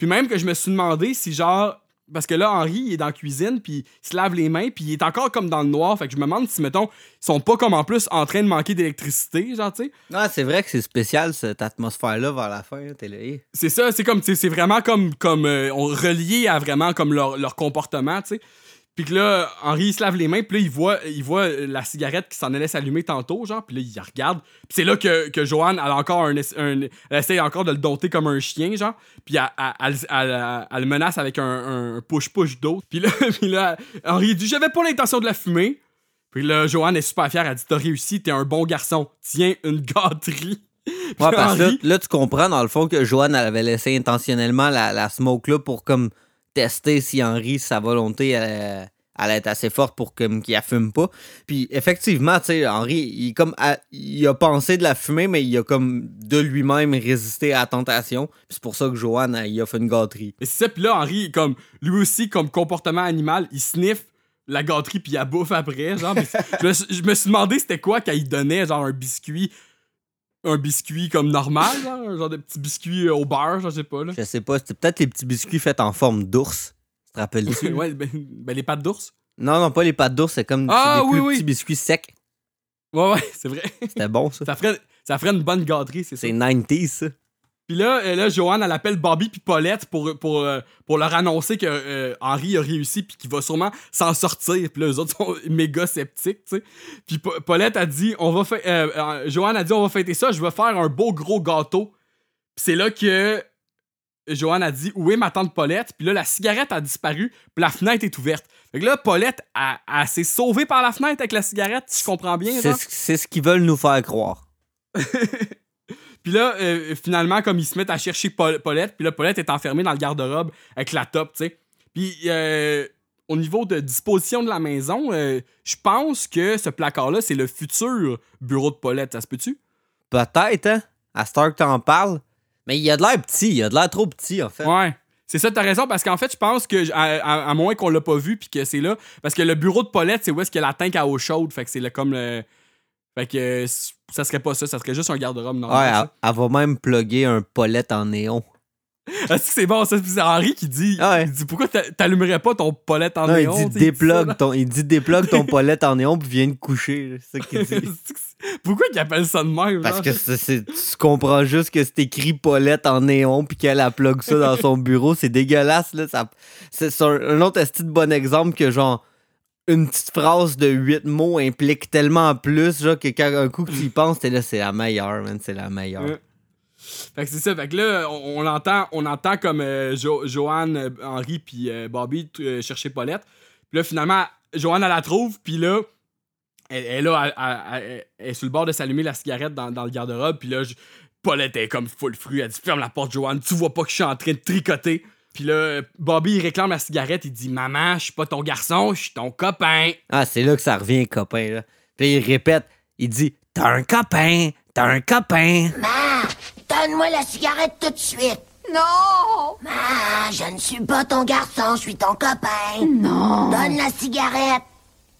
Puis même que je me suis demandé si genre... Parce que là, Henri, il est dans la cuisine, puis il se lave les mains, puis il est encore comme dans le noir. Fait que je me demande si, mettons, ils sont pas comme en plus en train de manquer d'électricité, genre, tu sais. Ah, c'est vrai que c'est spécial, cette atmosphère-là, vers la fin. là, T'es là. C'est ça, c'est comme, c'est vraiment comme, comme euh, on relié à vraiment comme leur, leur comportement, tu sais. Puis que là, Henri, il se lave les mains, puis là, il voit, il voit euh, la cigarette qui s'en allait s'allumer tantôt, genre, puis là, il regarde. Puis c'est là que, que Joanne, elle a encore un, es- un- Elle essaie encore de le dompter comme un chien, genre. Puis elle, elle, elle- elle- elle le menace avec un, un push-push d'eau. Puis là, [LAUGHS] puis là, Henri dit J'avais pas l'intention de la fumer. Puis là, Joanne est super fière, elle dit T'as réussi, t'es un bon garçon. Tiens, une gâterie. Ouais, parce que là, tu comprends, dans le fond, que Joanne elle avait laissé intentionnellement la, la smoke là pour comme tester si Henri, sa volonté, elle, allait être assez forte pour qu'il la fume pas. Puis effectivement, tu sais, Henri, il, comme, a, il a pensé de la fumer, mais il a comme de lui-même résisté à la tentation. C'est pour ça que Joanne, elle, il a fait une gâterie. Et c'est ça, puis là, Henri, comme, lui aussi, comme comportement animal, il sniffe la gâterie puis il la bouffe après, genre. [LAUGHS] Je, me, suis- je me suis demandé c'était quoi quand il donnait, genre, un biscuit, un biscuit comme normal, genre, un genre de petit biscuit au beurre, je sais pas, là. Je sais pas, c'était peut-être les petits biscuits faits en forme d'ours. Tu te rappelles-tu? [LAUGHS] ouais, ben, ben, les pattes d'ours. Non, non, pas les pattes d'ours, c'est comme Ah, des oui, plus oui. petits biscuits secs. Ouais, ouais, [LAUGHS] c'est vrai. C'était bon, ça. ça, ferait, ça ferait une bonne gâterie, c'est ça. C'est 90, ça. Puis là, euh, là, Joanne, elle appelle Bobby puis Paulette pour, pour, euh, pour leur annoncer que euh, Henri a réussi puis qu'il va sûrement s'en sortir. Puis là, eux autres [LAUGHS] sont méga sceptiques, tu sais. Puis Pa- Paulette a dit, on va euh, Joanne a dit, on va fêter ça, je vais faire un beau gros gâteau. Puis c'est là que Joanne a dit, où est ma tante Paulette? Puis là, la cigarette a disparu, puis la fenêtre est ouverte. Fait que là, Paulette, elle, elle s'est sauvée par la fenêtre avec la cigarette, si je comprends bien. C'est genre. ce- c'est ce qu'ils veulent nous faire croire. [LAUGHS] Puis là, euh, finalement, comme ils se mettent à chercher Paul- Paulette, puis là, Paulette est enfermée dans le garde-robe avec la top, tu sais. Puis euh, au niveau de disposition de la maison, euh, je pense que ce placard-là, c'est le futur bureau de Paulette. Ça se peut-tu? Peut-être, hein? À Star que t'en parles. Mais il a de l'air petit, il a de l'air trop petit, en fait. Ouais. C'est ça, t'as raison, parce qu'en fait, je pense que, à, à- à moins qu'on l'a pas vu, puis que c'est là, parce que le bureau de Paulette, c'est où est-ce qu'il y a la tank à eau chaude, fait que c'est comme le... Fait que ça serait pas ça, ça serait juste un garde-robe Ouais, normal. elle, elle va même plugger un Paulette en néon. [LAUGHS] Est-ce que c'est bon, ça? C'est Henri qui dit, il dit pourquoi t'a- t'allumerais pas ton Paulette en Non, il néon? dit là. ton, il dit déplug ton [LAUGHS] Paulette en néon puis viens de coucher. C'est ça qu'il dit. [LAUGHS] Pourquoi il appelle ça de même? Parce genre? que tu comprends juste que c'est écrit Paulette en néon puis qu'elle a plug ça dans son bureau. C'est dégueulasse, là. Ça- C'est c'est un, un autre esti de bon exemple que, genre, une petite phrase de huit mots implique tellement plus, genre, que quand un coup que tu y penses, t'es là, c'est la meilleure, man. C'est la meilleure. Fait que c'est ça, fait que là, on, on entend, on entend comme euh, Jo- Joanne, euh, Henri puis euh, Bobby chercher Paulette. Puis là, finalement, Joanne, elle la trouve, puis là, elle, elle, là, elle, est sur le bord de s'allumer la cigarette dans, dans le garde-robe, puis là, Paulette est comme full fruit. Elle dit Ferme la porte, Joanne, tu vois pas que je suis en train de tricoter. Puis là, Bobby, il réclame la cigarette, il dit Maman, je suis pas ton garçon, je suis ton copain. Ah, c'est là que ça revient, copain, là. Puis il répète, il dit T'as un copain, t'as un copain. Ma, donne-moi la cigarette tout de suite. Non! Ma, je ne suis pas ton garçon, je suis ton copain. Non! Donne la cigarette.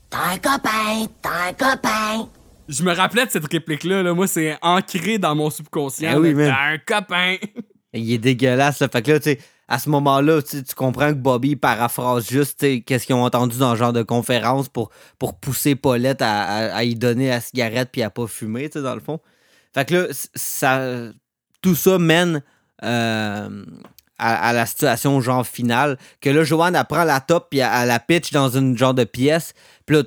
T'as un copain, t'as un copain. Je me rappelais de cette réplique-là, là. moi, c'est ancré dans mon subconscient. Ah oui. T'as un copain. [LAUGHS] Il est dégueulasse, là. Fait que là, tu sais, à ce moment-là, tu comprends que Bobby paraphrase juste, qu'est-ce qu'ils ont entendu dans le genre de conférence pour, pour pousser Paulette à, à- y donner la cigarette puis à pas fumer, tu dans le fond. Fait que là, ça, tout ça mène euh, à, la situation genre finale, que là, Joanne, elle prend la top puis elle la pitch dans une genre de pièce. Puis là,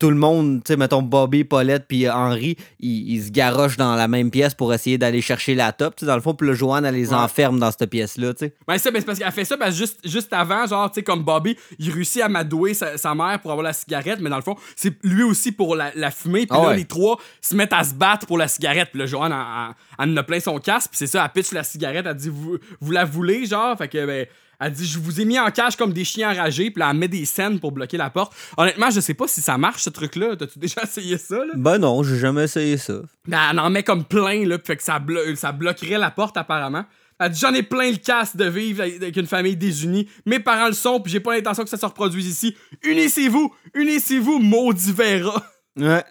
tout le monde, tu sais, mettons Bobby, Paulette puis Henry, ils, ils se garochent dans la même pièce pour essayer d'aller chercher la top, tu sais, dans le fond. Puis là, Joanne, elle les Ouais. enferme dans cette pièce-là, tu sais. Ben, ça, ben, c'est parce qu'elle fait ça parce que juste, juste avant, genre, tu sais, comme Bobby, il réussit à madouer sa, sa mère pour avoir la cigarette, mais dans le fond, c'est lui aussi pour la, la fumer. Puis Ah là, ouais. les trois se mettent à se battre pour la cigarette. Puis là, Joanne, elle, elle- elle en a plein son casque. Puis c'est ça, elle pitch la cigarette. Elle dit, vous, vous la voulez, genre? Fait que, ben, elle dit, je vous ai mis en cage comme des chiens enragés. Puis là, elle met des scènes pour bloquer la porte. Honnêtement, je sais pas si ça marche, ce truc-là. T'as-tu déjà [LAUGHS] essayé ça, là? Ben non, j'ai jamais essayé ça. Ben, elle en met comme plein, là, puis fait que ça, blo- ça bloquerait la porte, apparemment. Elle dit J'en ai plein le casse de vivre avec une famille désunie. Mes parents le sont, puis j'ai pas l'intention que ça se reproduise ici. Unissez-vous Unissez-vous, maudit verra Ouais.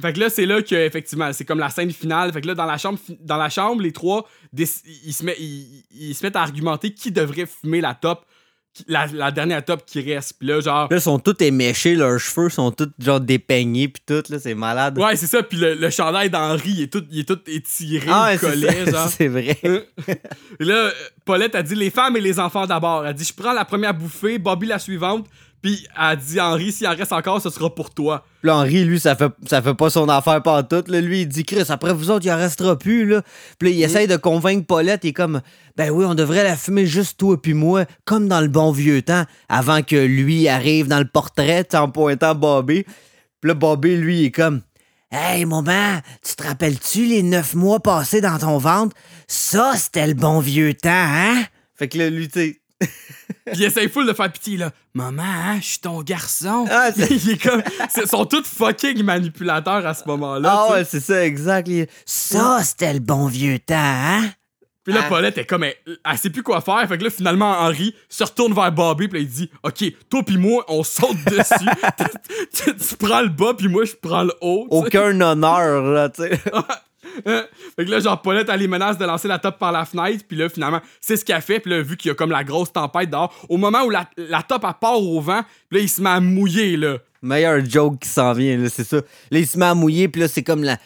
Fait que là, c'est là que, effectivement, c'est comme la scène finale. Fait que là, dans la chambre, dans la chambre les trois, ils se, met- ils, ils se mettent à argumenter qui devrait fumer la top, la, la dernière top qui reste. Puis là, genre. Là, ils sont tous éméchés, leurs cheveux sont tous genre dépeignés puis tout, là, c'est malade. Ouais, c'est ça. Puis le, le chandail d'Henri, il est tout, il est tout étiré, Ah, ça, [LAUGHS] genre. c'est vrai. Et là, euh, Paulette a dit les femmes et les enfants d'abord. Elle dit je prends la première bouffée, Bobby la suivante, puis elle dit Henri, s'il en reste encore, ce sera pour toi. Puis là, Henri, lui, ça fait, ça fait pas son affaire par tout. Là. Lui, il dit, Chris, après vous autres, il en restera plus. Là. Puis là, il essaye de convaincre Paulette. Il est comme, ben oui, on devrait la fumer juste toi puis moi, comme dans le bon vieux temps, avant que lui arrive dans le portrait, en pointant Bobby. Puis là, Bobby, lui, il est comme, Hey, maman, tu te rappelles-tu les neuf mois passés dans ton ventre? Ça, c'était le bon vieux temps, hein? Fait que là, lui, tu il essaye full de faire pitié, là. Maman, hein, je suis ton garçon. Ah, c'est- [LAUGHS] il est comme. Ils sont tous fucking manipulateurs à ce moment-là. Ah ouais, c'est ça, exact. Il- Ça, c'était le bon vieux temps, hein? Puis là, Ah. Paulette est comme, elle, elle sait plus quoi faire. Fait que là, finalement, Henri se retourne vers Bobby, puis là, il dit Ok, toi puis moi, on saute dessus. [LAUGHS] tu, tu prends le bas, puis moi, je prends le haut. Aucun honneur, là, tu sais. [LAUGHS] [LAUGHS] Fait que là, genre, Paulette, elle les menace de lancer la top par la fenêtre. Puis là, finalement, c'est ce qu'elle fait. Puis là, vu qu'il y a comme la grosse tempête dehors, au moment où la, la top, elle part au vent, puis là, il se met à mouiller, là. Meilleur joke qui s'en vient, là, c'est ça. Là, il se met à mouiller, puis là, c'est comme la.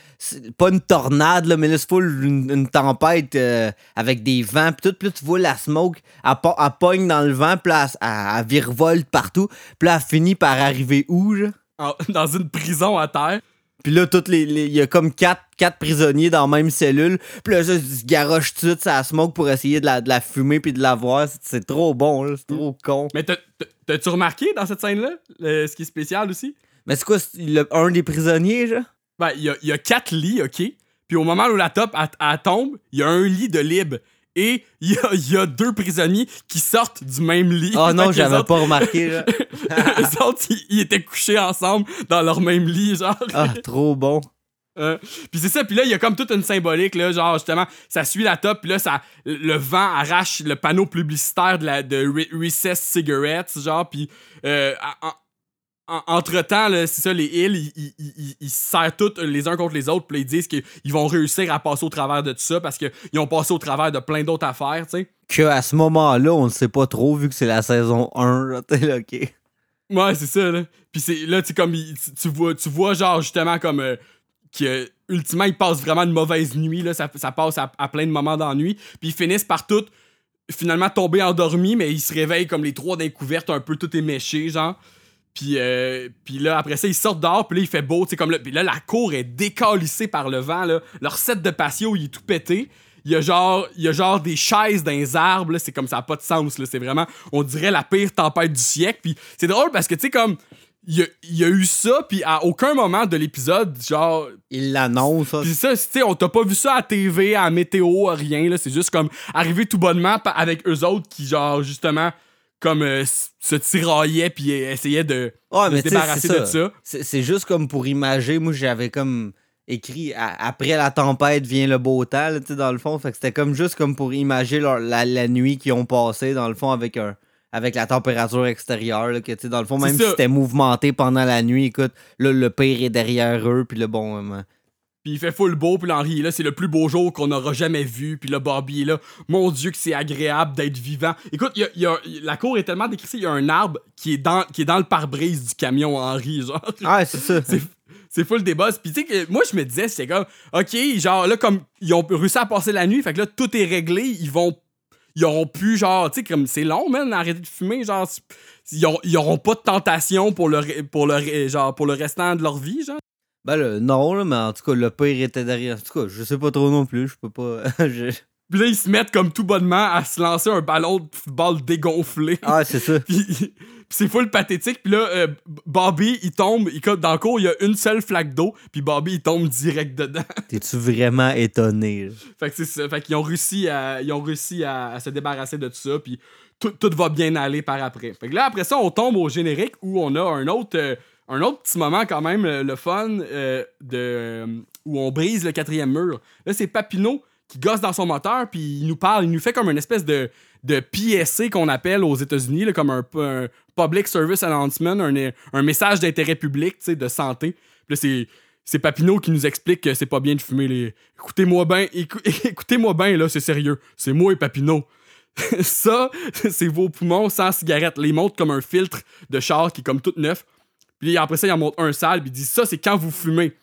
Pas une tornade, là, mais là, c'est full une, une tempête euh, avec des vents, puis tout. Puis là, tu vois la smoke, elle, po- elle pogne dans le vent, puis là, elle, elle, elle virevolte partout. Puis là, elle finit par arriver où, là? [LAUGHS] Dans une prison à terre. Puis là, toutes les, les- il y a comme quatre, quatre prisonniers dans la même cellule. Puis là, ça, se garochent tout de suite, ça smoke pour essayer de la, de la fumer puis de la voir. C'est, trop bon, là. C'est trop con. Mais t'as- t'as- t'as-tu remarqué dans cette scène-là, ce qui est spécial aussi? Mais c'est quoi, le- un des prisonniers, genre? Ben, il y a, y a quatre lits, OK? Puis au moment où la top, elle, elle tombe, il y a un lit de libre. Et il y y a deux prisonniers qui sortent du même lit. Oh non, [LAUGHS] j'avais autres- pas remarqué, là. [LAUGHS] les autres, ils, ils étaient couchés ensemble dans leur même lit, genre. Ah, trop bon. Euh, puis c'est ça, puis là, il y a comme toute une symbolique, là, genre justement, ça suit la top, puis là, ça, le vent arrache le panneau publicitaire de, la, de Re- Recess Cigarettes, genre, puis euh, en- en- entre-temps, là, c'est ça, les Hills, ils, se serrent tous les uns contre les autres, puis ils disent qu'ils vont réussir à passer au travers de tout ça, parce qu'ils ont passé au travers de plein d'autres affaires, tu sais. Que à ce moment-là, on ne sait pas trop, vu que c'est la saison 1, là, t'es là, ok. Ouais, c'est ça, là. Puis c'est là, tu comme, il- tu, tu vois, tu vois, genre, justement, comme, euh, que, ultimement, ils passent vraiment une mauvaise nuit, là. Ça, ça passe à, à plein de moments d'ennui. Puis ils finissent par tout, finalement, tomber endormis, mais ils se réveillent comme les trois d'un un peu tout éméchés, genre. Puis, euh, puis là, après ça, ils sortent dehors, puis là, il fait beau, tu sais, comme là. Puis là, la cour est décalissée par le vent, là. Leur set de patio, il est tout pété. Il y a genre, il y a genre des chaises dans les arbres, là. C'est comme ça pas de sens, là. C'est vraiment, on dirait la pire tempête du siècle. Puis c'est drôle parce que, tu sais, comme, il y a, il y a eu ça, puis à aucun moment de l'épisode, genre. Il l'annonce, ça. Puis ça, tu sais, on t'a pas vu ça à TV, à météo, à rien, là. C'est juste comme arrivé tout bonnement avec eux autres qui, genre, justement, comme euh, se tiraillaient puis euh, essayaient de, se débarrasser de ça. C'est c'est juste comme pour imager. Moi, j'avais comme écrit après la tempête vient le beau temps, là, tu sais, dans le fond. Fait que c'était comme juste comme pour imager leur- la, la nuit qu'ils ont passée, dans le fond, avec un avec la température extérieure, là, que, tu sais, dans le fond, même si c'était mouvementé pendant la nuit, écoute, là, le pire est derrière eux, puis le bon... euh, Puis il fait full beau, puis l'Henri est là, c'est le plus beau jour qu'on aura jamais vu. Puis là, Bobby est là. Mon Dieu, que c'est agréable d'être vivant. Écoute, y a- il y a- la cour est tellement décrissée, il y a un arbre qui est dans, qui est dans le pare-brise du camion Henri, genre. Ah, c'est ça. [LAUGHS] c'est, full des boss. Puis tu sais que moi, je me disais, c'est comme, OK, genre là, comme ils ont réussi à passer la nuit, fait que là, tout est réglé, ils vont. ils auront pu, genre, tu sais, comme c'est long, man, arrêter de fumer, genre, ils, auront, ils auront pas de tentation pour le, pour, le, re- genre, pour le restant de leur vie, genre. Ben là, non, là, mais en tout cas, le pire était derrière. En tout cas, je sais pas trop non plus. Je peux pas. [LAUGHS] je- Puis là, ils se mettent comme tout bonnement à se lancer un ballon de football dégonflé. Ah, c'est ça. [LAUGHS] puis, puis c'est full pathétique. Puis là, euh, Bobby, il tombe. Il, dans le cours, il y a une seule flaque d'eau. Puis Bobby, il tombe direct dedans. [LAUGHS] T'es-tu vraiment étonné? là? fait que c'est ça. Fait qu'ils ont réussi, à, ils ont réussi à, à se débarrasser de tout ça. Puis tout, tout va bien aller par après. Fait que là, après ça, on tombe au générique où on a un autre, euh, un autre petit moment quand même, le, le fun, euh, de, euh, où on brise le quatrième mur. Là, c'est Papineau qui gosse dans son moteur, puis il nous parle, il nous fait comme une espèce de, de PSC qu'on appelle aux États-Unis, comme un, Public Service Announcement, un, message d'intérêt public, de santé. Puis c'est. C'est Papineau qui nous explique que c'est pas bien de fumer les. Écoutez-moi bien, [LAUGHS] écoutez-moi bien, là, c'est sérieux. C'est moi et Papineau. [LAUGHS] ça, [LAUGHS] c'est vos poumons sans cigarette. Les montrent comme un filtre de char qui est comme tout neuf. Puis après ça, il en montre un sale, puis il dit ça, c'est quand vous fumez.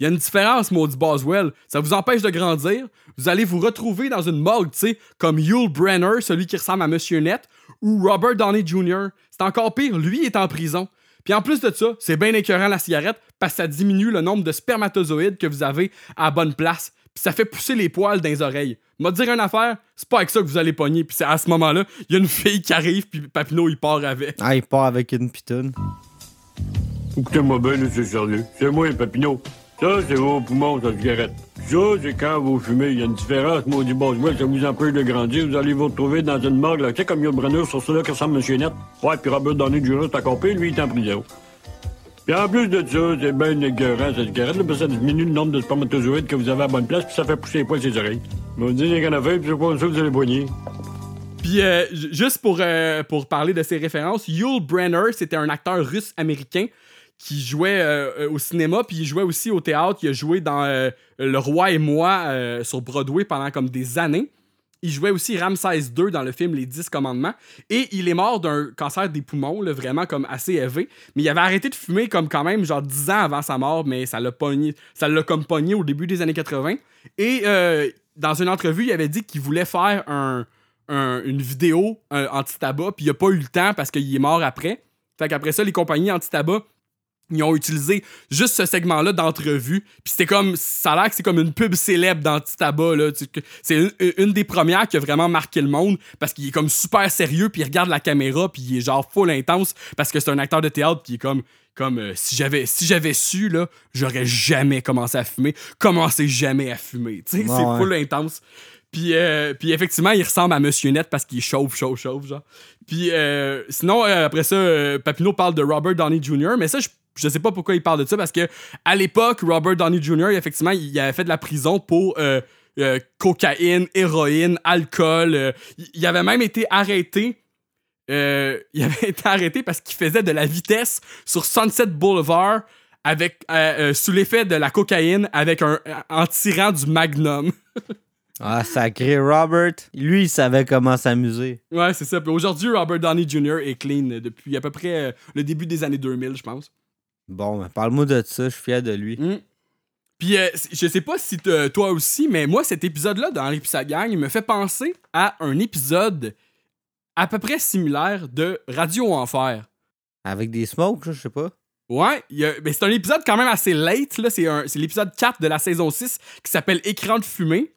Il y a une différence, maudit Boswell. Ça vous empêche de grandir. Vous allez vous retrouver dans une morgue, tu sais, comme Yul Brenner, celui qui ressemble à Monsieur Net, ou Robert Downey Jr. C'est encore pire, lui est en prison. Puis en plus de ça, c'est bien écœurant la cigarette parce que ça diminue le nombre de spermatozoïdes que vous avez à bonne place. Puis ça fait pousser les poils dans les oreilles. M'a dire une affaire, c'est pas avec ça que vous allez pogner. Puis c'est à ce moment-là, il y a une fille qui arrive, puis Papineau, il part avec. Ah, il part avec une pitoune. Écoutez-moi bien, c'est sérieux. C'est moi, Papineau. Ça, c'est vos poumons, ça cigarette. Ça, c'est quand vous fumez. Il y a une différence, maudit Boswell, ça vous empêche de grandir. Vous allez vous retrouver dans une morgue, là. Tu sais, comme Yul Brenner sur cela qui ressemble à M. Net. Ouais, puis Robert Downey Jr., c'est encore pire, lui, il est en prison. Puis en plus de ça, c'est bien écœurant, cette cigarette, là, ça diminue le nombre de spermatozoïdes que vous avez à bonne place, puis ça fait pousser les poils sur les oreilles. Mais on dit, il y a puis c'est pas ça vous allez poigner. Puis euh, juste pour, euh, pour parler de ses références, Yul Brenner, c'était un acteur russe-américain qui jouait euh, euh, au cinéma, puis il jouait aussi au théâtre. Il a joué dans euh, Le Roi et moi sur Broadway pendant comme des années. Il jouait aussi Ramsès II dans le film Les Dix Commandements. Et il est mort d'un cancer des poumons, vraiment comme assez élevé. Mais il avait arrêté de fumer comme quand même genre 10 ans avant sa mort, mais ça l'a pogné. Ça l'a comme pogné au début des années 80. Et dans une entrevue, il avait dit qu'il voulait faire un, un- une vidéo anti-tabac, puis il a pas eu le temps parce qu'il est mort après. Fait qu'après ça, les compagnies anti-tabac, ils ont utilisé juste ce segment-là d'entrevue. Puis c'était comme. Ça a l'air que c'est comme une pub célèbre d'anti-tabac, C'est une, une des premières qui a vraiment marqué le monde parce qu'il est comme super sérieux, puis il regarde la caméra, puis il est genre full intense parce que c'est un acteur de théâtre, puis il est comme. Comme euh, si j'avais si j'avais su, là, j'aurais jamais commencé à fumer. Commencez jamais à fumer. Tu sais, Ouais, c'est ouais. full intense. Puis, euh, puis effectivement, il ressemble à Monsieur Net parce qu'il chauffe, chauffe, chauffe, genre. Puis euh, sinon, euh, après ça, Papineau parle de Robert Downey Jr., mais ça, je, je sais pas pourquoi il parle de ça parce que à l'époque, Robert Downey Jr., effectivement, il avait fait de la prison pour euh, euh, cocaïne, héroïne, alcool. euh, il- avait même été arrêté. euh, il [LAUGHS] avait été arrêté parce qu'il faisait de la vitesse sur Sunset Boulevard avec, sous l'effet de la cocaïne avec un, en tirant du magnum. [LAUGHS] Ah, sacré Robert. Lui, il savait comment s'amuser. Ouais, c'est ça. Puis aujourd'hui, Robert Downey Jr. est clean depuis à peu près le début des années 2000, je pense. Bon, ben, parle-moi de ça, je suis fier de lui. Puis euh, je sais pas si toi aussi, mais moi, cet épisode-là dans sa gang, il me fait penser à un épisode à peu près similaire de Radio Enfer. Avec des smokes, je sais pas. Ouais, ben, c'est un épisode quand même assez late. là. C'est, un- c'est l'épisode 4 de la saison 6 qui s'appelle Écran de fumée.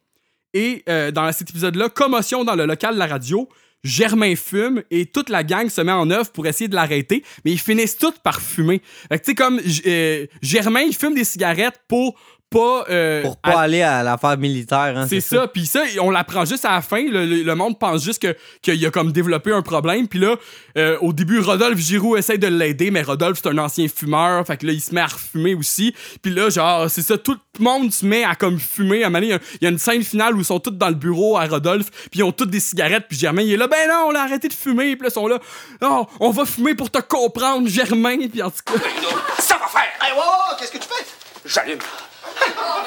Et euh, dans cet épisode-là, commotion dans le local de la radio. Germain fume et toute la gang se met en œuvre pour essayer de l'arrêter, mais ils finissent tous par fumer. Tu sais, comme euh, Germain, il fume des cigarettes pour pas. euh, Pour pas aller à l'affaire militaire, hein, c'est ça. Puis ça, on l'apprend juste à la fin. Le, le- le monde pense juste que- qu'il a comme développé un problème. Puis là, euh, au début, Rodolphe Giroux essaie de l'aider, mais Rodolphe, c'est un ancien fumeur. Fait que là, il se met à refumer aussi. Puis là, genre, c'est ça, tout le monde se met à comme fumer. À un il y a- il y, a une scène finale où ils sont tous dans le bureau à Rodolphe. Puis ils ont toutes des cigarettes. Puis Germain, il est là, ben non, on a arrêté de fumer. Puis là, ils sont là, non, on va fumer pour te comprendre, Germain. Puis en tout cas. Ça va faire! Hey, wow, wow, qu'est-ce que tu fais? J'allume.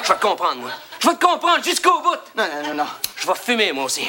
Je vais te comprendre, moi. Je vais te comprendre jusqu'au bout. Non, non, non, non. Je vais fumer, moi aussi.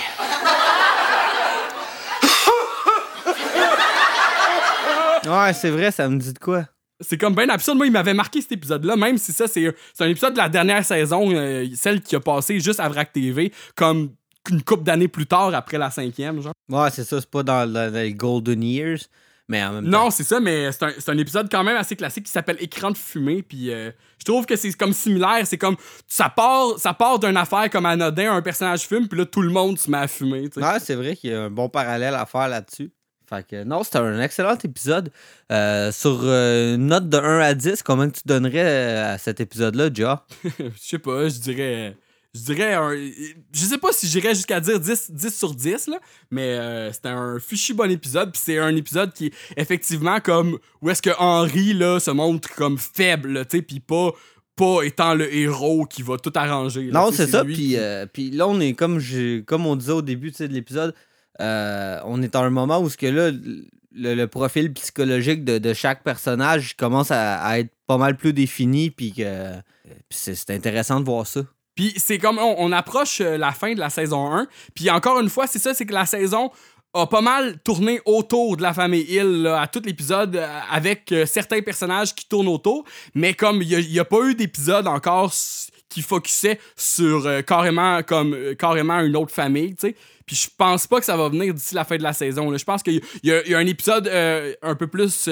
Ouais, c'est vrai, ça me dit de quoi? C'est comme bien absurde. Moi, il m'avait marqué cet épisode-là, même si ça, c'est c'est un épisode de la dernière saison, euh, celle qui a passé juste à VRAC TV, comme une couple d'années plus tard après la cinquième, genre. Ouais, c'est ça, c'est pas dans, dans les Golden Years. Mais en même temps. Non, c'est ça, mais c'est un, c'est un épisode quand même assez classique qui s'appelle Écran de fumée. Puis euh, je trouve que c'est comme similaire. C'est comme. Ça part, ça part d'une affaire comme anodin, un personnage fume, puis là, tout le monde se met à fumer. c'est vrai qu'il y a un bon parallèle à faire là-dessus. Fait que non, c'était un excellent épisode. Euh, sur euh, une note de 1 à 10, comment tu donnerais à cet épisode-là, Ja? [LAUGHS] Je sais pas, je dirais. Je dirais un. Je sais pas si j'irais jusqu'à dire 10, 10 sur 10, là, mais euh, c'était un fichu bon épisode. Puis c'est un épisode qui est effectivement comme. Où est-ce que Henry, là, se montre comme faible, tu sais, puis pas. Pas étant le héros qui va tout arranger. là, Non, c'est ça. lui Puis, qui- euh, puis là, on est comme, comme on disait au début de l'épisode, euh, on est à un moment où ce que là, le, le profil psychologique de, de chaque personnage commence à, à être pas mal plus défini. Puis que c'est intéressant de voir ça. Puis c'est comme on, approche euh, la fin de la saison 1. Puis encore une fois, c'est ça, c'est que la saison a pas mal tourné autour de la famille Hill là, à tout l'épisode euh, avec euh, certains personnages qui tournent autour. Mais comme il n'y a, pas eu d'épisode encore qui focusait sur euh, carrément comme euh, carrément une autre famille, tu sais. Puis je pense pas que ça va venir d'ici la fin de la saison. Je pense qu'il y, a- un épisode euh, un peu plus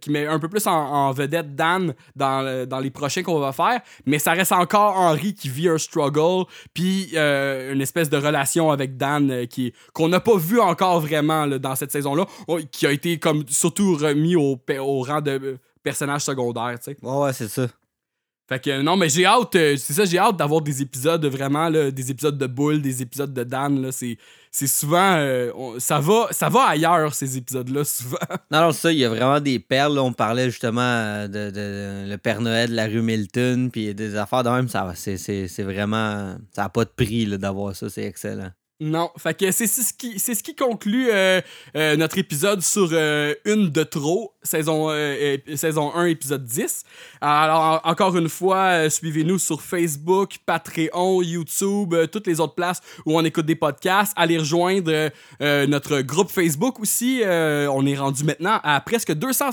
qui met un peu plus en, vedette Dan dans, dans les prochains qu'on va faire, mais ça reste encore Henry qui vit un struggle, puis une espèce de relation avec Dan qui qu'on n'a pas vu encore vraiment dans cette saison-là, oh, qui a été comme surtout remis au, rang de personnage secondaire, tu sais. Ouais, c'est ça. Fait que non, mais j'ai hâte, euh, c'est ça, j'ai hâte d'avoir des épisodes vraiment, là, des épisodes de Bull, des épisodes de Dan, là, c'est, c'est souvent, euh, ça, va, ça va ailleurs, ces épisodes-là, [LAUGHS] souvent. Non, non, ça, il y a vraiment des perles. On parlait justement euh, de, de- le Père Noël de la rue Milton, puis des affaires de même. Ça, c'est, c'est, c'est vraiment. Ça n'a pas de prix là, d'avoir ça. C'est excellent. Non, fait c'est, ce, qui, c'est ce qui conclut euh, euh, notre épisode sur euh, Une de trop, saison, saison 1, épisode 10. Alors, en- encore une fois, suivez-nous sur Facebook, Patreon, YouTube, toutes les autres places où on écoute des podcasts. Allez rejoindre notre groupe Facebook aussi. On est rendu maintenant à presque 200,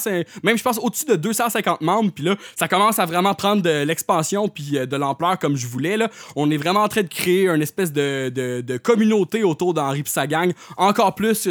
même je pense au-dessus de 250 membres. Puis là, ça commence à vraiment prendre de l'expansion puis de l'ampleur comme je voulais. Là. On est vraiment en train de créer une espèce de, de, de communauté autour d'Henri et gang. Encore plus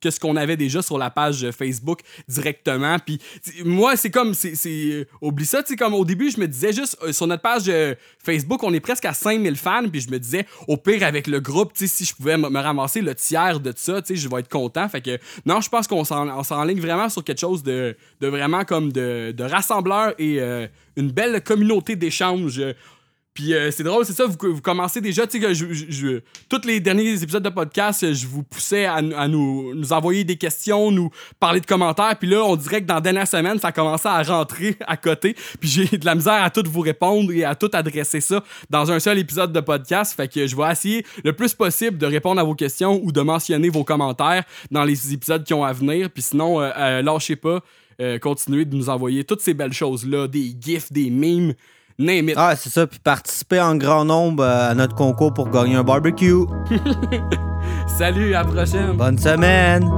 que ce qu'on avait déjà sur la page Facebook directement. Puis moi, c'est comme, c'est, c'est- oublie ça, tu sais, comme au début, je me disais juste, euh, sur notre page euh, Facebook, on est presque à 5000 fans, puis je me disais, au pire, avec le groupe, tu sais, si je pouvais me ramasser le tiers de ça, tu sais, je vais être content. Fait que, non, je pense qu'on s'en, on s'enligne vraiment sur quelque chose de, de vraiment comme de, de rassembleur et euh, une belle communauté d'échange. Puis euh, c'est drôle, c'est ça, vous, commencez déjà, tu sais, je, je- tous les derniers épisodes de podcast, je vous poussais à, nous, envoyer des questions, nous parler de commentaires, puis là, on dirait que dans la dernière semaine, ça a commencé à rentrer à côté, puis j'ai de la misère à tout vous répondre et à tout adresser ça dans un seul épisode de podcast, fait que je vais essayer le plus possible de répondre à vos questions ou de mentionner vos commentaires dans les épisodes qui ont à venir, puis sinon, euh, euh, lâchez pas, continuez de nous envoyer toutes ces belles choses-là, des gifs, des memes, name it. Ah, c'est ça. Puis participer en grand nombre euh, à notre concours pour gagner un barbecue. [LAUGHS] Salut, à la prochaine. Bonne semaine.